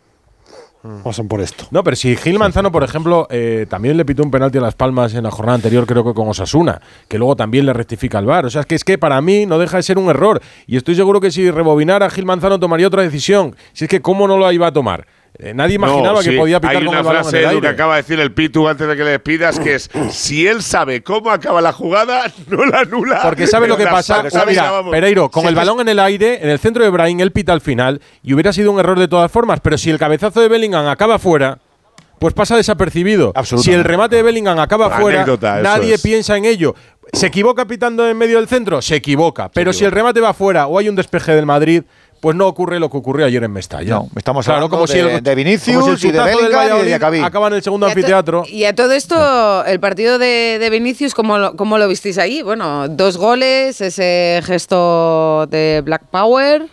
pasan por esto. No, pero si Gil Manzano, por ejemplo, eh, también le pitó un penalti a Las Palmas en la jornada anterior, creo que con Osasuna, que luego también le rectifica el VAR. O sea, es que es que para mí no deja de ser un error. Y estoy seguro que si rebobinara Gil Manzano tomaría otra decisión. Si es que cómo no lo iba a tomar. Eh, nadie imaginaba No, que podía pitar Hay con una el balón frase en el Edu, que aire. acaba de decir el Pitu antes de que le despidas, que es si él sabe cómo acaba la jugada, no la anula. Porque sabe lo que pasa. sabe, Mira. Pereiro, con Sí, el balón en el aire, en el centro de Brahim, él pita al final y hubiera sido un error de todas formas. Pero si el cabezazo de Bellingham acaba fuera, pues pasa desapercibido. Si el remate de Bellingham acaba fuera, anécdota, nadie es. piensa en ello. ¿Se equivoca pitando en medio del centro? Se equivoca. Pero si el remate va fuera o hay un despeje del Madrid, pues no ocurre lo que ocurrió ayer en Mestalla. No, estamos claro, hablando como si de- el, de Vinicius como si el y de Bellingham y de acaba en el segundo Y anfiteatro. Y a todo esto, el partido de, de Vinicius, ¿cómo lo, ¿cómo lo visteis ahí? Bueno, dos goles, ese gesto de Black Power.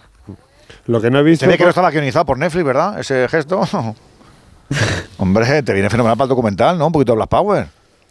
Lo que no he visto. Se ve que no estaba guionizado por Netflix, ¿verdad? Ese gesto. Hombre, te viene fenomenal para el documental, ¿no? Un poquito de Black Power.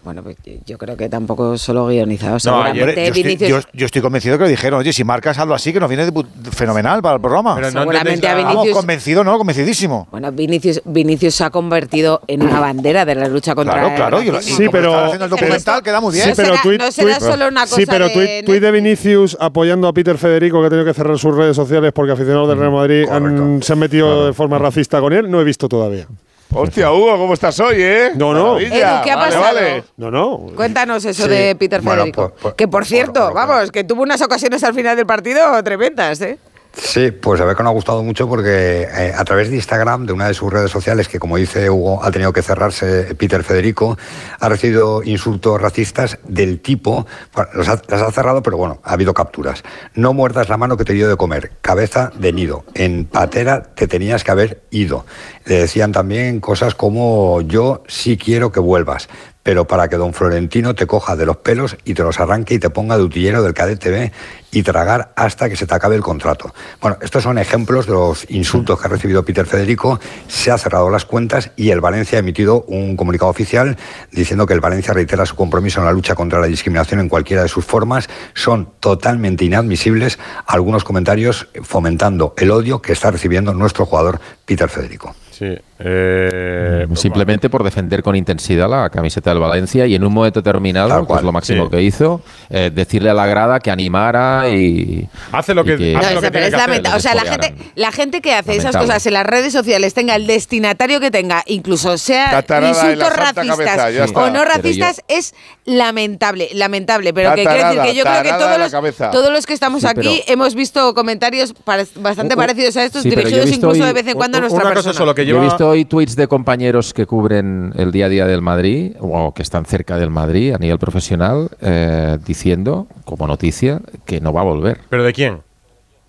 Bueno, pues yo creo que tampoco solo guionizado. No, yo, estoy, Vinicius. yo- yo estoy convencido que lo dijeron, oye, si marcas algo así, que nos viene fenomenal para el programa. Pero no Seguramente entendéis a Vamos, Vinicius- convencido, ¿no? Convencidísimo. Bueno, Vinicius, Vinicius se ha convertido en una bandera de la lucha contra Claro, el claro. racismo. Sí, pero- haciendo el documental, queda muy bien. Sí, pero tuit- no será tuit- solo una cosa Sí, pero de tuit, tuit de Vinicius apoyando a Peter Federico, que ha tenido que cerrar sus redes sociales porque aficionados del Real Madrid han- se han metido de forma racista con él, no he visto todavía. Hostia, Hugo, ¿cómo estás hoy, eh? No, no. Maravilla. Edu, ¿qué ha Vale, pasado? vale. No, no. Cuéntanos eso Sí, de Peter bueno, Federico. pues- pues- que por cierto, vamos, que tuvo unas ocasiones al final del partido tremendas, ¿eh? Sí, pues a ver que nos ha gustado mucho porque eh, a través de Instagram, de una de sus redes sociales, que como dice Hugo, ha tenido que cerrarse Peter Federico, ha recibido insultos racistas del tipo, los ha- las ha cerrado, pero bueno, ha habido capturas. No muerdas la mano que te dio de comer, cabeza de nido, en patera te tenías que haber ido. Le decían también cosas como yo sí quiero que vuelvas, pero para que don Florentino te coja de los pelos y te los arranque y te ponga de utillero del cadete B y tragar hasta que se te acabe el contrato. Bueno, estos son ejemplos de los insultos que ha recibido Peter Federico. Se ha cerrado las cuentas y el Valencia ha emitido un comunicado oficial diciendo que el Valencia reitera su compromiso en la lucha contra la discriminación en cualquiera de sus formas. Son totalmente inadmisibles algunos comentarios fomentando el odio que está recibiendo nuestro jugador Peter Federico. Sí. Eh, Simplemente por defender con intensidad la camiseta del Valencia y en un momento determinado, que es lo máximo sí. que hizo, eh, decirle a la grada que animara y. Hace lo y que- hace No, lo tiene es que hacer. O sea, la gente, la gente que hace esas cosas en las redes sociales, tenga el destinatario que tenga, incluso sea insultos racistas cabeza, o no racistas, es lamentable, lamentable. Pero que quiero decir que yo creo que todos los, cabeza. todos los que estamos Sí, aquí pero- hemos visto comentarios bastante Uh, uh, parecidos a estos, sí, dirigidos visto incluso hoy- de vez en cuando a nuestra cosa persona. solo que Yo he lleva visto hoy tweets de compañeros que cubren el día a día del Madrid o que están cerca del Madrid a nivel profesional eh, diciendo, como noticia, que no va a volver ¿Pero de quién?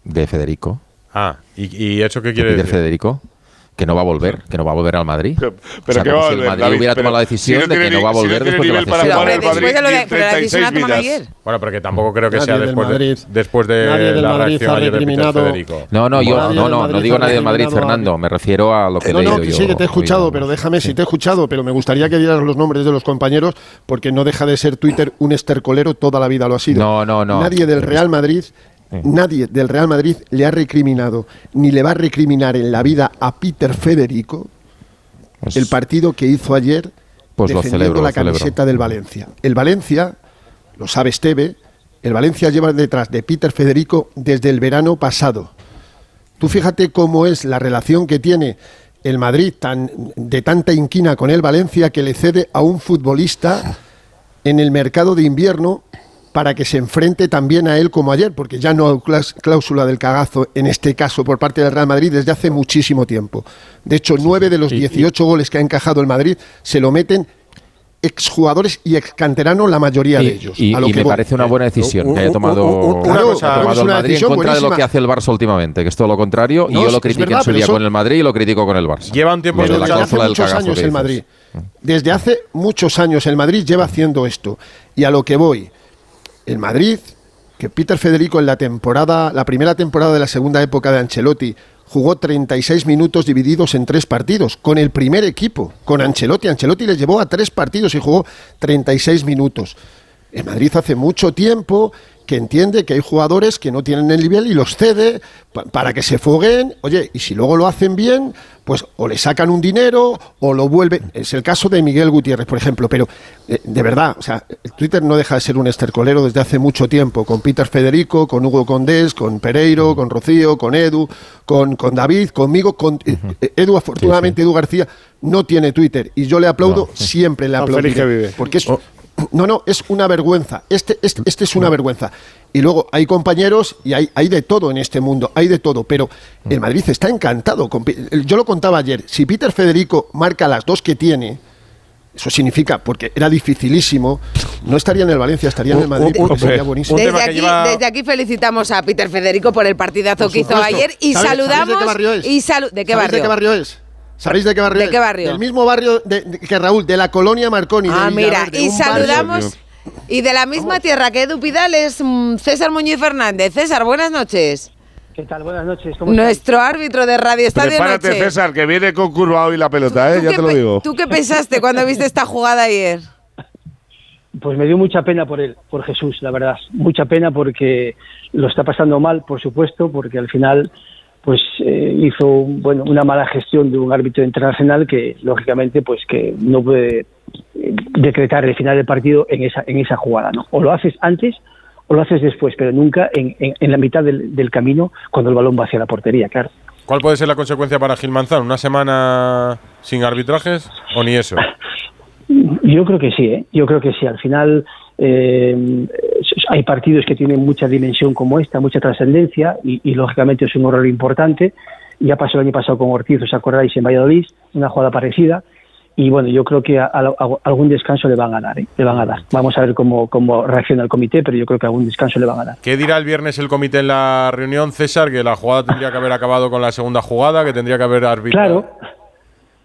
de Federico. Ah, ¿y, y eso qué de quiere decir? Federico. Que no va a volver, que no va a volver al Madrid. Pero O sea, que va a si el volver, Madrid David, hubiera pero tomado la si decisión no de que no va a si no volver después de la para cesión. Pero, jugar el Madrid después de lo ni de, en pero la decisión la 36 toman vidas. ayer. Bueno, pero que tampoco creo que Nadie sea del después Madrid. de, después de Nadie del la Madrid reacción ayer de Peter Federico. No, no, yo no, no, no digo nadie del Madrid, Fernando. Me refiero a lo que he No, leído no, que yo sí, que te he escuchado, pero déjame, si te he escuchado, pero me gustaría que dieras los nombres de los compañeros, porque no deja de ser Twitter un estercolero, toda la vida lo ha sido. No, no, no. Nadie del Real Madrid, nadie del Real Madrid le ha recriminado, ni le va a recriminar en la vida a Peter Federico Pues- el partido que hizo ayer Pues lo defendiendo celebro, la camiseta del Valencia. El Valencia, lo sabe Esteve, el Valencia lleva detrás de Peter Federico desde el verano pasado. Tú fíjate cómo es la relación que tiene el Madrid tan, de tanta inquina con el Valencia que le cede a un futbolista en el mercado de invierno para que se enfrente también a él como ayer, porque ya no hay cláusula del cagazo en este caso por parte del Real Madrid desde hace muchísimo tiempo. De hecho, nueve de los 18 goles que ha encajado el Madrid se lo meten exjugadores y excanteranos la mayoría de Y, ellos. y- a lo y que me voy. parece una buena decisión Un- que haya tomado, el una Madrid en decisión contra de lo que hace el Barça últimamente, que es todo lo contrario. y No, yo es lo critiqué verdad, en su día con el Madrid y lo critico con el Barça. Lleva un tiempo la Desde hace muchos años el. Madrid. Desde hace muchos años el Madrid lleva haciendo esto. Y a lo que voy, el Madrid, que Peter Federico en la temporada, la primera temporada de la segunda época de Ancelotti, jugó 36 minutos divididos en tres partidos, con el primer equipo, con Ancelotti. Ancelotti les llevó a tres partidos y jugó 36 minutos. El Madrid hace mucho tiempo que entiende que hay jugadores que no tienen el nivel y los cede pa- para que se foguen. Oye, y si luego lo hacen bien, pues o le sacan un dinero o lo vuelven. Es el caso de Miguel Gutiérrez, por ejemplo. Pero eh, de verdad, o sea, Twitter no deja de ser un estercolero desde hace mucho tiempo, con Peter Federico, con Hugo Condés, con Pereiro, con Rocío, con Edu, con, con David, conmigo, con eh, eh, Edu, afortunadamente Edu García no tiene Twitter y yo le aplaudo, siempre le aplaudo. vive. Porque es, no, no, es una vergüenza. Este, este, este es una vergüenza. Y luego hay compañeros y hay, hay de todo en este mundo, hay de todo. Pero el Madrid está encantado. con yo lo contaba ayer. Si Peter Federico marca las dos que tiene, eso significa, porque era dificilísimo, no estaría en el Valencia, estaría en el Madrid, porque sería buenísimo. Desde aquí, desde aquí felicitamos a Peter Federico por el partidazo Por que hizo ayer y ¿Sabéis- sabéis saludamos. de qué barrio es? Y salu- ¿De qué ¿Sabéis barrio? de qué barrio es? ¿Sabéis de qué barrio ¿De es? qué barrio? Del mismo barrio de- de- que Raúl, de la colonia Marconi. de Ah, mira, Villaverde, y barrio- saludamos. Y de la misma tierra que Edu Pidal es mm, César Muñiz Fernández. César, buenas noches. ¿Qué tal? Buenas noches. ¿Cómo Nuestro árbitro de Radio Estadio Prepárate, Noche. César, que viene con curva hoy la pelota, ¿eh? ¿Tú Ya te lo digo. ¿Tú qué pensaste cuando viste esta jugada ayer? Pues me dio mucha pena por él, por Jesús, la verdad. Mucha pena porque lo está pasando mal, por supuesto, porque al final pues eh, hizo bueno una mala gestión de un árbitro internacional que lógicamente pues que no puede eh, decretar el final del partido en esa en esa jugada, ¿no? O lo haces antes o lo haces después, pero nunca en, en- en la mitad del, del camino cuando el balón va hacia la portería, claro. ¿Cuál puede ser la consecuencia para Gil Manzano? ¿Una semana sin arbitrajes o ni eso? Yo creo que sí, ¿eh? yo creo que sí. Al final eh, hay partidos que tienen mucha dimensión como esta, mucha trascendencia y, y, lógicamente es un horror importante. Ya pasó el año pasado con Ortiz, os acordáis, en Valladolid, una jugada parecida. Y bueno, yo creo que a, a, a algún descanso le van a dar, ¿eh? le van a dar. Vamos a ver cómo, cómo reacciona el comité, pero yo creo que algún descanso le van a dar. ¿Qué dirá el viernes el comité en la reunión, César? Que la jugada tendría que haber acabado con la segunda jugada, que tendría que haber arbitrado. Claro,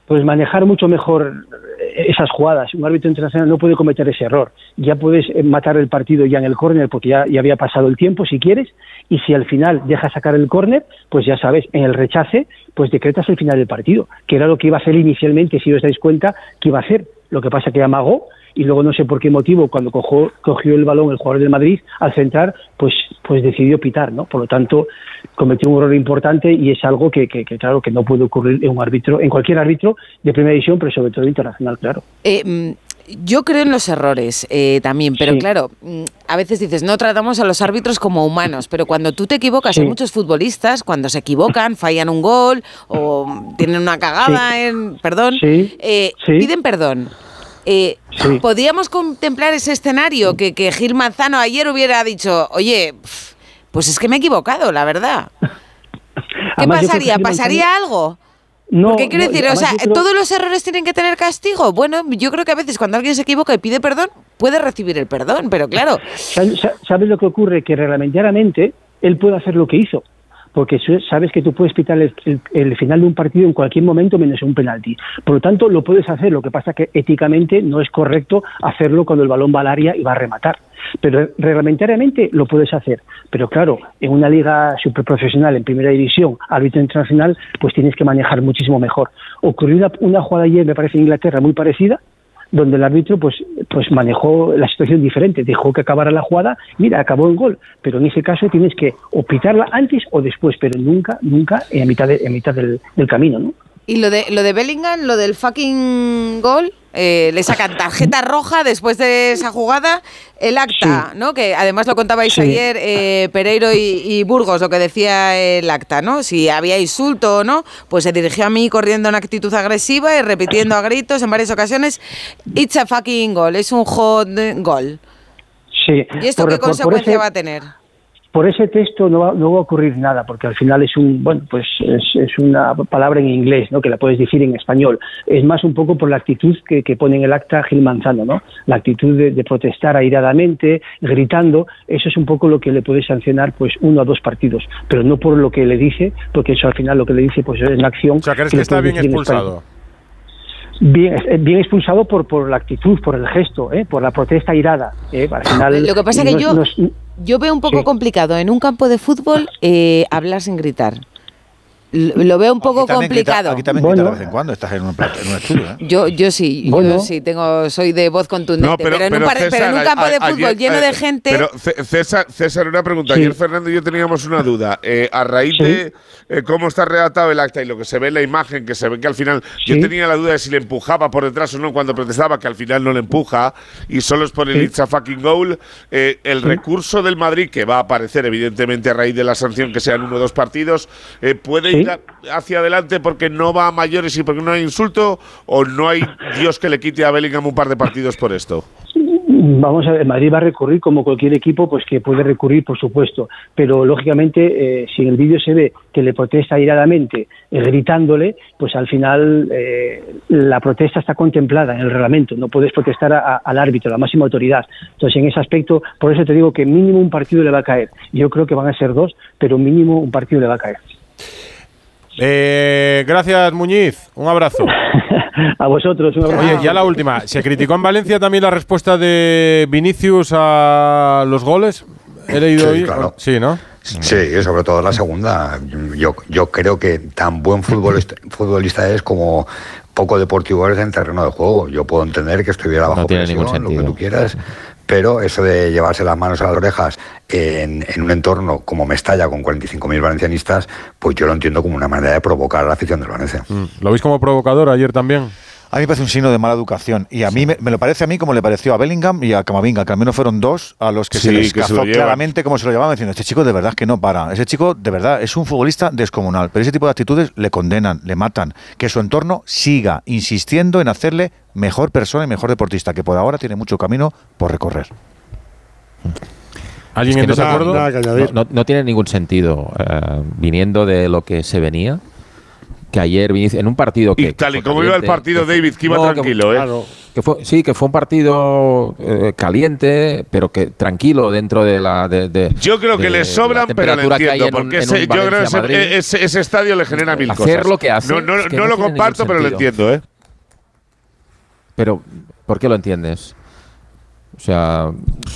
pues manejar mucho mejor esas jugadas. Un árbitro internacional no puede cometer ese error. Ya puedes matar el partido ya en el córner porque ya, ya había pasado el tiempo, si quieres, y si al final dejas sacar el córner, pues ya sabes, en el rechace, pues decretas el final del partido, que era lo que iba a hacer inicialmente, si os dais cuenta, que iba a hacer. Lo que pasa que amagó y luego no sé por qué motivo, cuando cogió, cogió el balón el jugador del Madrid, al centrar, pues, pues decidió pitar, ¿no? Por lo tanto, cometió un error importante y es algo que, que, que, claro, que no puede ocurrir en un árbitro, en cualquier árbitro de primera división, pero sobre todo internacional, claro. Eh, yo creo en los errores eh, también, pero sí. claro, mm, a veces dices, no tratamos a los árbitros como humanos, pero cuando tú te equivocas, sí. hay muchos futbolistas, cuando se equivocan, fallan un gol o tienen una cagada, sí. en, perdón, eh, piden perdón. Eh, sí. ¿Podríamos contemplar ese escenario que, que, Gil Manzano ayer hubiera dicho, oye, pues es que me he equivocado, la verdad? ¿Qué pasaría? ¿Pasaría Manzano... algo? No, Porque quiero no, decir, o sea, creo... ¿todos los errores tienen que tener castigo? Bueno, yo creo que a veces cuando alguien se equivoca y pide perdón, puede recibir el perdón, pero claro. ¿Sabes lo que ocurre? Que reglamentariamente él puede hacer lo que hizo porque sabes que tú puedes pitar el, el, final de un partido en cualquier momento menos un penalti. Por lo tanto, lo puedes hacer, lo que pasa que éticamente no es correcto hacerlo cuando el balón va al área y va a rematar. Pero reglamentariamente lo puedes hacer. Pero claro, en una liga superprofesional, en primera división, árbitro internacional, pues tienes que manejar muchísimo mejor. Ocurrió una, una jugada ayer, me parece, en Inglaterra muy parecida, donde el árbitro pues pues manejó la situación diferente, dejó que acabara la jugada, mira, acabó el gol, pero en ese caso tienes que o pitarla antes o después, pero nunca, nunca en mitad, de, en mitad del, del camino, ¿no? Y lo de, lo de Bellingham, lo del fucking gol, eh, le sacan tarjeta roja después de esa jugada, el acta, sí. ¿no? Que además lo contabais sí. ayer eh, Pereiro y, y, Burgos, lo que decía el acta, ¿no? Si había insulto o no, pues se dirigió a mí corriendo en actitud agresiva y repitiendo a gritos en varias ocasiones, it's a fucking goal, es un hot goal. Sí. ¿Y esto por, qué consecuencia por ese... va a tener? Por ese texto no va, no va, a ocurrir nada, porque al final es un, bueno, pues es, es, una palabra en inglés, ¿no? Que la puedes decir en español. Es más un poco por la actitud que, que pone en el acta Gil Manzano, ¿no? La actitud de, de, protestar airadamente, gritando, eso es un poco lo que le puede sancionar, pues, uno a dos partidos, pero no por lo que le dice, porque eso al final lo que le dice, pues, es una acción. O sea, ¿crees que, que está bien expulsado? Bien, bien, expulsado por, por la actitud, por el gesto, ¿eh? por la protesta irada. ¿eh? Al final, Lo que pasa es que yo, yo veo un poco sí. complicado en un campo de fútbol eh, hablar sin gritar. Lo veo un poco aquí complicado. Grita, aquí también bueno. grita de vez en cuando, estás en un, en un estudio. ¿eh? Yo, yo sí, bueno. yo sí, tengo, soy de voz contundente. No, pero, pero, en un par, César, pero, en un campo de fútbol ayer, lleno de gente. Pero César, César una pregunta. Sí. Ayer Fernando y yo teníamos una duda. Eh, a raíz sí. de eh, cómo está redactado el acta y lo que se ve en la imagen, que se ve que al final. Yo tenía la duda de si le empujaba por detrás o no cuando protestaba, que al final no le empuja y solo es por el It's a fucking goal. Eh, el recurso del Madrid, que va a aparecer evidentemente a raíz de la sanción que sean uno o dos partidos, puede hacia adelante porque no va a mayores y porque no hay insulto o no hay Dios que le quite a Bellingham un par de partidos por esto? Vamos a ver, Madrid va a recurrir como cualquier equipo, pues que puede recurrir, por supuesto, pero lógicamente, eh, si en el vídeo se ve que le protesta iradamente, eh, gritándole, pues al final eh, la protesta está contemplada en el reglamento, no puedes protestar a, a, al árbitro, la máxima autoridad. Entonces, en ese aspecto, por eso te digo que mínimo un partido le va a caer. Yo creo que van a ser dos, pero mínimo un partido le va a caer. Eh, gracias, Muñiz. Un abrazo. a vosotros. Un Oye, ya la última. ¿Se criticó en Valencia también la respuesta de Vinicius a los goles? He leído sí, hoy. Claro. Sí, ¿no? Sí, sobre todo la segunda. Yo, yo creo que tan buen futbolista, futbolista es como poco deportivo es en terreno de juego. Yo puedo entender que estuviera bajo no tiene presión, ningún sentido. lo que tú quieras, pero eso de llevarse las manos a las orejas en, un entorno como Mestalla con 45.000 valencianistas, pues yo lo entiendo como una manera de provocar a la afición del Valencia. Mm. ¿Lo veis como provocador ayer también? A mí me parece un signo de mala educación. Y a mí me, me lo parece a mí como le pareció a Bellingham y a Camavinga, que al menos fueron dos a los que se les que cazó claramente como se lo llamaban, diciendo, este chico de verdad que no para. Ese chico de verdad es un futbolista descomunal. Pero ese tipo de actitudes le condenan, le matan. Que su entorno siga insistiendo en hacerle mejor persona y mejor deportista, que por ahora tiene mucho camino por recorrer. ¿Alguien Es que no- no tiene ningún sentido eh, viniendo de lo que se venía. Que ayer Vinici- en un partido que. Y tal y como iba el partido, que- David, que iba no, tranquilo, ¿eh? claro, que fue, sí, que fue un partido eh, caliente, pero que tranquilo dentro de la. de- de- Yo creo que le sobran, pero hay entiendo, un- porque ese- yo creo que ese, ese estadio le genera mil Hacer cosas. lo que hace, No, no, es no lo comparto, pero lo entiendo, ¿eh? Pero, ¿por qué lo entiendes? O sea.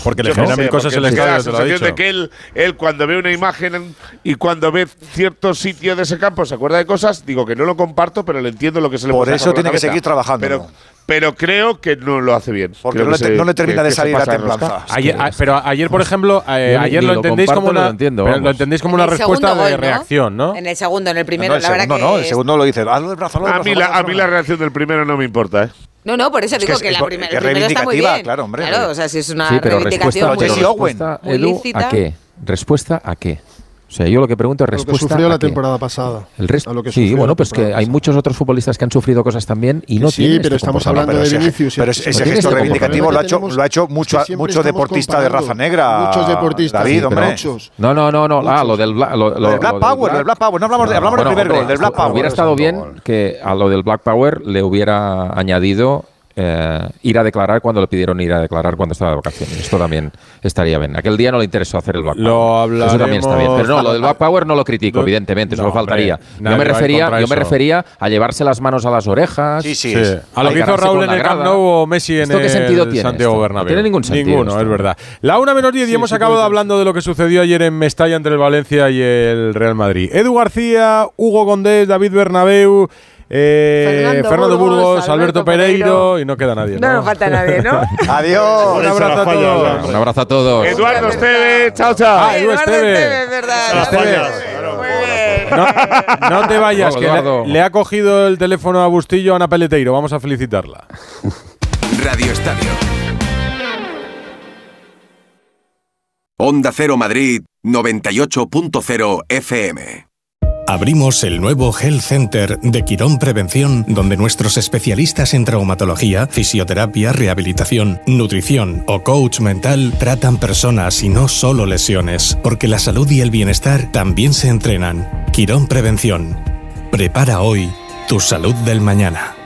Porque Yo no sé, porque me da la sensación de que que él, él cuando ve una imagen y cuando ve cierto sitio de ese campo se acuerda de cosas, digo que no lo comparto, pero le entiendo lo que se le Por puede eso por tiene que seguir trabajando, Pero, ¿no? pero creo que no lo hace bien. Porque no le te- se- no le termina que- de salir la de templanza. Ayer, a- pero ayer, por ejemplo, eh, ayer lo lo entendéis comparto como una, lo entiendo, pero lo entendéis como En una el respuesta segundo de gol, ¿no? reacción, ¿no? En el segundo, en el primero, No, el la verdad segundo que no, el segundo lo dice, hazlo del brazo, A mí, la, a brazo". mí la reacción del primero no me importa, ¿eh? No, no, por eso Es digo que que, es- la es primera, que el primero está muy reivindicativa, bien. claro, hombre. Claro, o sea, si es una Sí, pero reivindicación respuesta, muy, respuesta, Edu, lícita. ¿a qué? ¿Respuesta a qué? O sea, yo lo que pregunto es Lo que respuesta sufrió la qué? temporada pasada. El resto, a lo que sí, bueno, pues que hay muchos otros futbolistas que han sufrido cosas también y no Sí, tienen pero este estamos hablando de Vinicius pero ese gesto este reivindicativo lo ha hecho, lo ha hecho mucho, mucho deportista de raza negra. Muchos deportistas, David, sí, hombre. muchos. No, no, no, no. Ah, lo del Bla- lo, lo- Lo del Black lo Power, lo del Black Power. No hablamos, de, hablamos Bueno, del primer hombre, gol, del Black Power. Hubiera estado bien que a lo del Black Power le hubiera añadido eh, ir a declarar cuando le pidieron ir a declarar cuando estaba de vacaciones. Esto también estaría bien. Aquel día no le interesó hacer el Black Lo Power. Eso también está bien. Pero no, lo del Black Power no lo critico, No, evidentemente, solo hombre, faltaría. Yo me refería, yo me refería a llevarse las manos a las orejas. Sí, sí. A lo que hizo Raúl en el Camp. Nou o Messi en ¿Esto qué el sentido tiene Santiago esto? No Bernabéu. tiene ningún sentido Ninguno, esto. es verdad. La una menos 10 y hemos acabado hablando de lo que sucedió ayer en Mestalla entre el Valencia y el Real Madrid. Edu García, Hugo Condés, David Bernabéu, eh, Fernando Fernando, Burgos, Burgos, Alberto Alberto Pereiro, Pereiro. y no queda nadie. No nos falta nadie, ¿no? Adiós. Un abrazo a todos. Un abrazo a todos. Eduardo Esteve, chao, chao. Ah, Edu Eduardo Esteve. Esteve, verdad. No, no te vayas, que Eduardo. le, le ha cogido el teléfono a Bustillo a Ana Peleteiro. Vamos a felicitarla. Radio Estadio. Onda Cero Madrid 98.0 FM. Abrimos el nuevo Health Center de Quirón Prevención, donde nuestros especialistas en traumatología, fisioterapia, rehabilitación, nutrición o coach mental tratan personas y no solo lesiones, porque la salud y el bienestar también se entrenan. Quirón Prevención. Prepara hoy tu salud del mañana.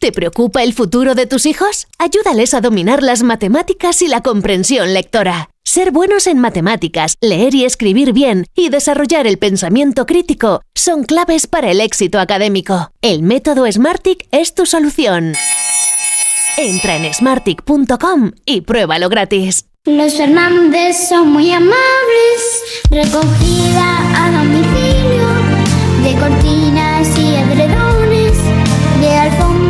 ¿Te preocupa el futuro de tus hijos? Ayúdales a dominar las matemáticas y la comprensión lectora. Ser buenos en matemáticas, leer y escribir bien y desarrollar el pensamiento crítico son claves para el éxito académico. El método Smartick es tu solución. Entra en smartick.com y pruébalo gratis. Los Fernández son muy amables, recogida a domicilio, de cortinas y edredones, de alfombras y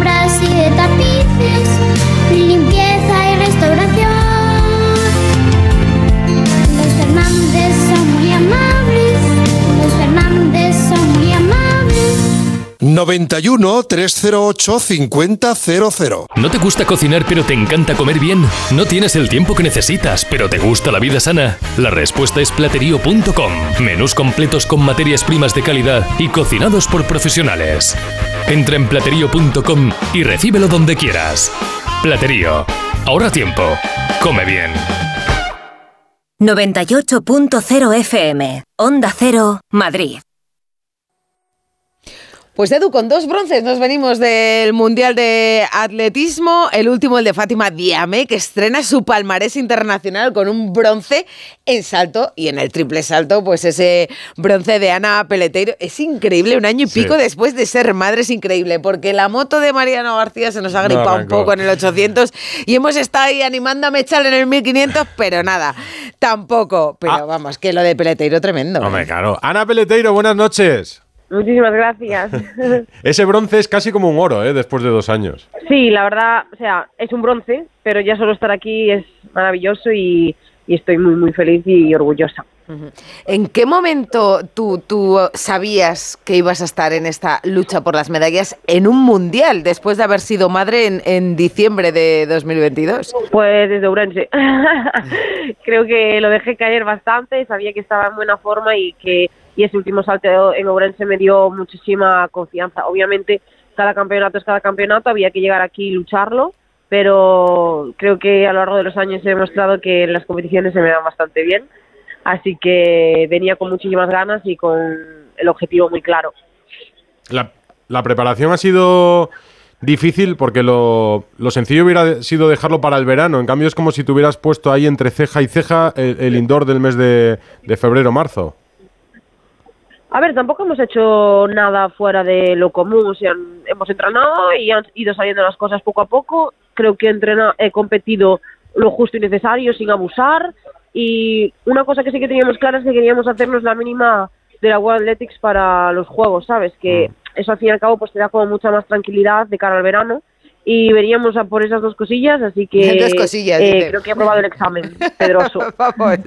de tapices, limpieza y restauración. Los Fernández son muy amables, los Fernández son muy amables. 91 308 5000. ¿No te gusta cocinar pero te encanta comer bien? ¿No tienes el tiempo que necesitas pero te gusta la vida sana? La respuesta es platerío.com. Menús completos con materias primas de calidad y cocinados por profesionales. Entra en platerío.com y recíbelo donde quieras. Platerío. Ahorra tiempo. Come bien. 98.0 FM. Onda Cero, Madrid. Pues Edu, con dos bronces nos venimos del Mundial de Atletismo, el último el de Fátima Diame, que estrena su palmarés internacional con un bronce en salto y en el triple salto, pues ese bronce de Ana Peleteiro. Es increíble, un año y Sí. pico después de ser madre es increíble, porque la moto de Mariano García se nos ha No gripado un poco en el 800 y hemos estado ahí animando a Mechal en el 1500, pero nada, tampoco. Pero vamos, que lo de Peleteiro tremendo. Hombre, claro. Ana Peleteiro, buenas noches. Muchísimas gracias. Ese bronce es casi como un oro, ¿eh? Después de dos años. sí, la verdad, o sea, es un bronce, pero ya solo estar aquí es maravilloso y, y estoy muy, muy feliz y orgullosa. ¿En qué momento tú, tú sabías que ibas a estar en esta lucha por las medallas en un mundial después de haber sido madre en, en diciembre de 2022? Pues desde Ourense. Creo que lo dejé caer bastante, sabía que estaba en buena forma y que y ese último salto en Ourense me dio muchísima confianza. Obviamente, cada campeonato es cada campeonato, había que llegar aquí y lucharlo, pero creo que a lo largo de los años he demostrado que las competiciones se me dan bastante bien, así que venía con muchísimas ganas y con el objetivo muy claro. La, la preparación ha sido difícil porque lo, lo sencillo hubiera sido dejarlo para el verano. En cambio, es como si te hubieras puesto ahí entre ceja y ceja el, el indoor del mes de, de febrero-marzo. A ver, tampoco hemos hecho nada fuera de lo común, o sea, hemos entrenado y han ido saliendo las cosas poco a poco. Creo que he, entrena- he competido lo justo y necesario sin abusar y una cosa que sí que teníamos clara es que queríamos hacernos la mínima de la World Athletics para los juegos, ¿sabes? Que eso al fin y al cabo pues te da como mucha más tranquilidad de cara al verano y veníamos a por esas dos cosillas, así que Dos cosillas, eh, creo que he aprobado el examen, Pedroso. Vamos,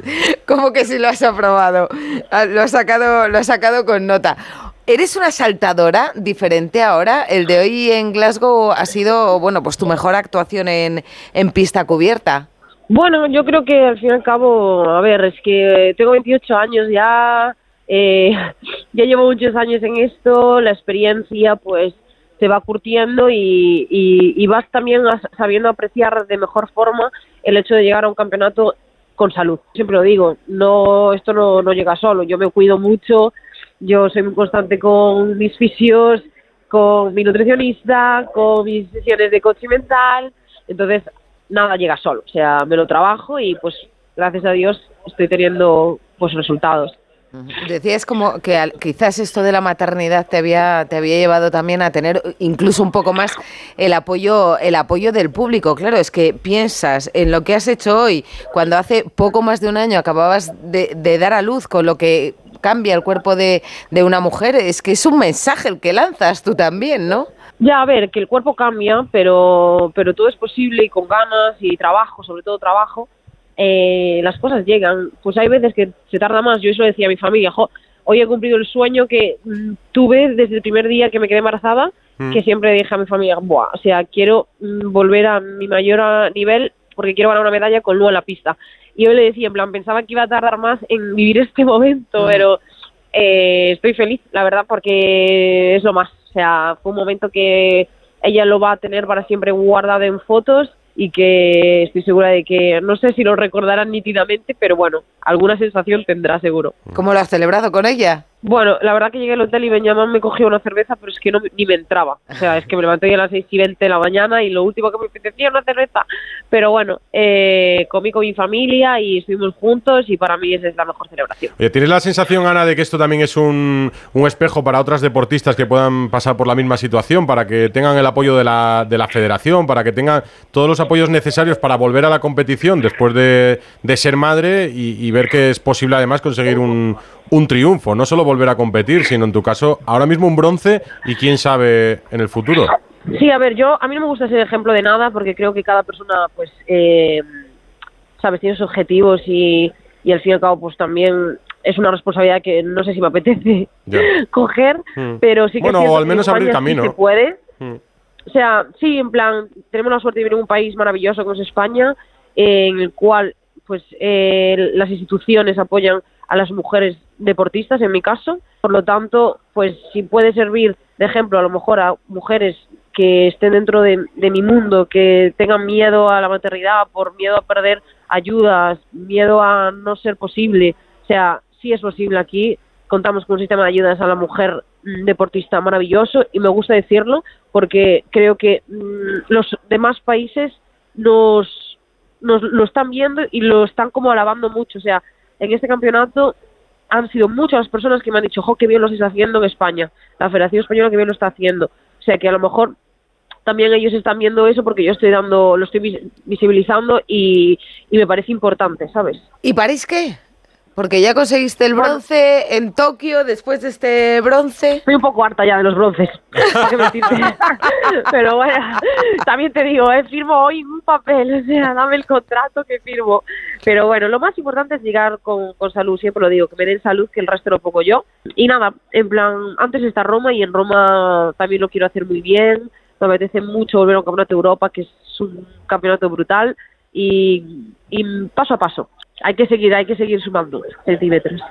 ¿cómo que si lo has aprobado? Ah, Lo has sacado, lo has sacado con nota. ¿Eres una saltadora diferente ahora? El de hoy en Glasgow ha sido, bueno, pues tu mejor actuación en, en pista cubierta. Bueno, yo creo que al fin y al cabo, a ver, es que tengo 28 años ya, eh, ya llevo muchos años en esto, la experiencia pues se va curtiendo y, y, y vas también sabiendo apreciar de mejor forma el hecho de llegar a un campeonato con salud. Siempre lo digo, no esto no, no llega solo, yo me cuido mucho, yo soy muy constante con mis fisios, con mi nutricionista, con mis sesiones de coaching mental, entonces nada llega solo, o sea, me lo trabajo y pues gracias a Dios estoy teniendo pues resultados. Decías como que al- quizás esto de la maternidad te había, te había llevado también a tener incluso un poco más el apoyo, el apoyo del público. Claro, es que piensas en lo que has hecho hoy, cuando hace poco más de un año acababas de, de dar a luz con lo que cambia el cuerpo de, de una mujer, es que es un mensaje el que lanzas tú también, ¿no? Ya, a ver, que el cuerpo cambia, pero, pero todo es posible y con ganas y trabajo, sobre todo trabajo, eh, las cosas llegan. Pues hay veces que se tarda más. Yo eso decía a mi familia, "Jo, hoy he cumplido el sueño que mm, tuve desde el primer día que me quedé embarazada, Mm. que siempre dije a mi familia, Buah, o sea, quiero mm, volver a mi mayor ah, nivel porque quiero ganar una medalla con Lu en la pista. Y yo le decía, en plan, pensaba que iba a tardar más en vivir este momento, pero eh, estoy feliz, la verdad, porque es lo más. O sea, fue un momento que ella lo va a tener para siempre guardado en fotos y que estoy segura de que, no sé si lo recordarán nítidamente, pero bueno, alguna sensación tendrá seguro. ¿Cómo lo has celebrado con ella? Bueno, la verdad que llegué al hotel y Benjamin me cogió una cerveza, pero es que no, ni me entraba. O sea, es que me levanté a las 6 y 20 de la mañana y lo último que me apetecía era una cerveza. Pero bueno, eh, comí con mi familia y estuvimos juntos y para mí esa es la mejor celebración. ¿Tienes la sensación, Ana, de que esto también es un, un espejo para otras deportistas que puedan pasar por la misma situación, para que tengan el apoyo de la, de la federación, para que tengan todos los apoyos necesarios para volver a la competición después de, de ser madre y ver que es posible además conseguir un, un triunfo? No solo volver a competir, sino en tu caso, ahora mismo un bronce y quién sabe en el futuro. Sí, a ver, yo a mí no me gusta ser ejemplo de nada porque creo que cada persona, pues, eh, sabes, tiene sus objetivos y, y al fin y al cabo, pues también es una responsabilidad que no sé si me apetece coger, Mm. pero sí que Bueno, o al menos en abrir sí camino. se puede. Mm. O sea, sí, en plan, tenemos la suerte de vivir en un país maravilloso como es España, eh, en el cual pues eh, las instituciones apoyan a las mujeres deportistas, en mi caso. Por lo tanto, pues si puede servir de ejemplo a lo mejor a mujeres que estén dentro de, mi mundo, que tengan miedo a la maternidad por miedo a perder ayudas, miedo a no ser posible. O sea, sí es posible aquí. Contamos con un sistema de ayudas a la mujer mm, deportista maravilloso y me gusta decirlo porque creo que mm, los demás países nos, nos lo están viendo y lo están como alabando mucho. O sea, en este campeonato han sido muchas las personas que me han dicho, jo, qué bien lo está haciendo en España, la Federación Española que bien lo está haciendo. O sea, que a lo mejor también ellos están viendo eso porque yo estoy dando, lo estoy vis- visibilizando y, y me parece importante, ¿sabes? ¿Y París qué? Porque ya conseguiste el bronce en Tokio después de este bronce. Estoy un poco harta ya de los bronces. Pero bueno, también te digo, eh, firmo hoy un papel, o sea, dame el contrato que firmo. Pero bueno, lo más importante es llegar con, con salud, siempre lo digo, que me den salud, que el resto lo pongo yo. Y nada, en plan, antes está Roma y en Roma también lo quiero hacer muy bien. Me apetece mucho volver a un campeonato de Europa, que es un campeonato brutal. Y, y paso a paso, hay que seguir, hay que seguir sumando centímetros.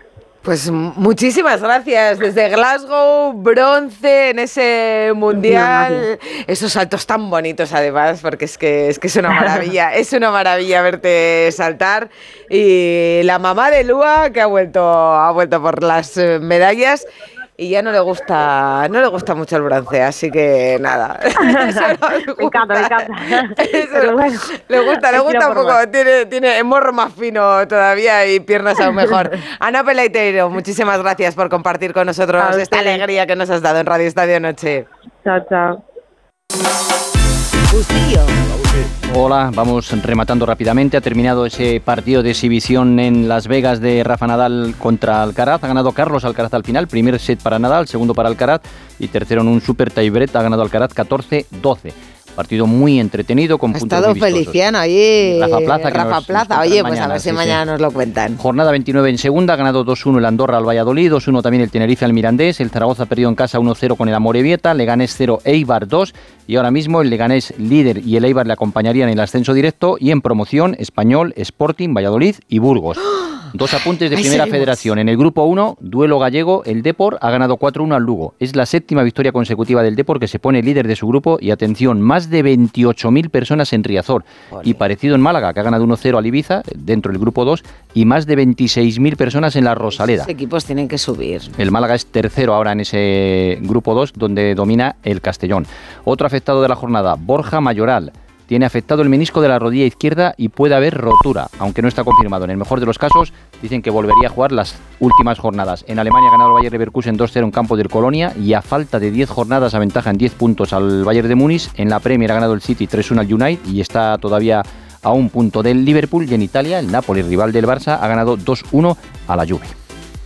Pues muchísimas gracias. Desde Glasgow, bronce en ese mundial. Esos saltos tan bonitos además, porque es que es que es una maravilla, es una maravilla verte saltar. Y la mamá de Lua que ha vuelto, ha vuelto por las eh, medallas. Y ya no le gusta, no le gusta mucho el bronce, así que nada. me encanta, me encanta. Pero bueno, le gusta, le gusta un poco. más. Tiene, tiene el morro más fino todavía y piernas aún mejor. Ana Peleiteiro, muchísimas gracias por compartir con nosotros A esta alegría que nos has dado en Radio Estadio Noche. Chao, chao. Hola, vamos rematando rápidamente. Ha terminado ese partido de exhibición en Las Vegas de Rafa Nadal contra Alcaraz. Ha ganado Carlos Alcaraz al final. Primer set para Nadal, segundo para Alcaraz y tercero en un super tiebreak. Ha ganado Alcaraz 14-12. Partido muy entretenido con Ha puntos estado. Feliciano ahí. Rafa Plaza, Rafa nos- Plaza. Oye, pues a mañana, ver si sí, mañana sí. nos lo cuentan. Jornada 29 en segunda, ha ganado 2-1 el Andorra al Valladolid, 2-1 también el Tenerife al Mirandés, el Zaragoza perdido en casa 1-0 con el Amorebieta, Leganés 0, Eibar 2 y ahora mismo el Leganés líder y el Eibar le acompañarían en el ascenso directo y en promoción Español, Sporting, Valladolid y Burgos. Dos apuntes de Ahí primera federación. En el grupo 1, duelo gallego, el Depor ha ganado 4-1 al Lugo. Es la séptima victoria consecutiva del Depor que se pone líder de su grupo y atención, más de 28.000 personas en Riazor. Y parecido en Málaga, que ha ganado 1-0 al Ibiza, dentro del grupo 2, y más de 26.000 personas en la Rosaleda. Los equipos tienen que subir. El Málaga es tercero ahora en ese grupo 2, donde domina el Castellón. Otro afectado de la jornada, Borja Mayoral. Tiene afectado el menisco de la rodilla izquierda y puede haber rotura, aunque no está confirmado. En el mejor de los casos, dicen que volvería a jugar las últimas jornadas. En Alemania ha ganado el Bayern Leverkusen 2-0 en campo del Colonia y a falta de 10 jornadas aventaja en 10 puntos al Bayern de Múnich. En la Premier ha ganado el City 3-1 al United y está todavía a un punto del Liverpool. Y en Italia, el Napoli, rival del Barça, ha ganado 2-1 a la Juve.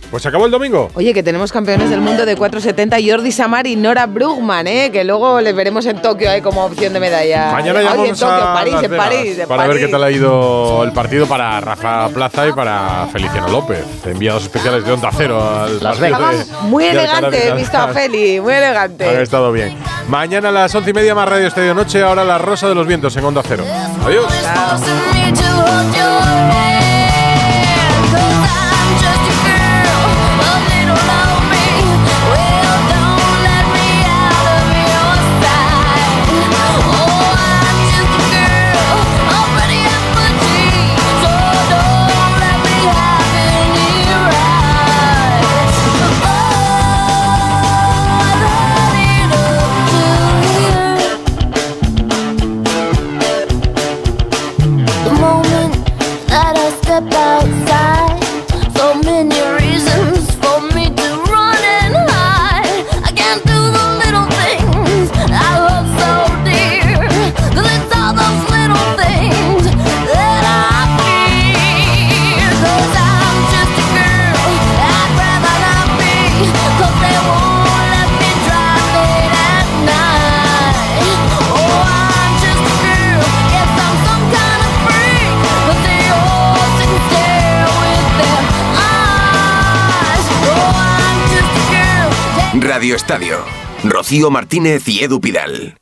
Pues se acabó el domingo. Oye, que tenemos campeones del mundo de 470, Jordi Samar y Nora Brugman, ¿eh? que luego les veremos en Tokio ¿eh? como opción de medalla. Mañana ya en vamos Tokio, a París, Las en Vegas París, en para ver qué tal ha ido el partido para Rafa Plaza y para Feliciano López, enviados especiales de Onda Cero al Las Vegas. de- Muy elegante, he visto a. Feli, muy elegante. estado bien. Mañana a las once y media más Radio Estadio Noche, ahora La Rosa de los Vientos en Onda Cero. Adiós. The Radio Estadio. Rocío Martínez y Edu Pidal.